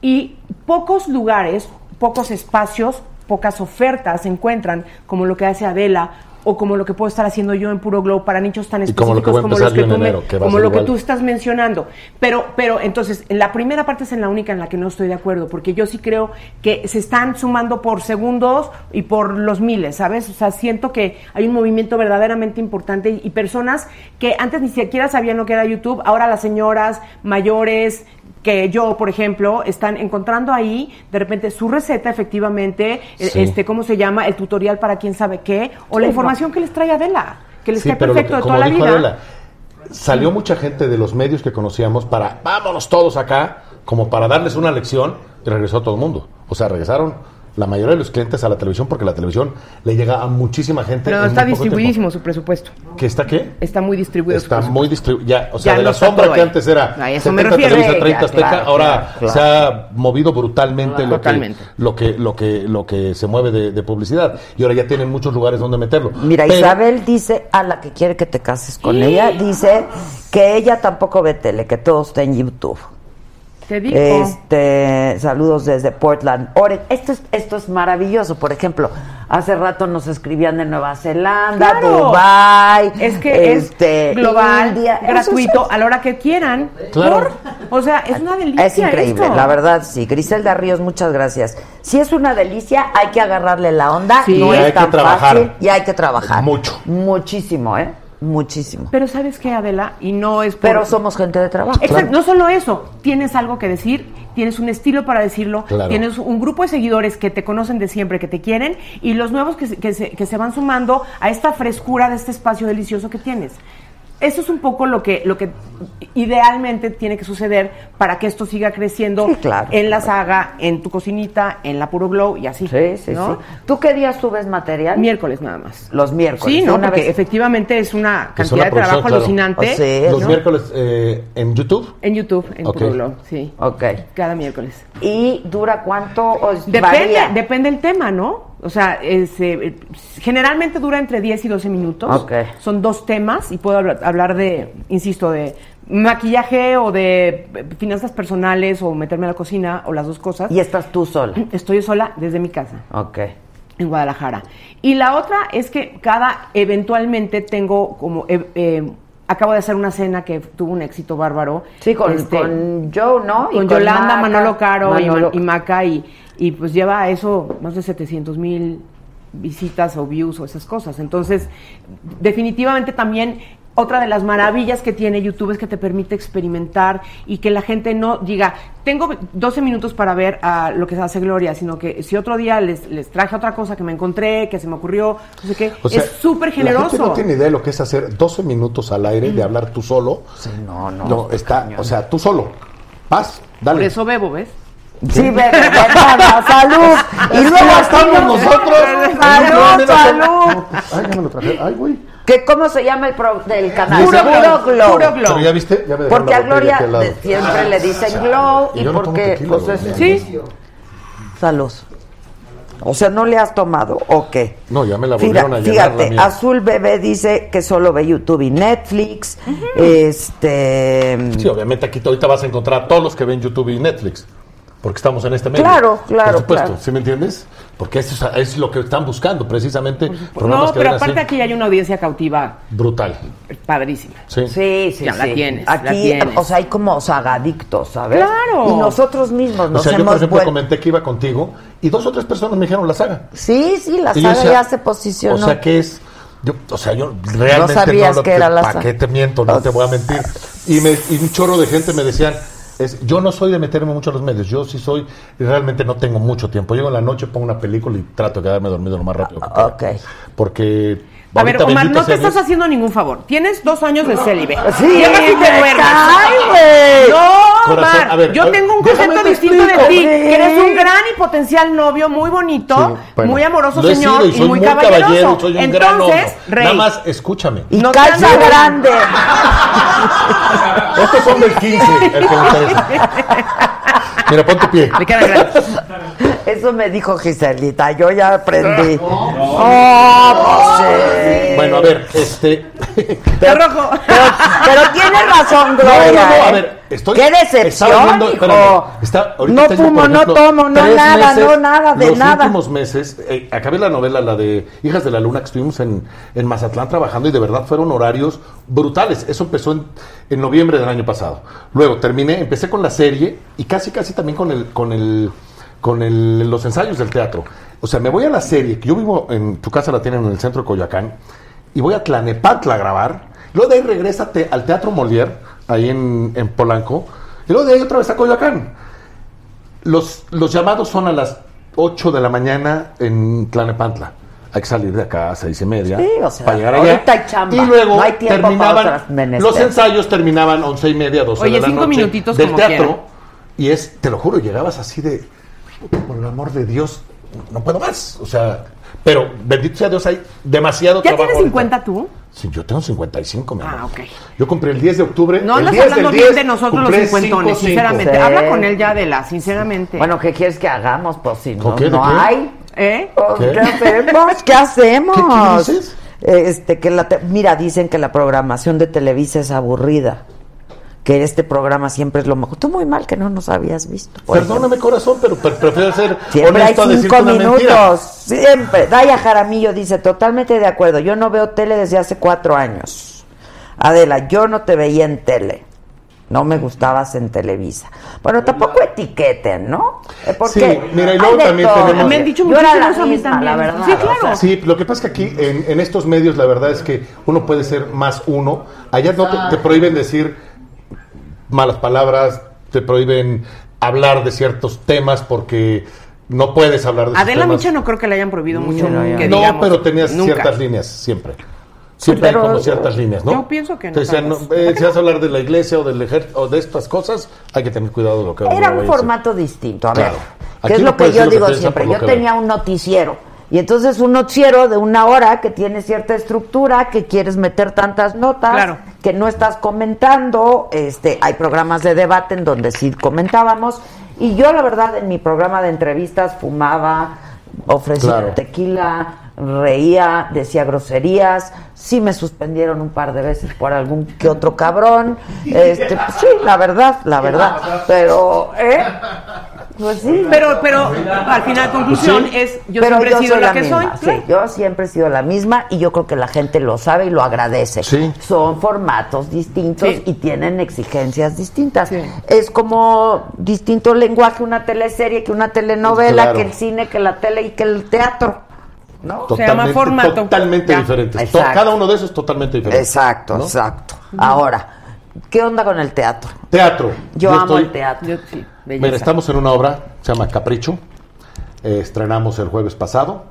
y pocos lugares, pocos espacios, pocas ofertas se encuentran, como lo que hace Adela o como lo que puedo estar haciendo yo en Puro Glow para nichos tan Y como lo que específicos como los que tú me- enero, que va a como ser lo que igual. tú estás mencionando. Pero, pero entonces, en la primera parte es en la única en la que no estoy de acuerdo, porque yo sí creo que se están sumando por segundos y por los miles, ¿sabes? O sea, siento que hay un movimiento verdaderamente importante y, y personas que antes ni siquiera sabían lo que era YouTube, ahora las señoras mayores que yo, por ejemplo, están encontrando ahí de repente su receta efectivamente, Sí. este, ¿cómo se llama? El tutorial para quién sabe qué, o la Sí, información que les trae Adela, que les Sí, lo perfecto que- de toda la dijo vida. Adela, salió mucha gente de los medios que conocíamos para vámonos todos acá, como para darles una lección, y regresó todo el mundo. O sea, regresaron la mayoría de los clientes a la televisión porque la televisión le llega a muchísima gente. Pero en está muy poco distribuidísimo su presupuesto. ¿Que está qué? Está muy distribuido. su Está muy distribuido. Ya, o sea, Ya de no la sombra que ahí. antes era eso me 70 refiero. Televisa, Sí, 30 ya, Azteca, claro, ahora claro, se ha movido brutalmente, lo, que, lo que lo que lo que se mueve de, de publicidad y ahora ya tienen muchos lugares donde meterlo. Mira, Pero- Isabel dice a la que quiere que te cases con ella, dice que ella tampoco ve tele, que todo está en YouTube. Te digo. Este, saludos desde Portland, Oregon. Esto es, esto es maravilloso. Por ejemplo, hace rato nos escribían de Nueva Zelanda, Claro. Dubai, Es que este, es global, India. Gratuito, es- a la hora que quieran. Claro. Por- O sea, es una delicia. Es increíble, esto. la verdad, sí. Griselda Ríos, muchas gracias. Si es una delicia, hay que agarrarle la onda. Sí. No Y es hay que trabajar. fácil y hay que trabajar. Mucho. Muchísimo, ¿eh? Muchísimo. Pero ¿sabes qué, Adela? Y no es por... Pero somos gente de trabajo. Exacto, no solo eso, tienes algo que decir, tienes un estilo para decirlo, Claro. tienes un grupo de seguidores que te conocen de siempre, que te quieren, y los nuevos que que se, que se van sumando a esta frescura de este espacio delicioso que tienes. Eso es un poco lo que, lo que idealmente tiene que suceder para que esto siga creciendo Sí, claro. en la saga, en tu cocinita, en la Puro Glow y así. Sí, sí, ¿no? sí. ¿Tú qué días subes material? Miércoles nada más. Los miércoles. Sí, no, Una porque vez- efectivamente es una Es cantidad una de trabajo claro. alucinante. Los ¿no? miércoles eh, en YouTube. En YouTube, en. Puro Glow, sí. Ok. Cada miércoles. ¿Y dura cuánto? ¿O Depende, varía? depende el tema, ¿no? O sea, es, eh, generalmente dura entre 10 y 12 minutos. Son dos temas y puedo hablar, hablar de, insisto, de maquillaje o de finanzas personales o meterme a la cocina o las dos cosas. Y estás tú sola. Estoy sola desde mi casa Ok. en Guadalajara. Y la otra es que cada, eventualmente tengo como, eh, eh, acabo de hacer una cena que tuvo un éxito bárbaro. Sí, con, Este, con Joe, ¿no? Y con Yolanda, Maca, Manolo Caro Manolo- y, Maca y, y pues lleva a eso más de 700 mil visitas o views o esas cosas. Entonces, definitivamente también otra de las maravillas que tiene YouTube es que te permite experimentar y que la gente no diga, tengo 12 minutos para ver a lo que hace Gloria, sino que si otro día les, les traje otra cosa que me encontré, que se me ocurrió, no sé qué, O sea, es súper La gente generoso. no tiene idea de lo que es hacer 12 minutos al aire de hablar tú solo. no, no, No, está, o sea, tú solo. Vas, dale. Por eso bebo, ¿ves? Sí, bebé, bueno, salud. Y luego estamos nosotros. Salud, salud. Ay, ya me lo traje. Ay, güey. ¿Qué, ¿Cómo se llama el pro, del canal? Puro Glow, Glow. Puro Glow. Pero ya viste, ya me Porque la a Gloria de- siempre le dicen Glow Y y yo no tomo porque tequila, pues es-. Sí. Salud. O sea, ¿no le has tomado o qué? No, ya me la Fíjate, volvieron a llenar la fíjate mía. Azul Bebé dice que solo ve YouTube y Netflix. Este. Sí, obviamente aquí ahorita vas a encontrar a todos los que ven YouTube y Netflix. Porque estamos en este medio. Claro, claro, Por supuesto, claro. ¿sí me entiendes? Porque eso es, es lo que están buscando, precisamente. Programas No, que pero ven así, aparte aquí hay una audiencia cautiva Brutal. padrísima. Sí. Sí, sí, Ya la sí. tienes, la Aquí, tienes. o sea, hay como sagadictos, ¿sabes? Claro. Y nosotros mismos O nos sea, yo, por hemos ejemplo, vuelto. comenté que iba contigo y dos o tres personas me dijeron la saga. Sí, sí, la Y saga decía, ya se posicionó. O sea, que es. Yo, o sea, yo realmente No sabías lo que era la ¿Para saga. qué te miento? No te voy a mentir. Y, me, y un chorro de gente me decían. Es, yo no soy de meterme mucho a los medios, yo sí soy, y realmente no tengo mucho tiempo. Llego en la noche, pongo una película y trato de quedarme dormido lo más rápido que pueda. Ok. Porque A ver, Omar, no te estás haciendo ningún favor. Tienes dos años de célibe. Sí, Llegas y te me duermes. cae, güey. No, Omar. a ver, yo a ver, tengo un concepto distinto de ti. Sí. Que eres un gran y potencial novio, muy bonito, Sí, bueno, muy amoroso señor sido y, soy muy caballeroso. caballero, soy un gran Entonces, hombre. rey. Nada más, escúchame. Y No hagas- grande. Estos son del 15, el que me interesa. Mira, ponte pie. Me queda grande. Eso me dijo Giselita, yo ya aprendí. Oh, pues sí. Bueno, a ver, este. Te rojo. Pero, pero tienes razón, No, Gloria. no, no, a ¿eh? ver, estoy. Qué decepción, viendo- hijo. espérame, está- ahorita no tengo, fumo, por no tomo, no nada, meses, no nada, de los nada. últimos meses, eh, acabé la novela, la de Hijas de la Luna, que estuvimos en, en Mazatlán trabajando y de verdad fueron horarios brutales. Eso empezó en, en noviembre del año pasado. Luego terminé, empecé con la serie y casi, casi también con el, con el, con el, los ensayos del teatro. O sea, me voy a la serie, que yo vivo en tu casa, la tienen en el centro de Coyoacán, y voy a Tlanepantla a grabar. Luego de ahí regresa te- al Teatro Molière, ahí en, en Polanco, y luego de ahí otra vez a Coyoacán. Los, los llamados son a las 8 de la mañana en Tlanepantla. Hay que salir de acá a seis y media Sí, o sea, para llegar allá. ahorita hay chamba. Y luego No hay tiempo para terminaban, los ensayos terminaban once y media, 12 Oye, de la cinco noche minutitos del como teatro. quiera. Y es, te lo juro, llegabas así de, por el amor de Dios, no puedo más. O sea, pero bendito sea Dios, hay demasiado ¿Ya trabajo. tienes ahorita. 50 tú? Sí, yo tengo 55, mi amor. Ah, ok. Yo compré el 10 de octubre. No andas 10 hablando del bien 10, de nosotros los cincuentones, 5-5. sinceramente. Sí. Habla con él ya de la, sinceramente. Bueno, ¿qué quieres que hagamos? Pues si no, ¿Con qué? ¿De no qué? hay. ¿Eh? Pues, ¿Qué? ¿Qué hacemos? ¿Qué hacemos? ¿Qué- qué dices? Este, que la te- mira, dicen que la programación de Televisa es aburrida. Que este programa siempre es lo mejor. Tú muy mal que no nos habías visto. Perdóname, corazón, pero pre- prefiero ser Siempre hay a cinco una minutos. mentira. Siempre. Daya Jaramillo dice, totalmente de acuerdo. Yo no veo tele desde hace cuatro años. Adela, yo no te veía en tele. No me gustabas en Televisa. Bueno, tampoco etiqueten, ¿no? Eh, Sí, Porque mira, y luego también todo. tenemos- Me han dicho Yo era la a mí misma, también. la verdad. Sí, o claro. sea, Sí, lo que pasa es que aquí, en, en estos medios, la verdad es que uno puede ser más uno. Allá no te, te prohíben decir malas palabras, te prohíben hablar de ciertos temas porque no puedes hablar de Adela. Micha no creo que le hayan prohibido mucho. no, que no, digamos, pero tenías nunca. ciertas líneas siempre. Siempre pero- hay como ciertas líneas, ¿no? Yo pienso que no, vez. eh, si vas a hablar de la iglesia o del ejército o de estas cosas, hay que tener cuidado de lo que Era un formato distinto. A Claro. ver, Aquí ¿qué es lo que yo digo siempre? Yo tenía un noticiero. Y entonces un noticiero de una hora que tiene cierta estructura, que quieres meter tantas notas, Claro. que no estás comentando. Este, hay programas de debate en donde sí comentábamos. Y yo, la verdad, en mi programa de entrevistas fumaba, ofrecía Claro. tequila, reía, decía groserías. Sí me suspendieron un par de veces por algún que otro cabrón. Este, pues sí, la verdad, la verdad. Pero, ¿eh? Pues sí. Pero, pero al final, conclusión Sí. es: yo Pero siempre he sido la, que misma, soy. sí, yo siempre he sido la misma y yo creo que la gente lo sabe y lo agradece. Sí. Son formatos distintos Sí. y tienen exigencias distintas. Sí. Es como distinto lenguaje una teleserie que una telenovela, Claro. que el cine, que la tele y que el teatro. ¿No? Se llama Totalmente, formato. totalmente Exacto. Cada uno de esos totalmente diferente. Exacto, ¿no? exacto. Ahora, ¿qué onda con el teatro? Teatro. Yo, amo estoy- el teatro. Yo- sí, belleza. Mira, estamos en una obra, se llama Capricho. Eh, estrenamos el jueves pasado.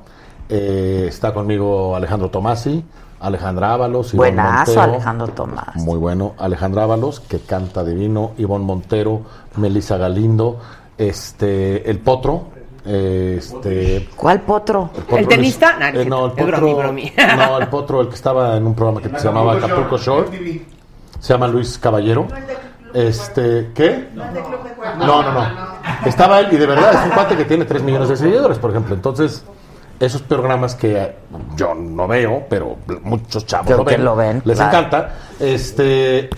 Eh, está conmigo Alejandro Tomasi, Alejandra Ábalos, Ivonne Buenazo, Montero. Alejandro Tomás. Muy bueno. Alejandra Ábalos, que canta divino. Ivonne Montero, Melissa Galindo, este, El Potro. Este, ¿Cuál potro? Potro ¿El tenista? Nah, eh, no, el potro, bromi, bromi. no, el potro, el que estaba en un programa que se llamaba Acapulco Shore, se llama Luis Caballero. Este, ¿qué? No, no, no. Estaba él y de verdad es un cuate que tiene 3 millones de seguidores, por ejemplo. Entonces, esos programas que eh, yo no veo, pero muchos chavos Creo lo que ven, lo ven, les claro. encanta. Este,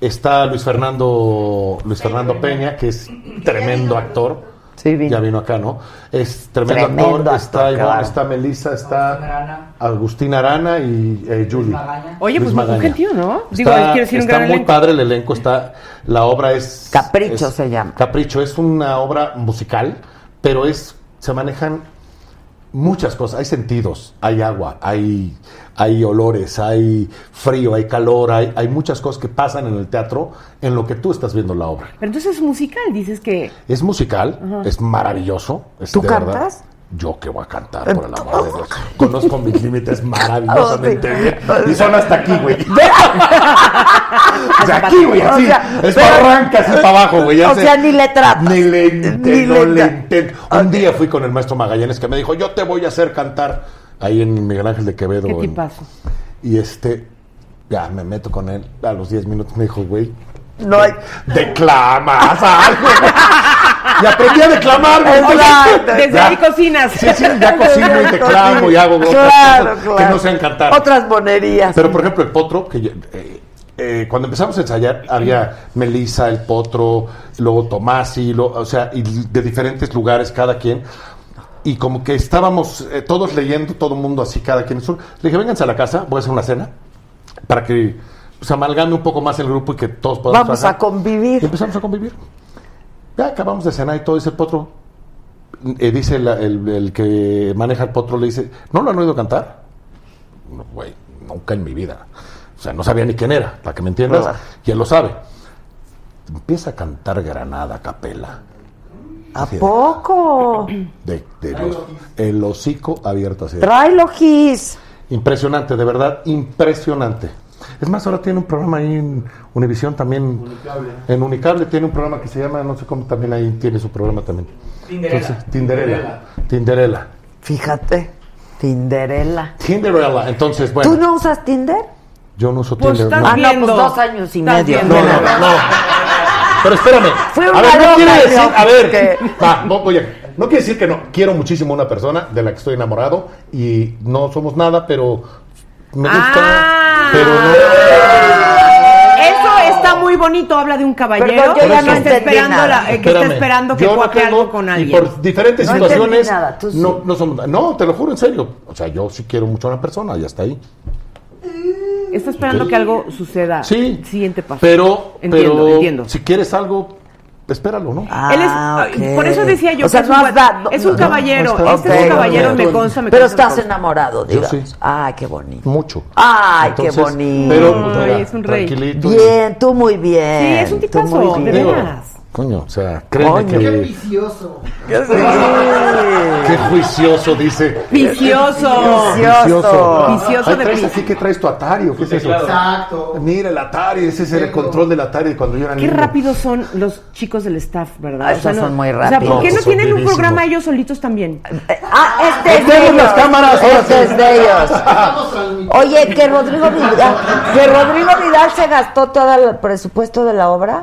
está Luis Fernando, Luis Fernando Peña, que es tremendo actor. Sí, vino. Ya vino acá, ¿no? Es tremendo, Tremendo actor. Está actor, Ivonne, claro. está Melissa, está Agustín Arana y eh, Julie. Oye, pues Luis Magaña. gentío, ¿no? Digo, Está, quiero decir un está gran muy elenco. padre el elenco. Está, la obra es. Capricho es- se llama. Capricho es una obra musical, pero es se manejan muchas cosas. Hay sentidos, hay agua, hay, hay olores, hay frío, hay calor, hay, hay muchas cosas que pasan en el teatro en lo que tú estás viendo la obra. Pero entonces es musical, dices que. Es musical, es maravilloso. es ¿Tú verdad. Yo que voy a cantar, por el amor de Dios. Conozco mis límites maravillosamente bien. Y son hasta aquí, güey. o sea, aquí, güey, así. O sea, es para arranca, así para abajo, güey. O sé. sea, ni le tratas. Ni le intento, Ni le le. Un día fui con el maestro Magallanes que me dijo, yo te voy a hacer cantar ahí en Miguel Ángel de Quevedo. ¿Qué en- y este, ya me meto con él. A los 10 minutos me dijo, güey, No hay. declamas algo. y aprendí a declamar, güey. Desde Ya. ahí cocinas. Sí, sí, ya cocino y declamo y hago otras Claro, cosas claro. que no sean cantar. Otras monerías. Pero por ejemplo, el potro, que yo- eh, eh, cuando empezamos a ensayar, había Melissa, el potro, luego Tomasi, lo- o sea, y de diferentes lugares cada quien. Y como que estábamos eh, todos leyendo, todo el mundo así, cada quien. Le dije, vénganse a la casa, voy a hacer una cena, para que pues, amalgame un poco más el grupo y que todos podamos Vamos trabajar". a convivir. Y empezamos a convivir. Ya acabamos de cenar y todo, dice el potro. eh, dice la- el, el que maneja el potro, le dice, ¿no lo han oído cantar? No, güey, nunca en mi vida. O sea, no sabía ni quién era, para que me entiendas. Claro. Y él lo sabe. Empieza a cantar Granada a capela. ¿A de- poco? De, de los- el hocico abierto así. Tráelo, Gis. Impresionante, de verdad, impresionante. Es más, ahora tiene un programa ahí en Univisión también. En Unicable tiene un programa que se llama, no sé cómo, también ahí tiene su programa también. Tinderella. Tinderella. Tinderella. Fíjate. Tinderella. Tinderella. Entonces, bueno, ¿Tú no usas Tinder? yo no uso Pues Tinder. estás no. Ah, no, pues dos años y medio. No, no, no. Pero espérame. Fue a una ver, no quiere decir, a ver, Que- va, no, oye, no quiere decir que no. Quiero muchísimo a una persona de la que estoy enamorado y no somos nada, pero me gusta. Ah. Pero no. Eso está muy bonito, habla de un caballero Perdón, yo que, ya está no entendí esperando la- eh, que está esperando que no cuaje tengo- algo con y alguien. por diferentes No situaciones nada, tú sí. no, no somos no te lo juro en serio o sea yo sí quiero mucho a una persona y hasta ahí Está esperando que algo suceda. sí Siguiente paso. pero Entiendo, pero entiendo. si quieres algo espéralo no Él es, Ah, ok. Por eso decía yo O sea, que no es un, buen- dado- es un no, caballero. no está- este es ok, un caballero, me consta, me Pero estás enamorado, digamos. sí. Ay, qué bonito. mucho Ay, qué Entonces, bonito. pero pues, Ay, es un rey. Bien, tú muy bien. Sí, es un tipazo, de veras. Coño o sea créeme Coño. Qué que vicioso. qué juicioso dice Vicioso. Vicioso. Vicioso de traes aquí que traes tu Atari o qué es eso Exacto. mira el Atari ese es el control del Atari cuando yo era Qué niño rápidos son los chicos del staff, ¿verdad? Ah, esos son muy O sea, rápidos. ¿por qué no No, tienen un programa ellos solitos también? Eh, Ah, este es de Tenemos ellos. las cámaras, ahora Este sí. es de ellos. Oye, que Rodrigo Vidal, que Rodrigo Vidal se gastó todo el presupuesto de la obra.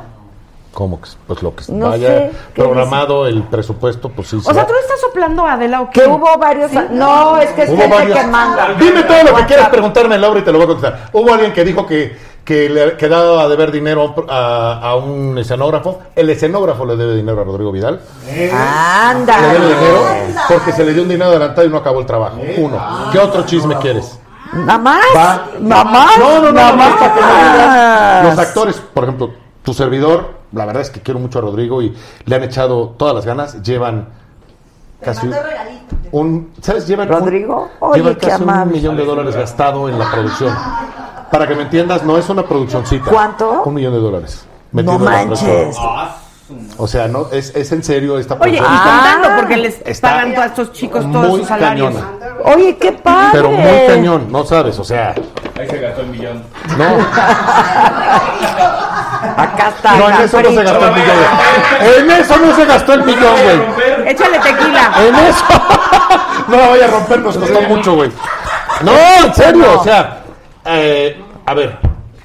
¿Cómo que? Pues lo que No vaya sé, ¿qué programado el presupuesto, pues sí. O sea, ¿tú le estás soplando a Adela o qué? Que hubo varios. No, es que es gente varios- que manda. Dime todo lo que quieras preguntarme, Laura, y te lo voy a contestar. Hubo alguien que dijo que, que le quedaba a deber dinero a a, un escenógrafo. El escenógrafo le debe dinero a Rodrigo Vidal. Le debe Anda. dinero porque se le dio un dinero adelantado y no acabó el trabajo. Uno. ¿Qué otro chisme quieres? ¿Nada más? Va. ¿Nada más? No, no, no, ¿Nada nada más para que no digas. más? Los actores, por ejemplo, tu servidor, la verdad es que quiero mucho a Rodrigo y le han echado todas las ganas. Llevan Te casi un, ¿sabes? Llevan un- ¿Rodrigo? Oye, llevan qué casi un millón de dólares gastado en la producción. Para que me entiendas, no es una produccioncita. ¿Cuánto? Un millón de dólares. No manches. O sea, no es, es en serio esta Oye, y contando, porque les Está pagan a estos chicos todos muy sus salarios. cañona. Oye, qué padre. Pero muy cañón, no sabes, o sea, Ahí se gastó el millón. no. Acá está. No, en eso no se gastó el millón. En eso no se gastó el millón, güey. Échale tequila. En eso. No la vaya a romper, nos costó mucho, güey. No, en serio, o sea, eh, a ver,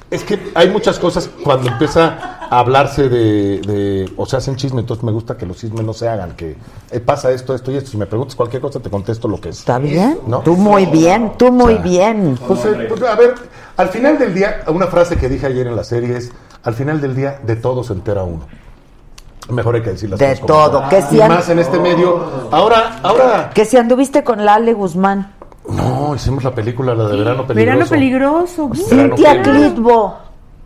es que hay muchas cosas cuando empieza hablarse de, de- o sea, hacen chisme, entonces me gusta que los chismes no se hagan, que eh, pasa esto, esto y esto. Si me preguntas cualquier cosa, te contesto lo que es. ¿Está bien? ¿No? Tú muy bien, tú muy O sea, bien. Pues, eh, pues, a ver, al final del día, una frase que dije ayer en la serie es, al final del día, de todo se entera uno. Mejor hay que decir las De cosas todo, que Y sí han- más en este medio. Ahora, ahora... Que si anduviste con Lale Guzmán. No, hicimos la película, la de Verano Peligroso. Verano peligroso. Cintia. Clitbo.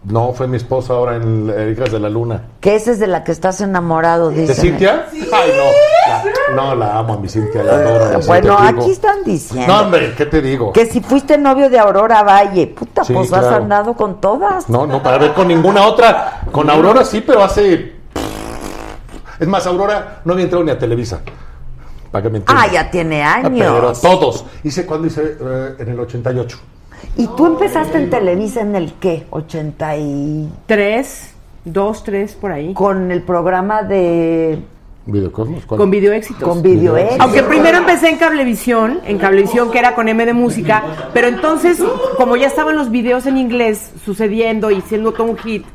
No, fue mi esposa ahora en Hijas de la Luna. Que esa es de la que estás enamorado, dice. ¿De Cintia? Ay, no. La- no, la amo a mi Cintia, la adoro. a mi Bueno, Cintia aquí están diciendo. No, hombre, ¿qué te digo? Que si fuiste novio de Aurora Valle. Puta, Sí, pues has claro. andado con todas. No, no, para ver con ninguna otra. Con Aurora sí, pero hace. Es más, Aurora no había entrado ni a Televisa. para que me entiendas. Ah, ya tiene Ah, Pero años. todos. Hice cuando hice eh, en el 88. ¿Y tú empezaste en Televisa en el qué? 80 y... Tres, dos, tres, por ahí. Con el programa de... Videocosmos. ¿cuál? Con video éxitos. Con video éxitos. Aunque primero empecé en Cablevisión, en Cablevisión que era con M de música, pero entonces, como ya estaban los videos en inglés sucediendo y siendo todo un hit,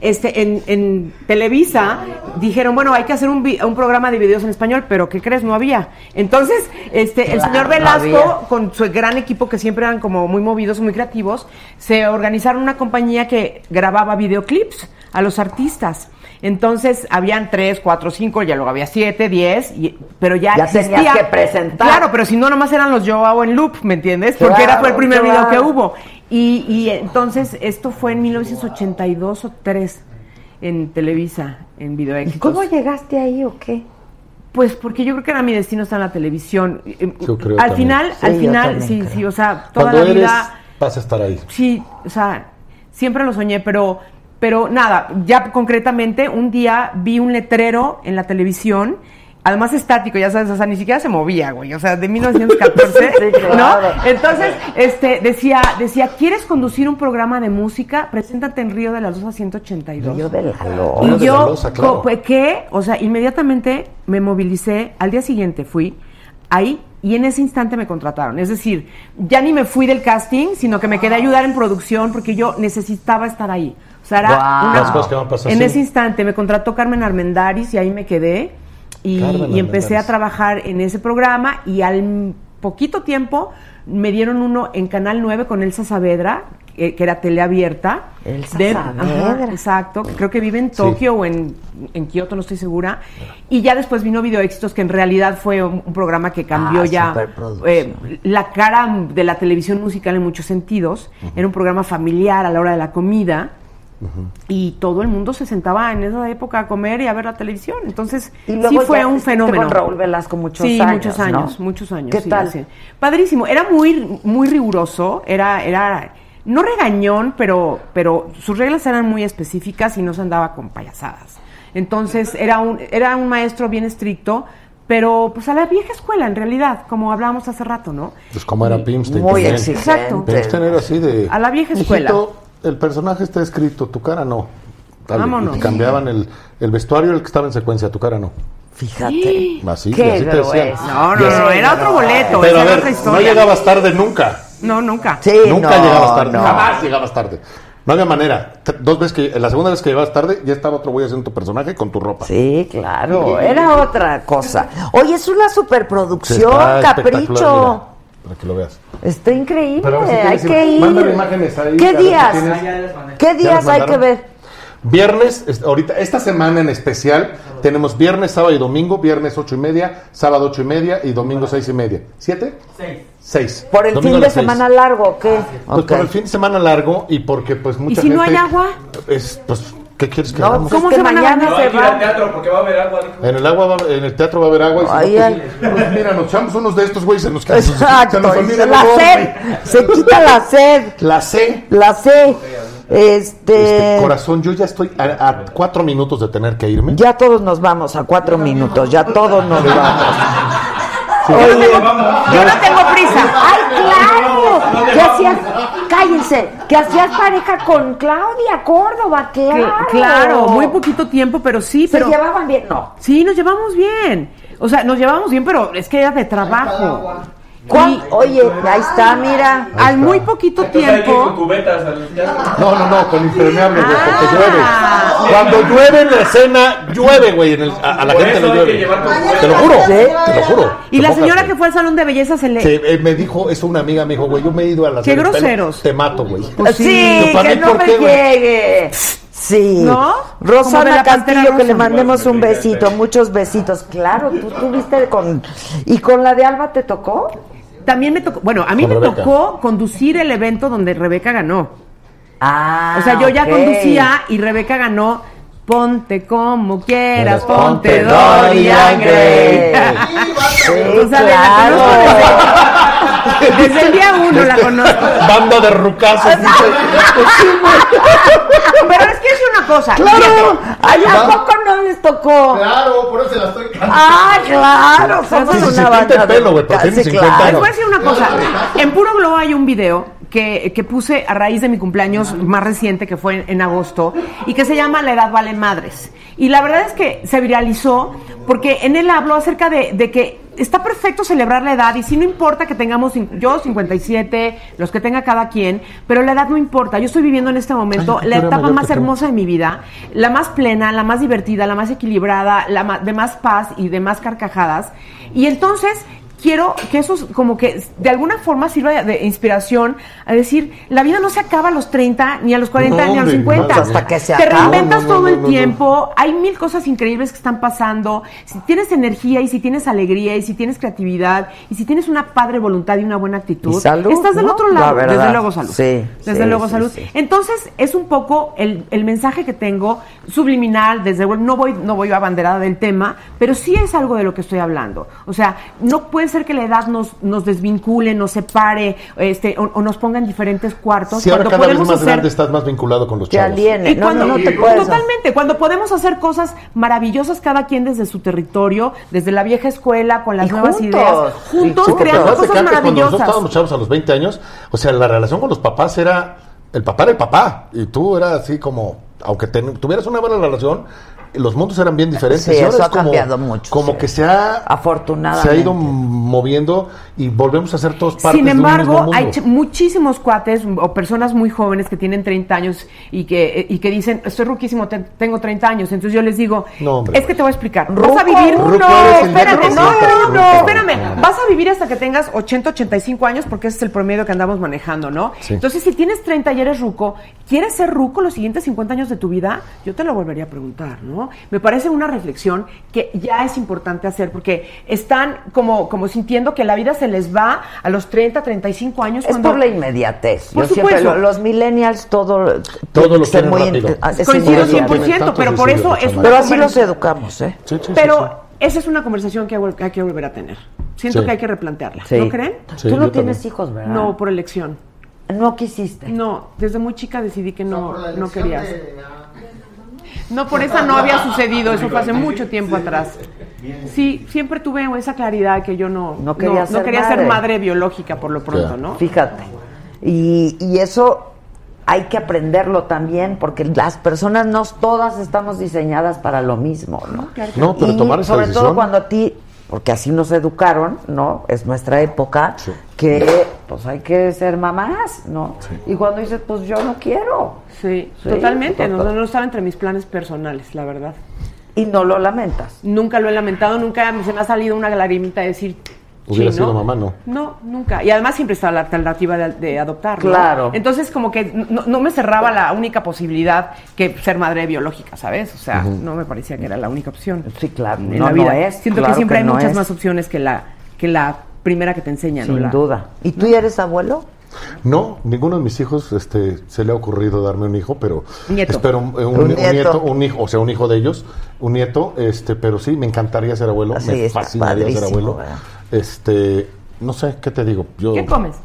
este, en, en Televisa dijeron, bueno, hay que hacer un, vi- un programa de videos en español, pero ¿qué crees? No había. Entonces, este, el Claro, señor Velasco, con su gran equipo que siempre eran como muy movidos, muy creativos, se organizaron una compañía que grababa videoclips a los artistas. Entonces habían tres, cuatro, cinco, ya luego había siete, diez, y- pero ya, Ya tenías existía. que presentar. Claro, pero si no, nomás eran los yo hago en loop, ¿me entiendes? Porque era fue el Claro, primer video que hubo. Y, y entonces esto fue en 1982 o 3 en Televisa, en Video ¿Y cómo llegaste ahí o qué? Pues porque yo creo que era mi destino estar en la televisión. Eh, Yo creo al también. final, Sí, al final, sí, creo. sí, o sea, toda Cuando la eres, vida, vas a estar ahí. sí, o sea, siempre lo soñé, pero, pero nada, ya concretamente un día vi un letrero en la televisión. Además estático, ya sabes, o sea, ni siquiera se movía, güey, o sea, de 1914, Sí, claro. ¿no? Entonces, este, decía, decía, ¿quieres conducir un programa de música? Preséntate en Río de la Luz a 182. Yo de la Río Y de la yo, Loza, claro. co- pues, ¿qué? O sea, inmediatamente me movilicé, al día siguiente fui ahí y en ese instante me contrataron. Es decir, ya ni me fui del casting, sino que me quedé a ayudar en producción porque yo necesitaba estar ahí. O sea, era una- Las cosas que van pasando, en sí. ese instante me contrató Carmen Armendaris y ahí me quedé y, empecé a trabajar en ese programa y al poquito tiempo me dieron uno en Canal 9 con Elsa Saavedra, que, que era teleabierta. Elsa De- Saavedra. Ajá, exacto, creo que vive en Tokio o en, en Kioto, no estoy segura. Y ya después vino Video Éxitos, que en realidad fue un, un programa que cambió Ah, ya eh, la cara de la televisión musical en muchos sentidos. Era un programa familiar a la hora de la comida. Y todo el mundo se sentaba en esa época a comer y a ver la televisión. Entonces, Y luego sí fue un fenómeno. con Raúl Velasco muchos sí, años, muchos ¿no? años, muchos años. ¿Qué sí, tal? sí. Padrísimo. Era muy, muy riguroso. Era, era, no regañón, pero, pero sus reglas eran muy específicas y no se andaba con payasadas. Entonces, era un, era un maestro bien estricto, pero pues a la vieja escuela, en realidad, como hablábamos hace rato, ¿no? Pues como era Pimstein. Muy también. exigente. Exacto. Pimstein era así de... A la vieja escuela. "Hijito, el personaje está escrito, tu cara no. Dale, Vámonos. Y cambiaban el, el vestuario, el que estaba en secuencia, tu cara no. Fíjate. Así, Qué y así te decían. No, no, no, era otro boleto, Pero a era ver, otra no llegabas tarde nunca. No, nunca. Sí, nunca no, llegabas tarde. no. Jamás llegabas tarde. No había manera. Dos veces que, la segunda vez que llegabas tarde, ya estaba otro güey haciendo tu personaje con tu ropa. Sí, claro, era otra cosa. Oye, es una superproducción, Capricho. mira, para que lo veas. Está increíble, Pero si hay que ir. mándame imágenes ahí, ¿Qué si días? Ah. ¿Qué ¿Ya días hay que ver? Viernes, es- ahorita, esta semana en especial, tenemos viernes, sábado y domingo. Viernes ocho y media, sábado ocho y media y domingo seis y media. ¿Siete? Seis. Seis. ¿Por el Domingo fin de seis. semana largo qué? Pues Ok. por el fin de semana largo y porque pues mucha si no gente... hay agua? Es, pues, ¿qué quieres que No, hagamos? pues ¿Cómo que se van a mañana se hay que ir al va. teatro porque va a haber agua. dijo. En el agua, va- en el teatro va a haber agua y no, hay. pues, pues, mira, nos echamos unos de estos, güey, se nos se nos Exacto, olvida el la sed, se quita la sed, La C. la sed. Este, Este, corazón, yo ya estoy a, a cuatro minutos de tener que irme. ya todos nos vamos a cuatro minutos, ya todos nos vamos. Oye, yo no tengo prisa. ¡Ay, claro! ¿Qué hacías? Cállense, que hacías pareja con Claudia Córdoba, claro. Cl- Claro, muy poquito tiempo, pero sí, ¿Se pero llevaban bien? No. sí nos llevamos bien. O sea, nos llevamos bien, pero es que era de trabajo. ¿Cuál? Oye, ahí está, mira. Al muy poquito Entonces ir con tiempo. cubetas. No, no, no, con impermeable, güey, porque Ah. llueve. Cuando llueve en la escena, llueve, güey. en el- A, a la Por gente le llueve. Te lo juro, ¿Sí? te lo juro. Y la señora que fue al salón de belleza se le. Eh, me dijo, es una amiga, me dijo, güey, yo me he ido a la Qué groseros. Te mato, güey. Pues sí, Yo, ¿para que mí no por me qué, llegue. Sí. ¿No? Rosana Castillo, que le mandemos un besito, muchos besitos. Claro, tú tuviste con. ¿Y con la de Alba te tocó? También me tocó. Bueno, a mí Con me Rebeca. tocó conducir el evento donde Rebeca ganó. Ah. O sea, yo ya ok. conducía y Rebeca ganó. Ponte como quieras, ponte ponte Dorian Gray. Sí, O sea, de la claro. conozco desde, desde el día uno la conozco. Banda de rucazos. dice. Pero es que es una cosa. ¡Claro! Ay, ¿a poco no les tocó? Claro, por eso se la estoy cantando. ¡Ah, claro! Somos una banda el pelo, güey, tiene 50 claro. Les años. voy a decir una cosa. En Puro Globo hay un video que, que puse a raíz de mi cumpleaños más reciente, que fue en, en agosto, y que se llama La edad vale madres. Y la verdad es que se viralizó porque en él hablo acerca de, de que está perfecto celebrar la edad y si no importa que tengamos, yo 57, los que tenga cada quien, pero la edad no importa. Yo estoy viviendo en este momento Ay, la etapa más hermosa de mi vida, la más plena, la más divertida, la más equilibrada, la de más paz y de más carcajadas. Y entonces quiero que eso como que de alguna forma sirva de, inspiración a decir, la vida no se acaba a los 30, ni a los 40, No, ni a los hombre, 50. no, hasta que se Te reinventas No, no, todo el tiempo, hay mil cosas increíbles que están pasando. Si tienes energía y si tienes alegría y si tienes creatividad y si tienes una padre voluntad y una buena actitud, salud, estás del otro La lado. Desde luego salud. Sí, Desde sí, luego sí, salud. Entonces, es un poco el, el mensaje que tengo subliminal, desde luego, no voy, no voy abanderada del tema, pero sí es algo de lo que estoy hablando. O sea, no puede ser que la edad nos, nos desvincule, nos separe, este, o, o nos ponga en diferentes cuartos. Si ahora cuando cada vez más hacer- grande estás más vinculado con los Te chavos. aliene. y No, cuando, no, no te puedes. totalmente, cuando podemos hacer cosas maravillosas cada quien desde su territorio, desde la vieja escuela, con las Y nuevas juntos. ideas, juntos juntos. creando Acuérdate que cosas antes, cuando nosotros maravillosas. estábamos chavos a los 20 años, o sea, la relación con los papás era. El papá era el papá. Y tú eras así como. Aunque ten- tuvieras una buena relación, los mundos eran bien diferentes. Sí, y ahora eso es ha como, cambiado mucho, Como sí. que se ha. Afortunadamente. Se ha ido moviendo y volvemos a ser todos partes Sin de un mismo embargo, mundo. hay ch- muchísimos cuates o personas muy jóvenes que tienen 30 años y que, y que dicen, estoy ruquísimo, te- tengo 30 años. Entonces yo les digo, No, hombre. es que te voy a explicar. Ruco, vas a vivir... ruco no, espérate, te no, no, no, espérame. Vas a vivir hasta que tengas 80, 85 años porque ese es el promedio que andamos manejando, ¿no? Sí. Entonces, si tienes 30 y eres ruco, ¿quieres ser ruco los siguientes 50 años de tu vida? Yo te lo volvería a preguntar, ¿no? Me parece una reflexión que ya es importante hacer porque están como, como sintiendo que la vida se les va a los 30, 35 años. Es cuando- por la inmediatez. Por Yo supuesto. lo- los millennials, todo. Todo lo ser quieren rápido. ah, es Coincido inmediato. 100%, Tanto pero por eso es Pero así los conversación- educamos, ¿eh? Sí, sí, sí, Pero sí. esa es una conversación que hay, que que volver a tener. Siento Sí. que hay que replantearla. Sí. ¿No creen? Sí, Tú no tienes también. hijos, ¿verdad? No, por elección. No quisiste. No, desde muy chica decidí que no, Por la no elección quería. de- No, por esa no había sucedido, eso fue hace mucho tiempo atrás. Sí, siempre tuve esa claridad que yo no, No quería ser quería madre. ser madre biológica por lo pronto. ¿no? Fíjate. Y, y eso hay que aprenderlo también, porque las personas no todas estamos diseñadas para lo mismo, ¿no? No, pero Y tomar esa sobre todo cuando a ti, porque así nos educaron, ¿no? Es nuestra época, Sí. que pues hay que ser mamás, ¿no? Y cuando dices, pues yo no quiero. Sí, Sí, totalmente. No, no estaba entre mis planes personales, la verdad. Y no lo lamentas. Nunca lo he lamentado, nunca se me ha salido una lagrimita de decir. Hubiera "Sí, sido mamá, no". No, nunca. Y además siempre estaba la alternativa de, de adoptar. ¿no? Claro. Entonces, como que no, no me cerraba la única posibilidad que ser madre biológica, ¿sabes? O sea, no me parecía que era la única opción. Sí, claro. en No, la no vida. es, Siento claro que siempre que hay muchas es. más opciones que la, que la primera que te enseñan. Sin duda. ¿Y tú ya eres abuelo? No, ninguno de mis hijos este, se le ha ocurrido darme un hijo, pero Nieto. espero un, un- Un un nieto. un hijo, o sea, un hijo de ellos, un nieto, este, pero sí, me encantaría ser abuelo, me fascinaría ser abuelo. ¿verdad? Este, no sé, ¿qué te digo? Yo, ¿Qué comes?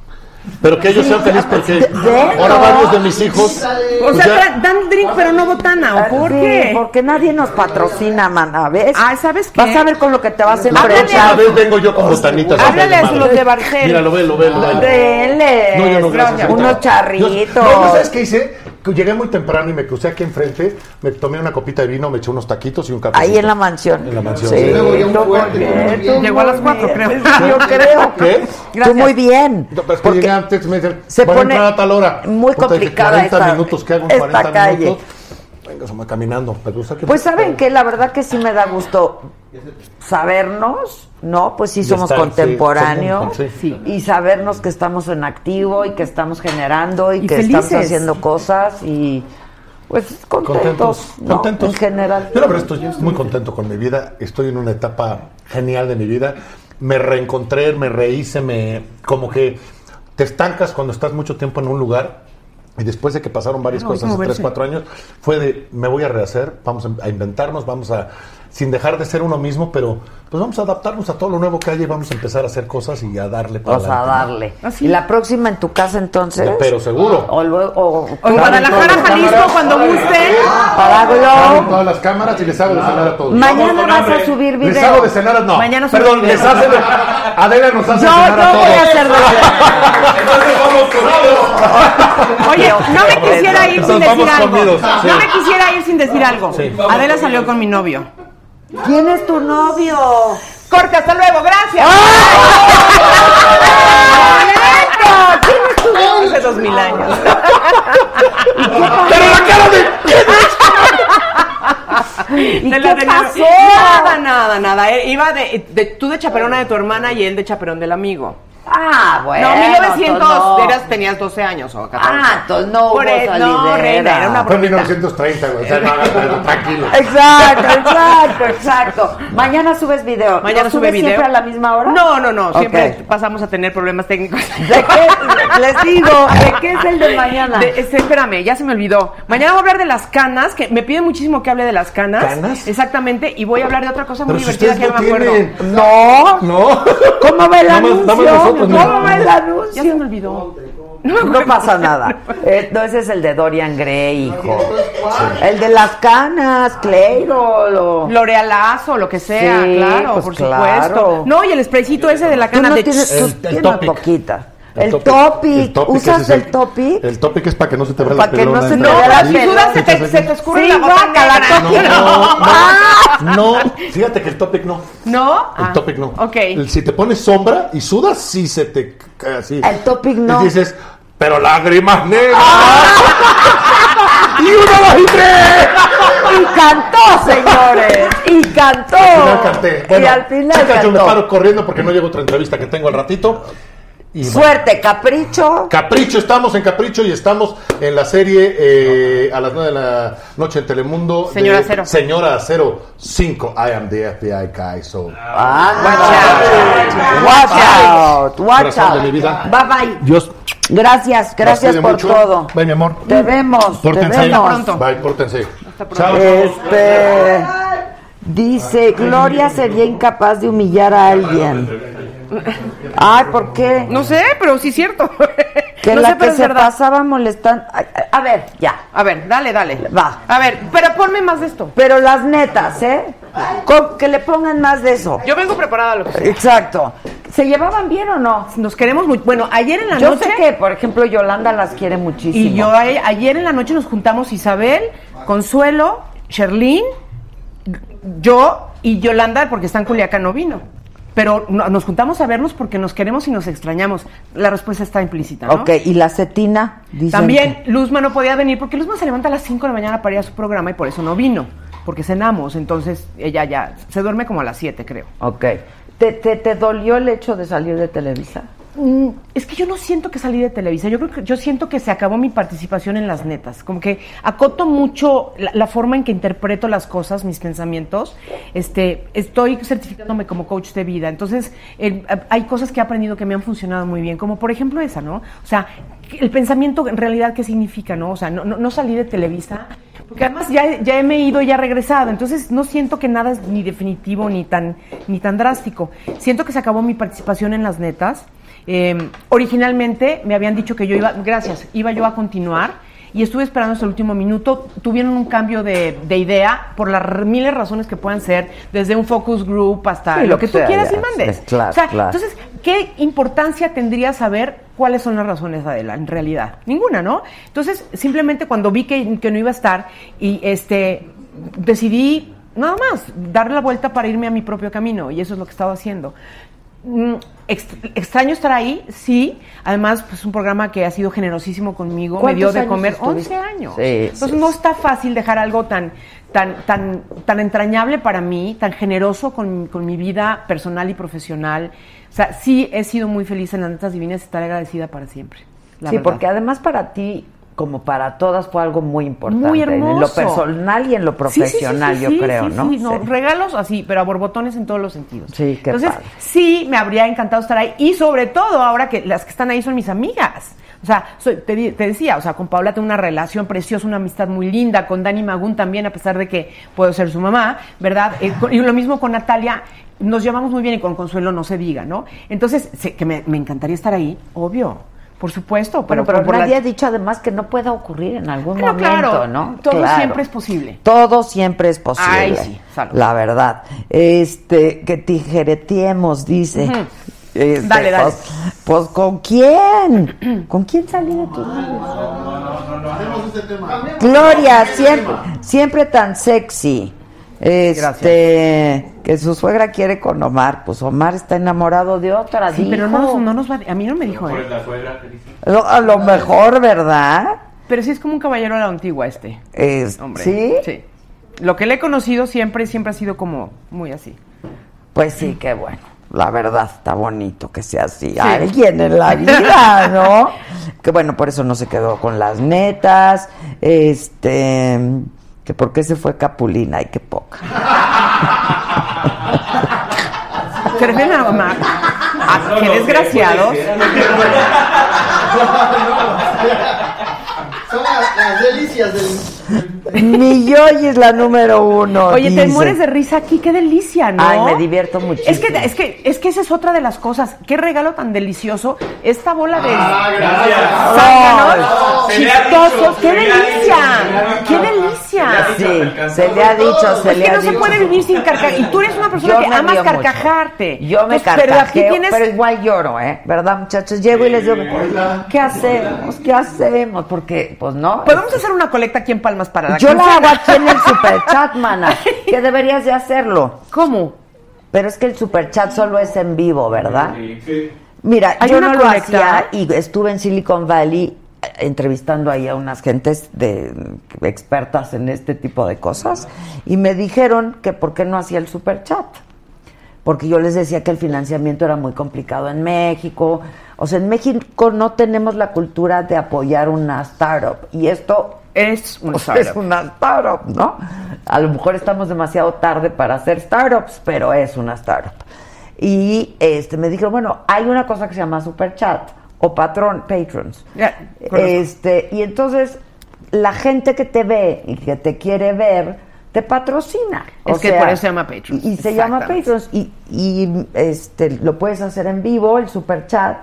Pero que ellos sean felices porque Dentro. ahora varios de mis hijos. O pues sea, ya- dan drink, pero no botana. ¿O por Sí, qué? Porque nadie nos patrocina, mana, ¿ves? Ay, ¿sabes qué? Vas a ver con lo que te vas a enfrentar. ver, vengo yo con botanitas. Háblale a los de Barcel. Mira, lo ve, lo ve, lo ve. Denles No, yo no, gracias. unos charritos. No, ¿no ¿sabes qué hice? Llegué muy temprano y me crucé aquí enfrente, me tomé una copita de vino, me eché unos taquitos y un café. Ahí en la mansión. En la mansión, Sí, Llegó a las cuatro, creo. Sí, Yo creo. ¿Qué? Tú muy bien. No, pero es que Porque llegué antes, me dicen, se pone entrar a tal hora. muy complicada 40 esta- minutos, ¿qué hago en esta 40 calle. minutos? Venga, se me caminando. Me gusta que Pues saben que la verdad que sí me da gusto sabernos, ¿no? Pues sí somos estar, sí, contemporáneos somos- sí. y sabernos que estamos en activo y que estamos generando y, Y que felices. estamos haciendo cosas y pues contentos, Contentos, ¿no? contentos. En general. Yo la verdad estoy muy contento con mi vida. Estoy en una etapa genial de mi vida. Me reencontré, me rehice, me como que te estancas cuando estás mucho tiempo en un lugar. Y después de que pasaron varias hay cosas, tres, cuatro años, fue de, me voy a rehacer, vamos a inventarnos, vamos a, sin dejar de ser uno mismo, pero pues vamos a adaptarnos a todo lo nuevo que haya y vamos a empezar a hacer cosas y a darle para Vamos a ¿no? darle. ¿Ah, sí? ¿Y la próxima en tu casa entonces? Pero seguro. O luego. o- O en Guadalajara, Jalisco, cuando gusten. Glow. todas las cámaras y les hago de cenar a todos. Mañana vas a subir Les video. hago de cenar a... No, Mañana perdón, video. les hace de... Adela nos hace Yo, cenar a yo todos. voy a hacer de Entonces vamos comidos. Oye, no me quisiera ir sin decir algo. No me quisiera ir sin decir algo. Adela salió con mi novio. ¿Quién es tu novio? Corte, hasta luego, gracias. ¿Quién es tu novio? Hace dos mil años. Pero la cara de... ¿Y la qué de- pasó? Nada, nada, nada. Eh, Iba de, de- tú de chaperona de tu hermana y él de chaperón del amigo. Ah, bueno. no, 1900, entonces no. eras, tenías 12 años o 14. Ah, entonces no Por hubo eso, no, reina, era una Fue en bromita. 1930, güey. O sea, no, no, no, tranquilo. Exacto, exacto, exacto. Mañana subes video. Mañana ¿Lo sube subes video. siempre a la misma hora? No, no, no, siempre Ok. pasamos a tener problemas técnicos. ¿De qué? Les digo, ¿de qué es el de mañana? De- este, espérame, ya se me olvidó. Mañana voy a hablar de las canas, que me piden muchísimo que hable de las canas. ¿Canas? Exactamente, y voy a hablar de otra cosa muy Pero divertida que no no me acuerdo. No. No. ¿Cómo va el anuncio? ¿Cómo no. va el Ya se anuncio? me olvidó. No pasa nada. Eh, no, ese es el de Dorian Gray, hijo. El de las canas, Cleiro. Lo... L'Orealazo, lo que sea, Sí, claro, pues por claro. supuesto. No, y el spraycito ese de la cana no de tienes, tú El- el tienes topic. poquita. El, topic. topic. El topic, ¿Usas es el, topic? El topic es para que no se te vea la Para que no pelona. se te vea la sudas se te, se te escurre Sí, la negra. topic. No, Ah. no, no. Fíjate que el topic no. ¿No? El Ah, topic no. Ok. El- si te pones sombra y sudas, sí se te cae así. El topic no. Y dices, pero lágrimas negras. ¡Y uno, dos y tres! Y cantó, señores. Y cantó. Al final canté. y al final chicas, yo me cantó. paro corriendo porque no llego a otra entrevista que tengo al ratito. Y bueno, Suerte, capricho. Capricho, estamos en Capricho y estamos en la serie eh, a las 9 de la noche en Telemundo. de Señora Acero. Señora Acero 5. I am the FBI guy, so. Ah, Watch out. Watch de out. mi vida. Bye bye. Dios Gracias, gracias por mucho. todo. Bye, mi amor. Te vemos, te Pórtense. vemos. pronto. Bye, pórtense. Chao. Este dice Gloria sería incapaz de humillar a alguien. Ay, ¿por qué? No sé, pero sí es cierto. Que no la sé, que se verdad. pasaba molestando. Ay, A ver, ya. A ver, dale, dale. Va. A ver, pero ponme más de esto. Pero las netas, ¿eh? Con- que le pongan más de eso. Yo vengo preparada a lo que sea. Exacto. ¿Se llevaban bien o no? Nos queremos mucho. Bueno, ayer en la Yo noche. sé que, por ejemplo, Yolanda las quiere muchísimo. Y yo a- ayer en la noche nos juntamos Isabel, Consuelo, Sherlyn, yo y Yolanda porque está en Culiacán no vino. Pero no- nos juntamos a vernos porque nos queremos y nos extrañamos. La respuesta está implícita, ¿no? Ok, y la cetina. Dicen También Luzma no podía venir porque Luzma se levanta a las 5 de la mañana para ir a su programa y por eso no vino. Porque cenamos, entonces ella ya se duerme como a las 7, creo. Ok. ¿Te, te, te dolió el hecho de salir de Televisa? Mm, Es que yo no siento que salí de Televisa. Yo creo que yo siento que se acabó mi participación en las netas. Como que acoto mucho la, forma en que interpreto las cosas, mis pensamientos. Este, estoy certificándome como coach de vida. Entonces, hay cosas que he aprendido que me han funcionado muy bien, como por ejemplo esa, ¿no? O sea, el pensamiento en realidad qué significa, ¿no? O sea, no, no, salí de Televisa. Porque además ya, ya me he ido ya he regresado, entonces no siento que nada es ni definitivo ni tan, ni tan drástico. Siento que se acabó mi participación en las netas. Eh, originalmente me habían dicho que yo iba, gracias, iba yo a continuar y estuve esperando hasta el último minuto. Tuvieron un cambio de, de idea por las miles razones que puedan ser, desde un focus group hasta Sí, lo que tú sea, quieras ya, y mandes. es claro, O sea, claro. Entonces, ¿qué importancia tendría saber cuáles son las razones, Adela, en realidad? Ninguna, ¿no? Entonces, simplemente cuando vi que, que no iba a estar y este decidí nada más darle la vuelta para irme a mi propio camino y eso es lo que he estado haciendo. Mm, ex- extraño estar ahí, sí. Además, pues un programa que ha sido generosísimo conmigo, me dio ¿Cuántos de comer estuviste? 11 años. Sí, Entonces sí, no sí. está fácil dejar algo tan tan tan tan entrañable para mí, tan generoso con, con mi vida personal y profesional. O sea, sí he sido muy feliz en las netas divinas y estaré agradecida para siempre. la sí, verdad. porque además para ti, como para todas, fue algo muy importante. Muy En lo hermoso. personal y en lo Sí, sí, sí, profesional, sí, yo creo, ¿no? sí, no, Sí. regalos así, pero a borbotones en todos los sentidos. Sí, qué Entonces, padre. sí, me habría encantado estar ahí. Y sobre todo, ahora que las que están ahí son mis amigas. O sea, soy- te, decía, o sea, con Paula tengo una relación preciosa, una amistad muy linda, con Dani Magún también, a pesar de que puedo ser su mamá, ¿verdad? Eh, con- y lo mismo con Natalia, nos llevamos muy bien y con Consuelo no se diga, ¿no? Entonces, sé que me, me encantaría estar ahí, obvio. Por supuesto, Bueno, pero, pero por la- nadie ha dicho además que no pueda ocurrir en algún Pero momento, claro, ¿no? todo Claro. siempre es posible. Todo siempre es posible. Ay, sí, salud. La verdad. Este, que tijeretiemos, dice. Este, Dale, dale. Pues, pues, ¿con quién? ¿Con quién salí de tus labios? Hacemos este tema. Gloria, siempre, siempre tan sexy. Este, que su suegra quiere con Omar. Pues Omar está enamorado de otra, Sí, pero no, nos- no nos va, a mí no me dijo, Por ¿eh? la suegra que dice. Lo- A lo mejor, ¿verdad? Pero sí es como un caballero a la antigua este. Es- Hombre. ¿Sí? Sí. Lo que le he conocido siempre, siempre ha sido como muy así. Pues sí, qué bueno. La verdad, está bonito que sea así. Alguien en la vida, ¿no? que bueno, por eso no se quedó con las netas. Este. Que por qué se fue Capulina. Ay, qué poca. ¿Se refieren a Omar? Ah, qué desgraciados. Son las, las delicias del. Mi Yoyi es la número uno. Oye, te mueres de risa aquí, qué delicia, ¿no? Ay, me divierto muchísimo. Es que, es que, es que esa es otra de las cosas. Qué regalo tan delicioso. Esta bola de Ah, gracias. zánganos dicho, chistosos. ¡Qué se le ha delicia! dicho, ¡Qué delicia! Sí, se le ha dicho, se Es le que ha no se dicho. puede vivir sin carcajear. Y tú eres una persona Yo que amas carcajarte. Yo me Entonces, Pero aquí carcajeo, tienes... pero igual lloro, ¿eh? ¿Verdad, muchachos? Llego y les digo, ¿qué hacemos? ¿Qué hacemos? Porque, pues no. Podemos hacer una colecta aquí en Para la Yo la quincena? hago aquí en el superchat, mana. Que deberías de hacerlo. ¿Cómo? Pero es que el superchat solo es en vivo, ¿verdad? Sí. Mira, Hay yo no lo hacía y estuve en Silicon Valley eh, entrevistando ahí a unas gentes de expertas en este tipo de cosas y me dijeron que por qué no hacía el superchat. Porque yo les decía que el financiamiento era muy complicado en México. O sea, en México no tenemos la cultura de apoyar una startup. Y esto Es una o sea, es startup. una startup, ¿no? A lo mejor estamos demasiado tarde para hacer startups, pero es una startup. Y este me dijeron, bueno, hay una cosa que se llama super chat o patrón, patrons. Este, y entonces la gente que te ve y que te quiere ver te patrocina. Es que por eso se llama Patrons. Y, y se llama. Patrons y, y, este lo puedes hacer en vivo, el super chat,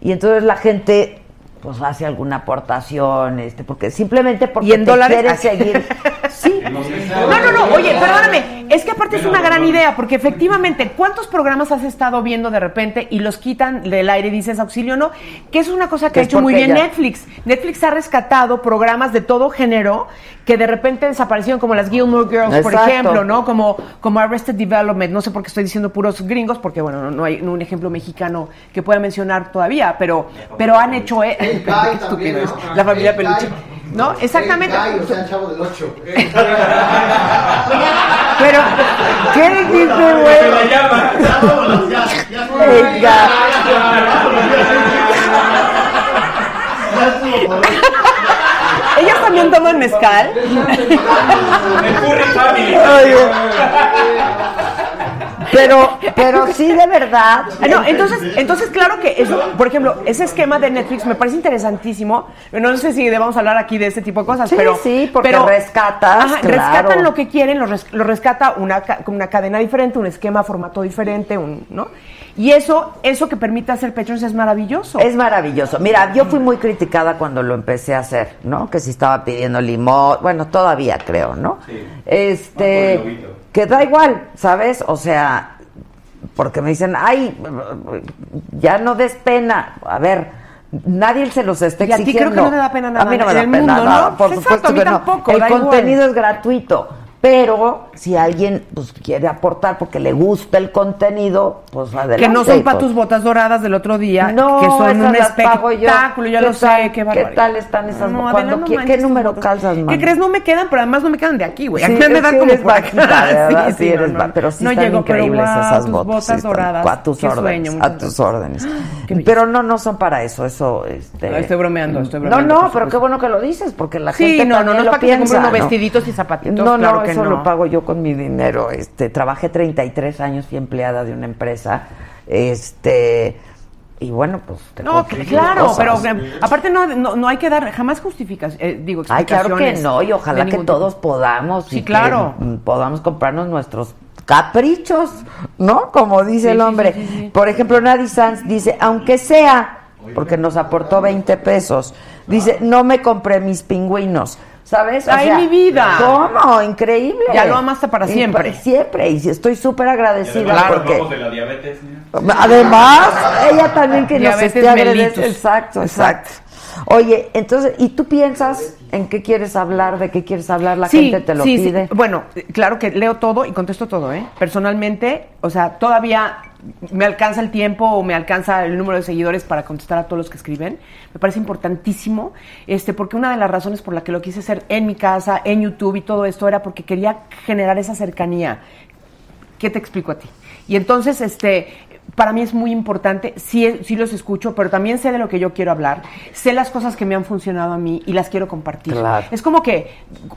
y entonces la gente pues hace alguna aportación, este, porque simplemente porque ¿Y en te dólares? quiere seguir. No, no, no, oye, perdóname, es que aparte es una gran idea, porque efectivamente, ¿cuántos programas has estado viendo de repente y los quitan del aire y dices auxilio no? Que es una cosa que ha hecho muy bien ya- Netflix. Netflix ha rescatado programas de todo género que de repente desaparecieron, como las Gilmore Girls, por ejemplo, ¿no? Como, como Arrested Development, no sé por qué estoy diciendo puros gringos, porque bueno, no, no hay un ejemplo mexicano que pueda mencionar todavía, pero, pero han hecho... eh. La familia El Peluche. ¿No? Exactamente. Guy, o sea, el chavo del 8. Pero, ¿qué dijiste, güey? Venga. Ellas también toman mezcal. Oye. Pero, pero sí, de verdad. Ah, No, entonces, entonces claro que eso, por ejemplo, ese esquema de Netflix me parece interesantísimo. No sé si debamos hablar aquí de este tipo de cosas, Sí, pero sí, porque pero- rescatas, Ajá, claro. rescatan lo que quieren, lo, res- lo rescata una, ca- una cadena diferente, un esquema, formato diferente, un, ¿no? Y eso, eso que permite hacer Patrons es maravilloso. Es maravilloso. Mira, yo fui muy criticada cuando lo empecé a hacer, ¿no? Que si estaba pidiendo limón, bueno, todavía creo, ¿no? Sí. Este, Que da igual, ¿sabes? O sea, porque me dicen, ay, ya no des pena. A ver, nadie se los está Y a ti exigiendo. creo que no te da pena nada A mí no me da el pena mundo, nada, ¿no? por Exacto, supuesto que no. tampoco, El igual. contenido es gratuito. Pero si alguien pues quiere aportar porque le gusta el contenido, pues adelante. que no son para tus botas doradas del otro día, No, que son esas un las yo. espectáculo, ya ¿Qué lo tal? sé, qué ¿Qué barbaridad. tal están esas No, botas? Adela, ¿Cuándo no qué- qué número calzas, ¿Qué crees? No me quedan, pero además no me quedan de aquí, güey. Sí, Aquí es dar que como por acá. bajita, ¿verdad? Sí, no, eres no. ba- pero sí No están llego, pero increíbles esas tus botas. botas sí están- doradas. A tus Qué órdenes, a tus órdenes. Qué. Pero no, no son para eso, eso, este... No, estoy bromeando, estoy No, bromeando, no, por pero qué bueno que lo dices, porque la Sí, gente no, no, no es para que se compre unos ¿no? vestiditos y zapatitos, No, claro no, que eso no. lo pago yo con mi dinero. Este, trabajé 33 años, fui empleada de una empresa, este... Y bueno, pues... te No, que- claro, cosas. pero eh, aparte no, no, no hay que dar jamás justificas, eh, digo, Ay, explicaciones. claro que no, y ojalá que todos tipo. podamos. Sí, y que, claro. mm, podamos comprarnos nuestros caprichos, ¿no? Como dice Sí, el hombre. sí. Por ejemplo, Nadie Sanz dice, aunque sea porque nos aportó 20 pesos. Dice, no me compré mis pingüinos. ¿Sabes? O Ay, sea, mi vida. ¿Cómo? Increíble. Ya lo amaste para Y siempre. pa- siempre. Y estoy súper Y agradecida además, porque... hablamos de la diabetes. Además, ella también que nos Diabetes esté agradeciendo. Exacto, exacto. Oye, entonces, ¿y tú piensas en qué quieres hablar, de qué quieres hablar? La gente te lo sí, sí. pide. Bueno, claro que leo todo y contesto todo, ¿eh? Personalmente, o sea, todavía me alcanza el tiempo o me alcanza el número de seguidores para contestar a todos los que escriben. Me parece importantísimo, este, porque una de las razones por la que lo quise hacer en mi casa, en YouTube y todo esto era porque quería generar esa cercanía. ¿Qué te explico a ti? Y entonces, este, para mí es muy importante, sí, sí los escucho, pero también sé de lo que yo quiero hablar, sé las cosas que me han funcionado a mí y las quiero compartir. Claro. Es como que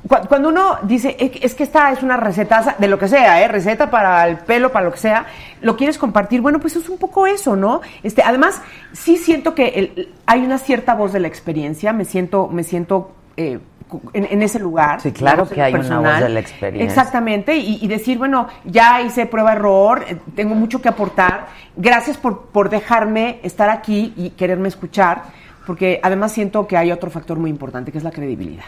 cu- cuando uno dice, "Es que- es que esta es una receta de lo que sea, ¿eh? receta para el pelo, para lo que sea, lo quieres compartir, bueno, pues es un poco eso, ¿no? Este, además, sí siento que el- hay una cierta voz de la experiencia, me siento, me siento eh, en, en ese lugar. Sí, claro digamos, que hay una personal. voz de la experiencia. Exactamente, y, y decir, bueno, ya hice prueba-error, eh, tengo mucho que aportar, gracias por, por dejarme estar aquí y quererme escuchar, porque además siento que hay otro factor muy importante, que es la credibilidad,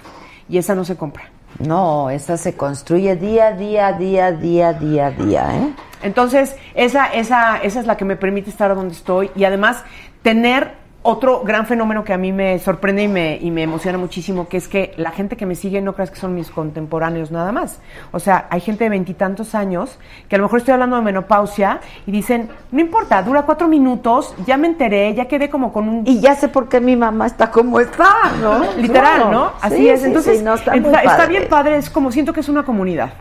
y esa no se compra. No, esa se construye día, día, día, día, día, día, ¿eh? Entonces, esa, esa, esa es la que me permite estar donde estoy y además tener otro gran fenómeno que a mí me sorprende y me, y me emociona muchísimo, que es que la gente que me sigue no creas que son mis contemporáneos nada más. O sea, hay gente de veintitantos años que a lo mejor estoy hablando de menopausia y dicen, no importa, dura cuatro minutos, ya me enteré, ya quedé como con un... Y ya sé por qué mi mamá está como está, ¿no? Literal. ¿no? Así Sí, es. Entonces, sí, no, está, está, está bien padre, es como siento que es una comunidad.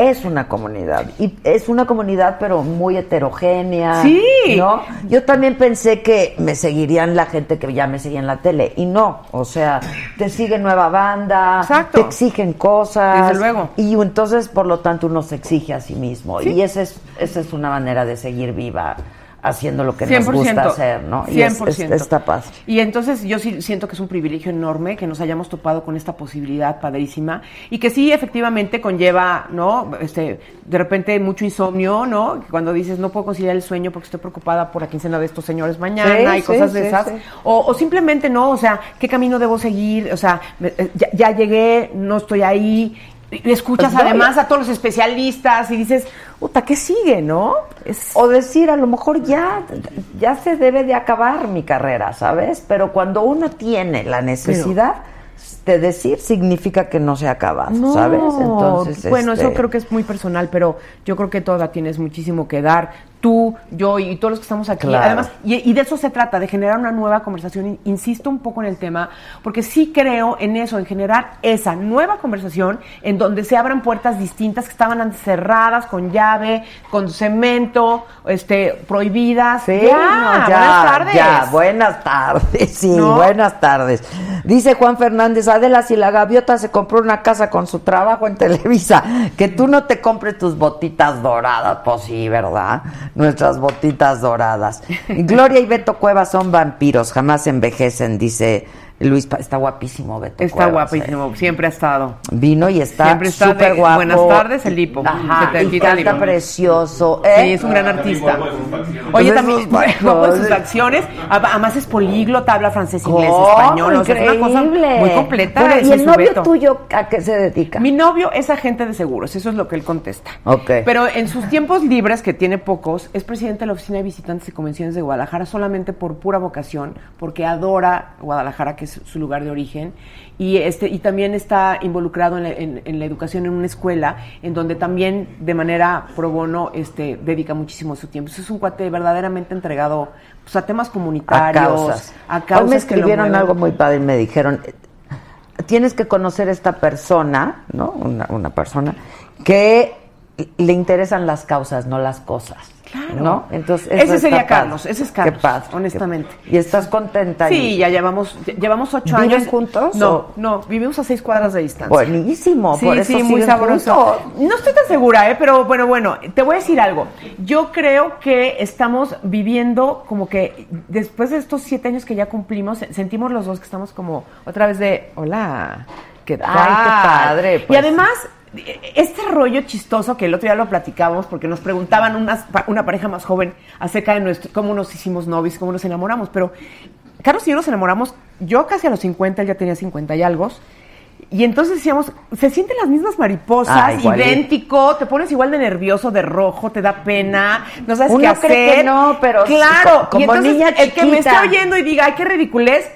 Es una comunidad. Y es una comunidad, pero muy heterogénea. Sí. ¿No? Yo también pensé que me seguirían la gente que ya me seguía en la tele. Y no. O sea, te sigue nueva banda. Exacto. Te exigen cosas. Desde luego. Y entonces, por lo tanto, uno se exige a sí mismo. Sí. Y esa es, esa es una manera de seguir viva haciendo lo que nos gusta hacer, ¿no? Y es- es- 100%. está padre. Y entonces yo sí siento que es un privilegio enorme que nos hayamos topado con esta posibilidad padrísima y que sí efectivamente conlleva, ¿no? Este, de repente mucho insomnio, ¿no? Cuando dices no puedo conciliar el sueño porque estoy preocupada por la quincena de estos señores mañana Sí, y cosas de sí, esas. O, o simplemente no, o sea, ¿qué camino debo seguir? O sea, eh, ya, ya llegué, no estoy ahí. Escuchas Pues además a todos los especialistas y dices, puta, ¿qué sigue, no? Es... O decir, a lo mejor ya, ya se debe de acabar mi carrera, ¿sabes? Pero cuando uno tiene la necesidad de decir, significa que no se ha acabado, No, ¿sabes? Entonces, bueno, este, eso creo que es muy personal, pero yo creo que todavía tienes muchísimo que dar. Tú, yo y todos los que estamos aquí. Claro. Además, y, y de eso se trata, de generar una nueva conversación. In- Insisto un poco en el tema, porque sí creo en eso, en generar esa nueva conversación en donde se abran puertas distintas que estaban antes cerradas, con llave, con cemento, este, prohibidas. Sí, ya, no, ya, buenas tardes. ya, buenas tardes, sí, ¿No? buenas tardes. Dice Juan Fernández, Adela, si la gaviota se compró una casa con su trabajo en Televisa, que tú no te compres tus botitas doradas, pues sí, ¿verdad? Nuestras botitas doradas. Gloria y Beto Cuevas son vampiros, jamás envejecen, dice Luis, Pa- está guapísimo Beto Está Cuevas, guapísimo, siempre ha estado. eh. Vino y está Siempre está de súper guapo. buenas tardes, el hipo. Ajá, Se te y quita el canta precioso. ¿eh? Sí, es un gran artista. Oye, también, guapo de sus acciones. Ad- Además es políglota, habla francés, inglés, español. O sea, es una cosa Increíble. muy completa. Bueno, ¿Y el novio Beto. tuyo a qué se dedica? Mi novio es agente de seguros, eso es lo que él contesta. Ok. Pero en sus tiempos libres, que tiene pocos, es presidente de la Oficina de Visitantes y Convenciones de Guadalajara solamente por pura vocación, porque adora Guadalajara, que es su lugar de origen, y este y también está involucrado en la, en- en la educación en una escuela, en donde también de manera pro bono este, dedica muchísimo su tiempo. Eso es un cuate verdaderamente entregado pues, a temas a comunitarios, causas. a causas Hoy me escribieron algo muy padre y me dijeron, tienes que conocer a esta persona, ¿no? Una, una persona que le interesan las causas, no las cosas. Claro. ¿No? Entonces, Ese sería. Carlos, ese es Carlos, Qué padre, honestamente. qué- ¿Y estás contenta? Sí, ya llevamos, lle- llevamos ocho ¿Viven años. juntos No, o? no, vivimos a seis cuadras de distancia. Buenísimo, Sí, por eso sí, muy sabroso. juntos. No estoy tan segura, ¿eh? pero bueno, bueno, te voy a decir algo. Yo creo que estamos viviendo como que después de estos siete años que ya cumplimos, se- sentimos los dos que estamos como otra vez de, hola, ¿qué tal? Ay, qué padre, Y pues. además, este rollo chistoso que el otro día lo platicamos porque nos preguntaban unas una pareja más joven acerca de nuestro, cómo nos hicimos novios, cómo nos enamoramos, pero Carlos y yo nos enamoramos, yo casi a los 50, él ya tenía 50 y algo. Y entonces decíamos, se sienten las mismas mariposas, Ah, idéntico, te pones igual de nervioso, de rojo, te da pena, no sabes Uno qué hacer. cree que no, pero claro, co- como y entonces niña el que me chiquita. oyendo y diga, ay, qué ridiculez,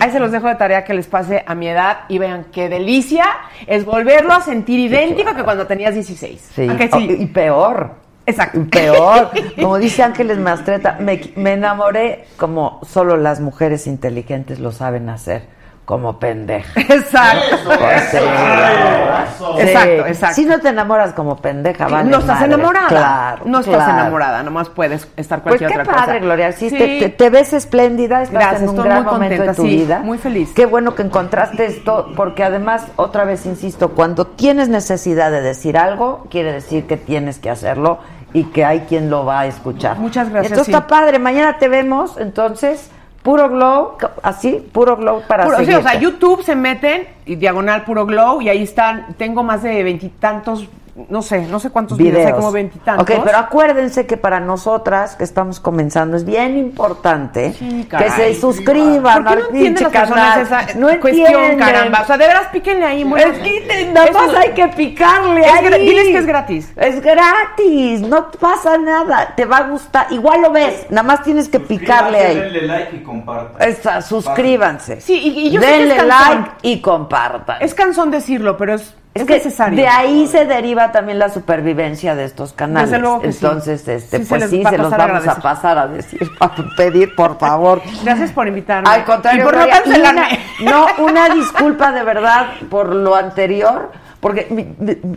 ahí se los dejo de tarea que les pase a mi edad y vean qué delicia es volverlo a sentir idéntico que cuando tenías 16. Sí, ¿A que Oh, sí? y peor. Exacto. Y Peor. Como dice Ángeles Mastreta, me, me enamoré como solo las mujeres inteligentes lo saben hacer, como pendeja. Exacto. Pues sí, Eso. sí. Exacto, exacto. Si no te enamoras como pendeja, vale no estás madre. enamorada. Claro, no estás claro. enamorada, nomás puedes estar Pues cualquier qué otra padre, cosa. Gloria. Sí, Sí. Te, te- te ves espléndida, estás Gracias, en un gran muy momento de contenta, tu sí, vida. muy feliz. Qué bueno que encontraste esto, porque además, otra vez insisto, cuando tienes necesidad de decir algo, quiere decir que tienes que hacerlo y que hay quien lo va a escuchar. Muchas gracias, Entonces sí. está padre. Mañana te vemos, entonces, puro glow, así, puro glow para Puro- sí, o sea, YouTube se meten y diagonal puro glow y ahí están, tengo más de veintitantos, no sé, no sé cuántos videos, hay videos. como veintitantos. Ok, pero acuérdense que para nosotras que estamos comenzando es bien importante que caray. se suscriban ¿Por qué no al pinche las personas canal. esa no cuestión, entienden. caramba? O sea, de veras, píquenle ahí. muy- Es que nada más hay que picarle Es ahí. diles que es gratis. Es gratis, no pasa nada, te va a gustar. Igual lo ves, nada más tienes que picarle ahí. Denle like y compartan. Esa, suscríbanse. Sí, y, y yo sé que Denle es cansón. like y compartan. Es cansón decirlo, pero es, es, necesario. de ahí se deriva también la supervivencia de estos canales. Desde luego que sí. Entonces, este, Sí pues sí, se los pasar a vamos a pasar a decir, a pedir, por favor. Gracias por invitarme. Al contrario, y por no cancelarme. una- no, una disculpa de verdad por lo anterior, porque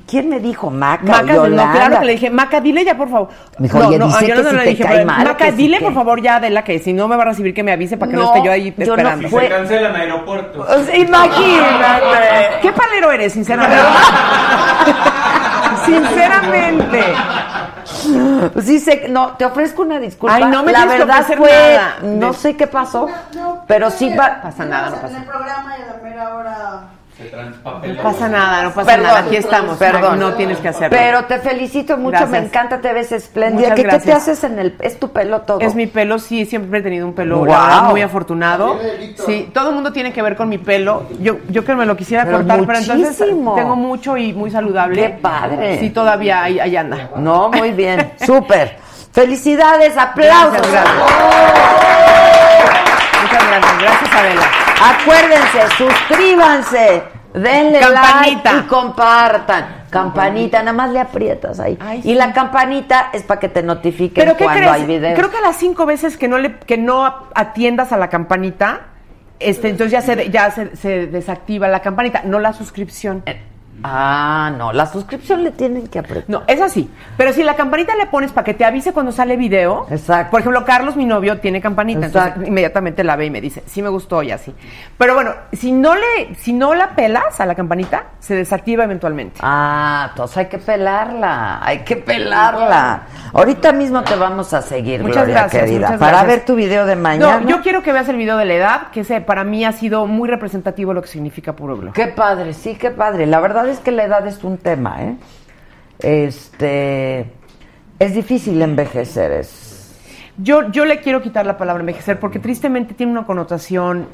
¿quién me dijo Maca? Maca, o no, Yolanda? claro que le dije, Maca, dile ya, por favor. Me dijo, no, oye, no, dice a Yolanda que no si le te dije, cae pero, mal, Maca, si dile por favor ya, Adela, que si no me va a recibir que me avise para que no, No, esté yo ahí yo no esperando. fue- Se cancelan aeropuertos. O sea, imagínate. ¿Qué palero eres, sinceramente? sinceramente. Sí sé, no, te ofrezco una disculpa. Ay, no me La que verdad fue, nada. no De- sé qué pasó, pero sí va. pasa nada, no En pasa el programa y a la mera hora. No pasa nada, no pasa Perdón, nada. Aquí estamos. Perdón. No tienes que hacerlo. Pero te felicito mucho, me encanta, te ves espléndida. ¿Qué, qué te haces en el es tu pelo todo? Es mi pelo, sí, siempre he tenido un pelo Wow. la verdad, muy afortunado. Sí, todo el mundo tiene que ver con mi pelo. Yo, yo que me lo quisiera Pero cortar, pero entonces tengo mucho y muy saludable. Qué padre. Sí, todavía ahí, ahí anda. No, muy bien, súper. Felicidades, aplausos. Gracias, gracias. Muchas gracias, gracias Adela. Acuérdense, suscríbanse, denle Campanita. like y compartan. Campanita, nada más le aprietas ahí. Ay, y la campanita es para que te notifiquen Pero ¿qué cuando crees? hay videos. Creo que a las cinco veces que no le que no atiendas a la campanita, este, entonces ya se ya se, se desactiva la campanita, no la suscripción. Ah, no, la suscripción le tienen que apretar. No, es así. Pero si la campanita le pones para que te avise cuando sale video. Exacto. Por ejemplo, Carlos, mi novio, tiene campanita. Exacto. Entonces inmediatamente la ve y me dice, sí me gustó y así. Pero bueno, si no le, si no la pelas a la campanita, se desactiva eventualmente. Ah, entonces hay que pelarla, hay que pelarla. Ahorita mismo te vamos a seguir, Muchas Gloria, gracias, querida, muchas para gracias. ver tu video de mañana. No, yo quiero que veas el video de la edad, que ese para mí ha sido muy representativo lo que significa Puro Glow. Qué padre, sí, qué padre. La verdad es que la edad es un tema, ¿eh? Este, es difícil envejecer, es... Yo, yo le quiero quitar la palabra envejecer porque tristemente tiene una connotación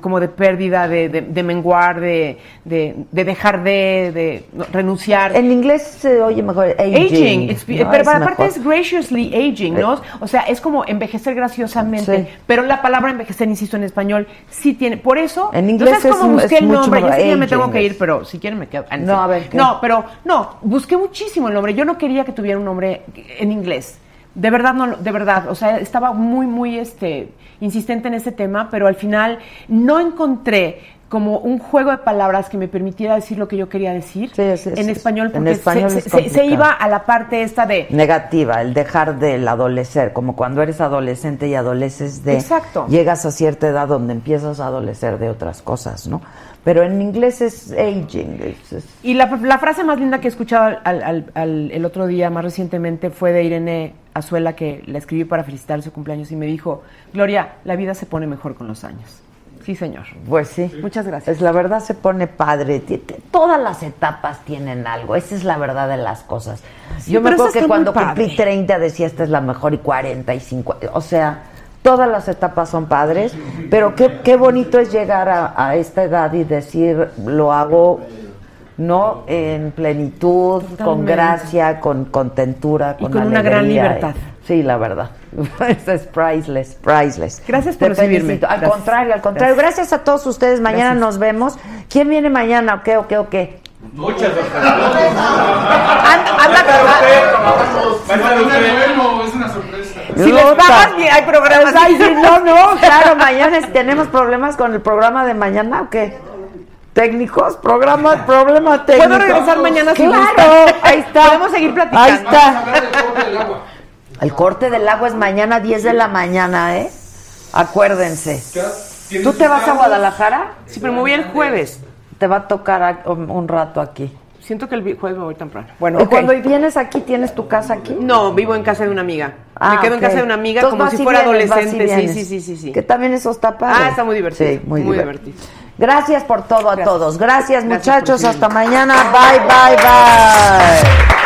como de pérdida, de, de- de menguar, de, de- de dejar de, de no, renunciar. En inglés se oye mejor aging. Aging, it's- ¿no? pero para aparte es graciously aging, ¿no? O sea, es como envejecer graciosamente. Sí. Pero la palabra envejecer, insisto, en español, sí tiene. Por eso, En no inglés cómo es- busqué es el nombre. Sé que ya me tengo que ir, pero si quieren me quedo. Ah, No, a ver, ¿qué? No, pero no, busqué muchísimo el nombre. Yo no quería que tuviera un nombre en inglés. De verdad, no, de verdad. O sea, estaba muy, muy este, insistente en ese tema, pero al final no encontré como un juego de palabras que me permitiera decir lo que yo quería decir Sí, sí, en sí. español, En porque español se, es se- se- se complicado. iba a la parte esta de Negativa, el dejar del adolecer, como cuando eres adolescente y adoleces de... Exacto. Llegas a cierta edad donde empiezas a adolecer de otras cosas, ¿no? Pero en inglés es aging, es- es- Y la, la frase más linda que he escuchado al- al- al- el otro día, más recientemente, fue de Irene Azuela, que la escribí para felicitar su cumpleaños y me dijo, Gloria, la vida se pone mejor con los años. Sí, señor. Pues sí. Muchas gracias. Es la verdad se pone padre. Todas las etapas tienen algo. Esa es la verdad de las cosas. Sí, Yo me acuerdo que cuando cumplí padre. 30 decía esta es la mejor y 40 y 50. O sea, todas las etapas son padres, pero qué, qué bonito es llegar a, a esta edad y decir, lo hago no en plenitud, con gracia, con contentura, Y con, con una gran libertad. Sí, la verdad. Eso es priceless, priceless. Gracias por Te recibirme. felicito. Al Gracias. contrario, al contrario. Gracias. a todos ustedes. Mañana Gracias. nos vemos. ¿Quién viene mañana? ¿O qué, o qué, o qué? Muchas Bueno, es una sorpresa. Si les pagas, bien, hay programas. Ay, sí, no, no, claro, mañana es- tenemos problemas con el programa de mañana o qué? Técnicos, programa, problema técnico. ¿Puedo regresar mañana si Claro, gusta? ahí está. Podemos seguir platicando. Ahí está. El corte del agua es mañana 10 de la mañana, ¿eh? Acuérdense. ¿Tú te vas a Guadalajara? Sí, pero me voy el jueves. Te va a tocar un rato aquí. Siento que el jueves me voy temprano. Bueno, ¿Y ok. cuando vienes aquí, tienes tu casa aquí? No, vivo en casa de una amiga. Ah, me quedo en casa de una amiga Entonces como si fuera vienes, adolescente. Sí, sí, sí, sí, sí. Que también eso está padre. Ah, está muy divertido. Sí, muy, Muy divertido. divertido. Gracias por todo a Gracias. todos. Gracias, muchachos. Hasta mañana. Bye, bye, bye.